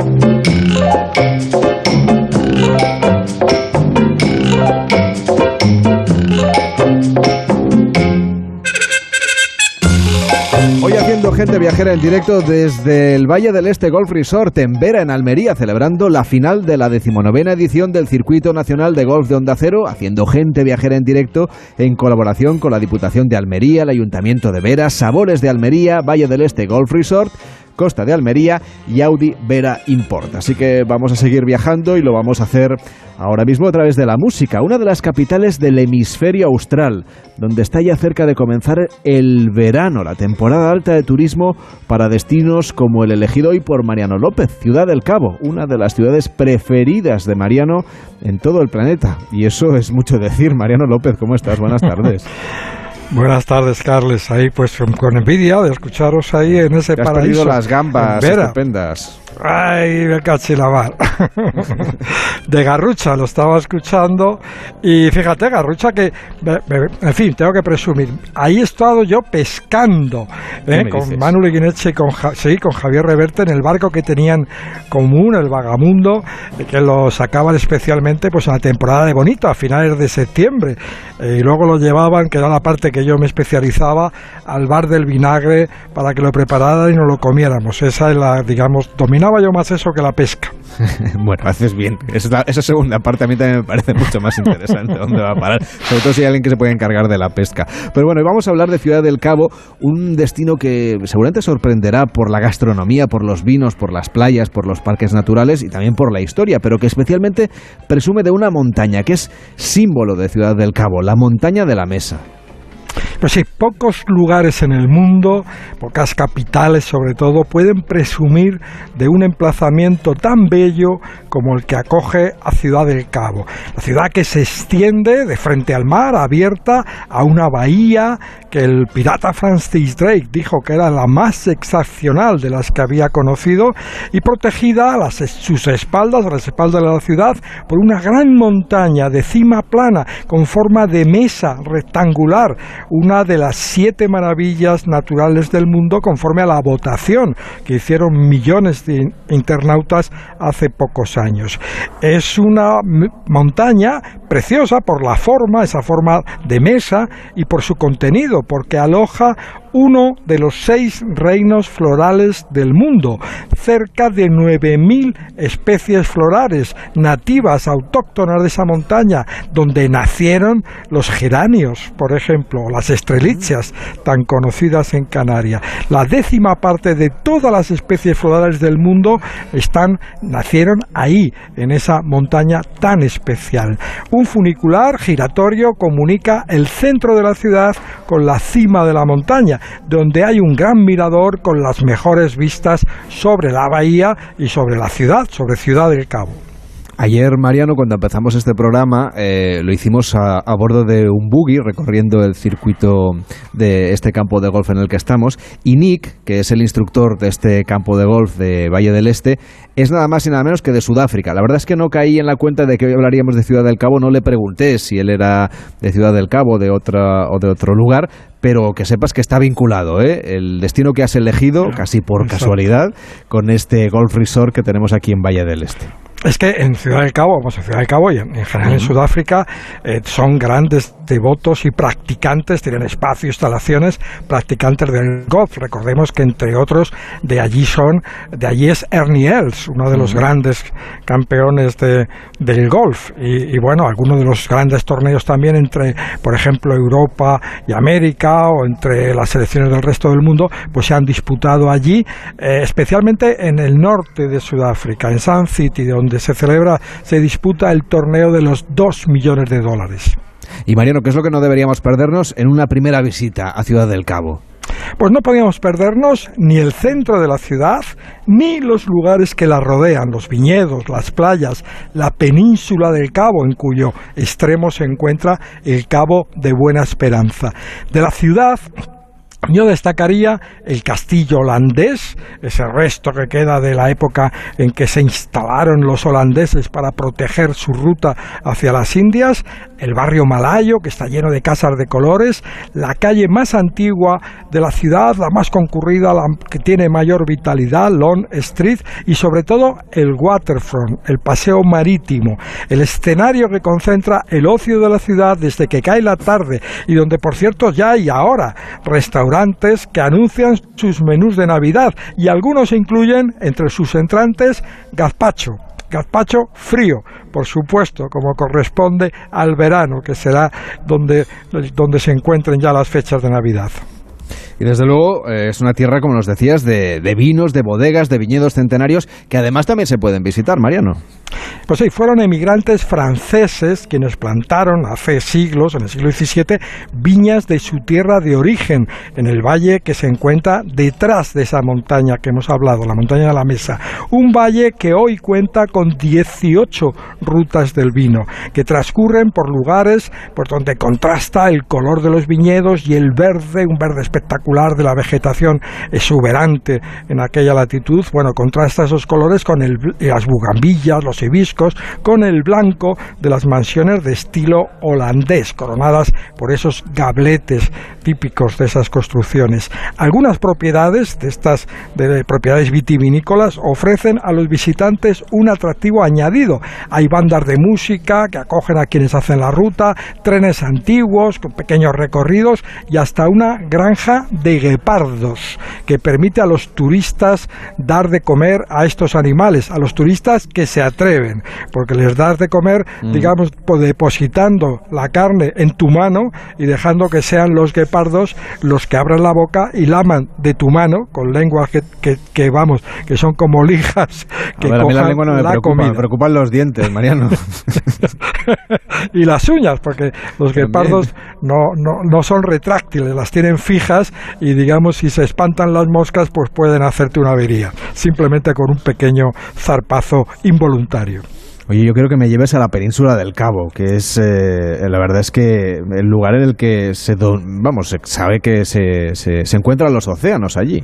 [SPEAKER 4] Gente viajera en directo desde el Valle del Este Golf Resort en Vera, en Almería, celebrando la final de la decimonovena edición del Circuito Nacional de Golf de Onda Cero, haciendo gente viajera en directo en colaboración con la Diputación de Almería, el Ayuntamiento de Vera, Sabores de Almería, Valle del Este Golf Resort Costa de Almería y Audi Vera Import. Así que vamos a seguir viajando y lo vamos a hacer ahora mismo a través de la música, una de las capitales del hemisferio austral, donde está ya cerca de comenzar el verano, la temporada alta de turismo para destinos como el elegido hoy por Mariano López, Ciudad del Cabo, una de las ciudades preferidas de Mariano en todo el planeta. Y eso es mucho decir. Mariano López, ¿cómo estás? Buenas tardes.
[SPEAKER 65] Buenas tardes, Carles. Ahí, pues con envidia de escucharos ahí en ese
[SPEAKER 4] Te has
[SPEAKER 65] paraíso.
[SPEAKER 4] las gambas estupendas.
[SPEAKER 65] Ay, me cachilabar. de Garrucha lo estaba escuchando y fíjate, Garrucha que, en fin, tengo que presumir. Ahí he estado yo pescando
[SPEAKER 4] ¿Qué
[SPEAKER 65] ¿eh? con
[SPEAKER 4] dices?
[SPEAKER 65] Manu Leguineche y con, Ja- sí, con Javier Reverte en el barco que tenían común, el Vagamundo, que lo sacaban especialmente pues en la temporada de Bonito, a finales de septiembre. Eh, y luego lo llevaban, que era la parte que yo me especializaba, al bar del vinagre para que lo prepararan y nos lo comiéramos. Esa es la, digamos, dominaba yo más eso que la pesca.
[SPEAKER 4] bueno, haces bien. Esa, esa segunda parte a mí también me parece mucho más interesante. ¿Dónde va a parar? Sobre todo si hay alguien que se puede encargar de la pesca. Pero bueno, vamos a hablar de Ciudad del Cabo, un destino que seguramente sorprenderá por la gastronomía, por los vinos, por las playas, por los parques naturales y también por la historia, pero que especialmente presume de una montaña que es símbolo de Ciudad del Cabo, la montaña de la Mesa.
[SPEAKER 65] Pues sí, pocos lugares en el mundo, pocas capitales sobre todo, pueden presumir de un emplazamiento tan bello como el que acoge a Ciudad del Cabo. La ciudad que se extiende de frente al mar, abierta a una bahía que el pirata Francis Drake dijo que era la más excepcional de las que había conocido y protegida a las, sus espaldas, a las espaldas de la ciudad, por una gran montaña de cima plana con forma de mesa rectangular, una de las siete maravillas naturales del mundo conforme a la votación que hicieron millones de internautas hace pocos años. Es una montaña preciosa por la forma, esa forma de mesa y por su contenido, porque aloja uno de los seis reinos florales del mundo, cerca de 9.000 especies florales nativas, autóctonas de esa montaña, donde nacieron los geranios, por ejemplo, o las estrelichas, tan conocidas en Canarias. La décima parte de todas las especies florales del mundo están, nacieron ahí, en esa montaña tan especial. Un funicular giratorio comunica el centro de la ciudad con la cima de la montaña, donde hay un gran mirador con las mejores vistas sobre la bahía y sobre la ciudad, sobre Ciudad del Cabo.
[SPEAKER 4] Ayer, Mariano, cuando empezamos este programa, eh, lo hicimos a, a bordo de un buggy recorriendo el circuito de este campo de golf en el que estamos. Y Nick, que es el instructor de este campo de golf de Valle del Este, es nada más y nada menos que de Sudáfrica. La verdad es que no caí en la cuenta de que hoy hablaríamos de Ciudad del Cabo. No le pregunté si él era de Ciudad del Cabo de otra, o de otro lugar, pero que sepas que está vinculado, ¿eh? El destino que has elegido, casi por casualidad, con este golf resort que tenemos aquí en Valle del Este.
[SPEAKER 65] Es que en Ciudad del Cabo, vamos, en Ciudad del Cabo y en, general en Sudáfrica, eh, son grandes devotos y practicantes, tienen espacio, instalaciones, practicantes del golf. Recordemos que entre otros de allí son, de allí es Ernie Els, uno de los grandes campeones de, del golf. Y, y, bueno, algunos de los grandes torneos también entre, por ejemplo, Europa y América o entre las selecciones del resto del mundo, pues se han disputado allí, eh, especialmente en el norte de Sudáfrica, en Sun City, donde donde se celebra, se disputa el torneo de los 2 millones de dólares.
[SPEAKER 4] Y Mariano, ¿qué es lo que no deberíamos perdernos en una primera visita a Ciudad del Cabo?
[SPEAKER 65] Pues no podíamos perdernos ni el centro de la ciudad, ni los lugares que la rodean, los viñedos, las playas, la península del Cabo, en cuyo extremo se encuentra el Cabo de Buena Esperanza. De la ciudad yo destacaría el castillo holandés, ese resto que queda de la época en que se instalaron los holandeses para proteger su ruta hacia las Indias, el barrio malayo, que está lleno de casas de colores, la calle más antigua de la ciudad, la más concurrida, la que tiene mayor vitalidad, Long Street, y sobre todo el waterfront, el paseo marítimo, el escenario que concentra el ocio de la ciudad desde que cae la tarde y donde, por cierto, ya hay ahora restaurantes que anuncian sus menús de Navidad y algunos incluyen entre sus entrantes gazpacho, gazpacho frío, por supuesto, como corresponde al verano, que será donde, donde se encuentren ya las fechas de Navidad.
[SPEAKER 4] Y desde luego eh, es una tierra, como nos decías, de, de, vinos, de bodegas, de viñedos centenarios, que además también se pueden visitar, Mariano.
[SPEAKER 65] Pues sí, fueron emigrantes franceses quienes plantaron hace siglos, en el siglo XVII, viñas de su tierra de origen, en el valle que se encuentra detrás de esa montaña que hemos hablado, la montaña de la Mesa. Un valle que hoy cuenta con 18 rutas del vino, que transcurren por lugares por donde contrasta el color de los viñedos y el verde, un verde espectacular de la vegetación exuberante en aquella latitud. Bueno, contrasta esos colores con las bugambillas, los hibiscos, con el blanco de las mansiones de estilo holandés, coronadas por esos gabletes típicos de esas construcciones. Algunas propiedades de estas de propiedades vitivinícolas ofrecen a los visitantes un atractivo añadido. Hay bandas de música que acogen a quienes hacen la ruta, trenes antiguos con pequeños recorridos y hasta una granja de guepardos que permite a los turistas dar de comer a estos animales, a los turistas que se atreven, porque les das de comer, mm. digamos, depositando la carne en tu mano y dejando que sean los guepardos los que abran la boca y laman de tu mano con lenguas que, que, vamos, que son como lijas que
[SPEAKER 4] a la lengua no me preocupa, me preocupan los dientes, Mariano.
[SPEAKER 65] y las uñas, porque los guepardos no, no, no son retráctiles, las tienen fijas y digamos si se espantan las moscas pues pueden hacerte una avería, simplemente con un pequeño zarpazo involuntario.
[SPEAKER 4] Oye, yo quiero que me lleves a la península del Cabo, que es, eh, la verdad es que el lugar en el que se, vamos, se sabe que se, se, se encuentran los océanos allí.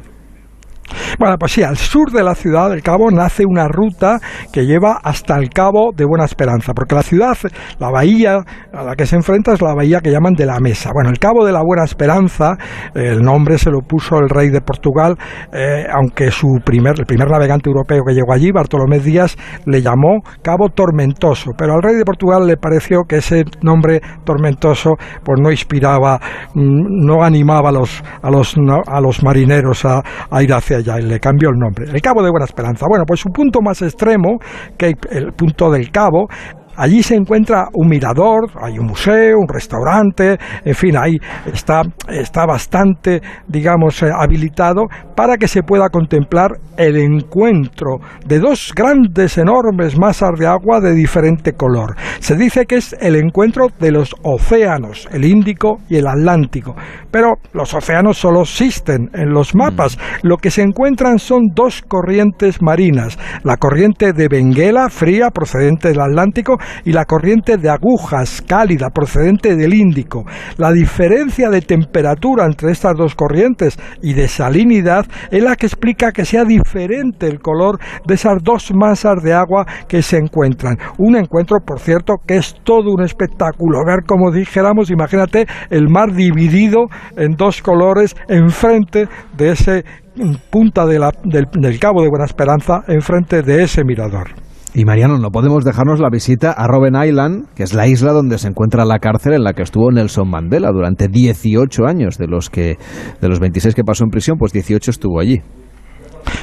[SPEAKER 65] Bueno, pues sí, al sur de la ciudad del Cabo nace una ruta que lleva hasta el Cabo de Buena Esperanza, porque la ciudad, la bahía a la que se enfrenta es la bahía que llaman de la Mesa. Bueno, el Cabo de la Buena Esperanza, el nombre se lo puso el rey de Portugal, eh, aunque su primer, el primer navegante europeo que llegó allí, Bartolomé Díaz, le llamó Cabo Tormentoso, pero al rey de Portugal le pareció que ese nombre tormentoso pues no inspiraba, mm, no animaba a los, a los, a los marineros a, a ir hacia allá le cambió el nombre. El Cabo de Buena Esperanza. Bueno, pues su punto más extremo, que el punto del Cabo, Allí se encuentra un mirador, hay un museo, un restaurante, en fin, ahí está, está bastante, digamos, eh, habilitado para que se pueda contemplar el encuentro de dos grandes, enormes masas de agua de diferente color. Se dice que es el encuentro de los océanos, el Índico y el Atlántico, pero los océanos solo existen en los mapas. Mm. Lo que se encuentran son dos corrientes marinas, la corriente de Benguela, fría, procedente del Atlántico, y la corriente de agujas cálida procedente del Índico. La diferencia de temperatura entre estas dos corrientes y de salinidad es la que explica que sea diferente el color de esas dos masas de agua que se encuentran. Un encuentro, por cierto, que es todo un espectáculo. Ver como dijéramos, imagínate el mar dividido en dos colores enfrente de ese punta del, del Cabo de Buena Esperanza, enfrente de ese mirador.
[SPEAKER 4] Y Mariano, no podemos dejarnos la visita a Robben Island, que es la isla donde se encuentra la cárcel en la que estuvo Nelson Mandela durante 18 años, de los que de los 26 que pasó en prisión, pues 18 estuvo allí.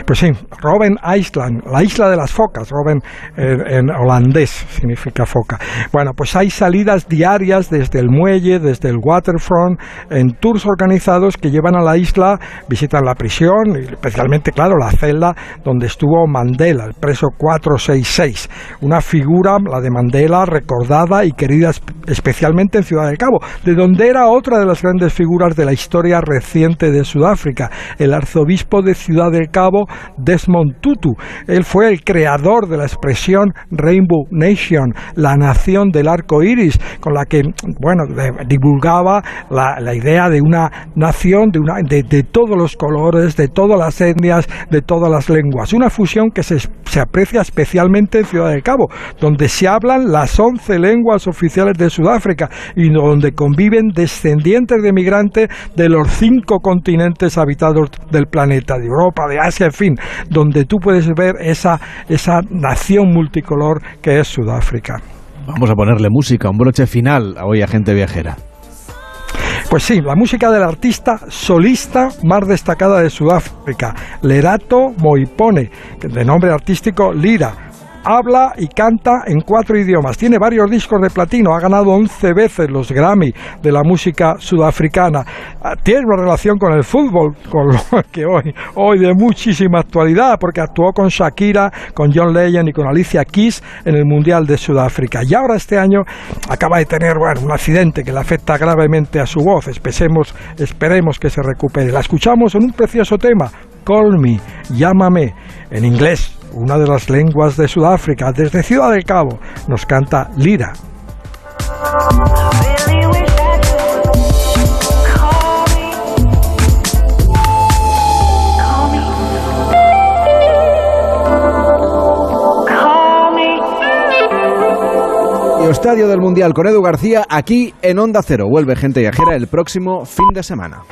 [SPEAKER 65] Pues sí, Robben Island, la isla de las focas, Robben en, holandés significa foca. Bueno, pues hay salidas diarias desde el muelle, desde el waterfront, en tours organizados que llevan a la isla, visitan la prisión, especialmente, claro, la celda donde estuvo Mandela, el preso 466. Una figura, la de Mandela, recordada y querida especialmente en Ciudad del Cabo, de donde era otra de las grandes figuras de la historia reciente de Sudáfrica, el arzobispo de Ciudad del Cabo, Desmond Tutu. Él fue el creador de la expresión Rainbow Nation, la nación del arco iris, con la que, bueno, divulgaba la, idea de una nación de, una, de, todos los colores, de todas las etnias, de todas las lenguas. Una fusión que se, se aprecia especialmente en Ciudad del Cabo, donde se hablan las 11 lenguas oficiales de Sudáfrica y donde conviven descendientes de migrantes de los cinco continentes habitados del planeta, de Europa, de Asia, en fin, donde tú puedes ver esa, esa nación multicolor que es Sudáfrica.
[SPEAKER 4] Vamos a ponerle música, un broche final a hoy a gente viajera.
[SPEAKER 65] Pues sí, la música del artista solista más destacada de Sudáfrica, Lerato Moipone, de nombre artístico Lira habla y canta en cuatro idiomas. Tiene varios discos de platino, ha ganado 11 veces los Grammy de la música sudafricana. Ah, tiene una relación con el fútbol, con lo que hoy, hoy de muchísima actualidad, porque actuó con Shakira, con John Legend y con Alicia Keys en el Mundial de Sudáfrica. Y ahora este año acaba de tener un accidente que le afecta gravemente a su voz. Esperemos, esperemos que se recupere. La escuchamos en un precioso tema, Call Me, llámame, en inglés una de las lenguas de Sudáfrica, desde Ciudad del Cabo, nos canta Lira.
[SPEAKER 4] Estadio del Mundial con Edu García aquí en Onda Cero. Vuelve gente viajera el próximo fin de semana.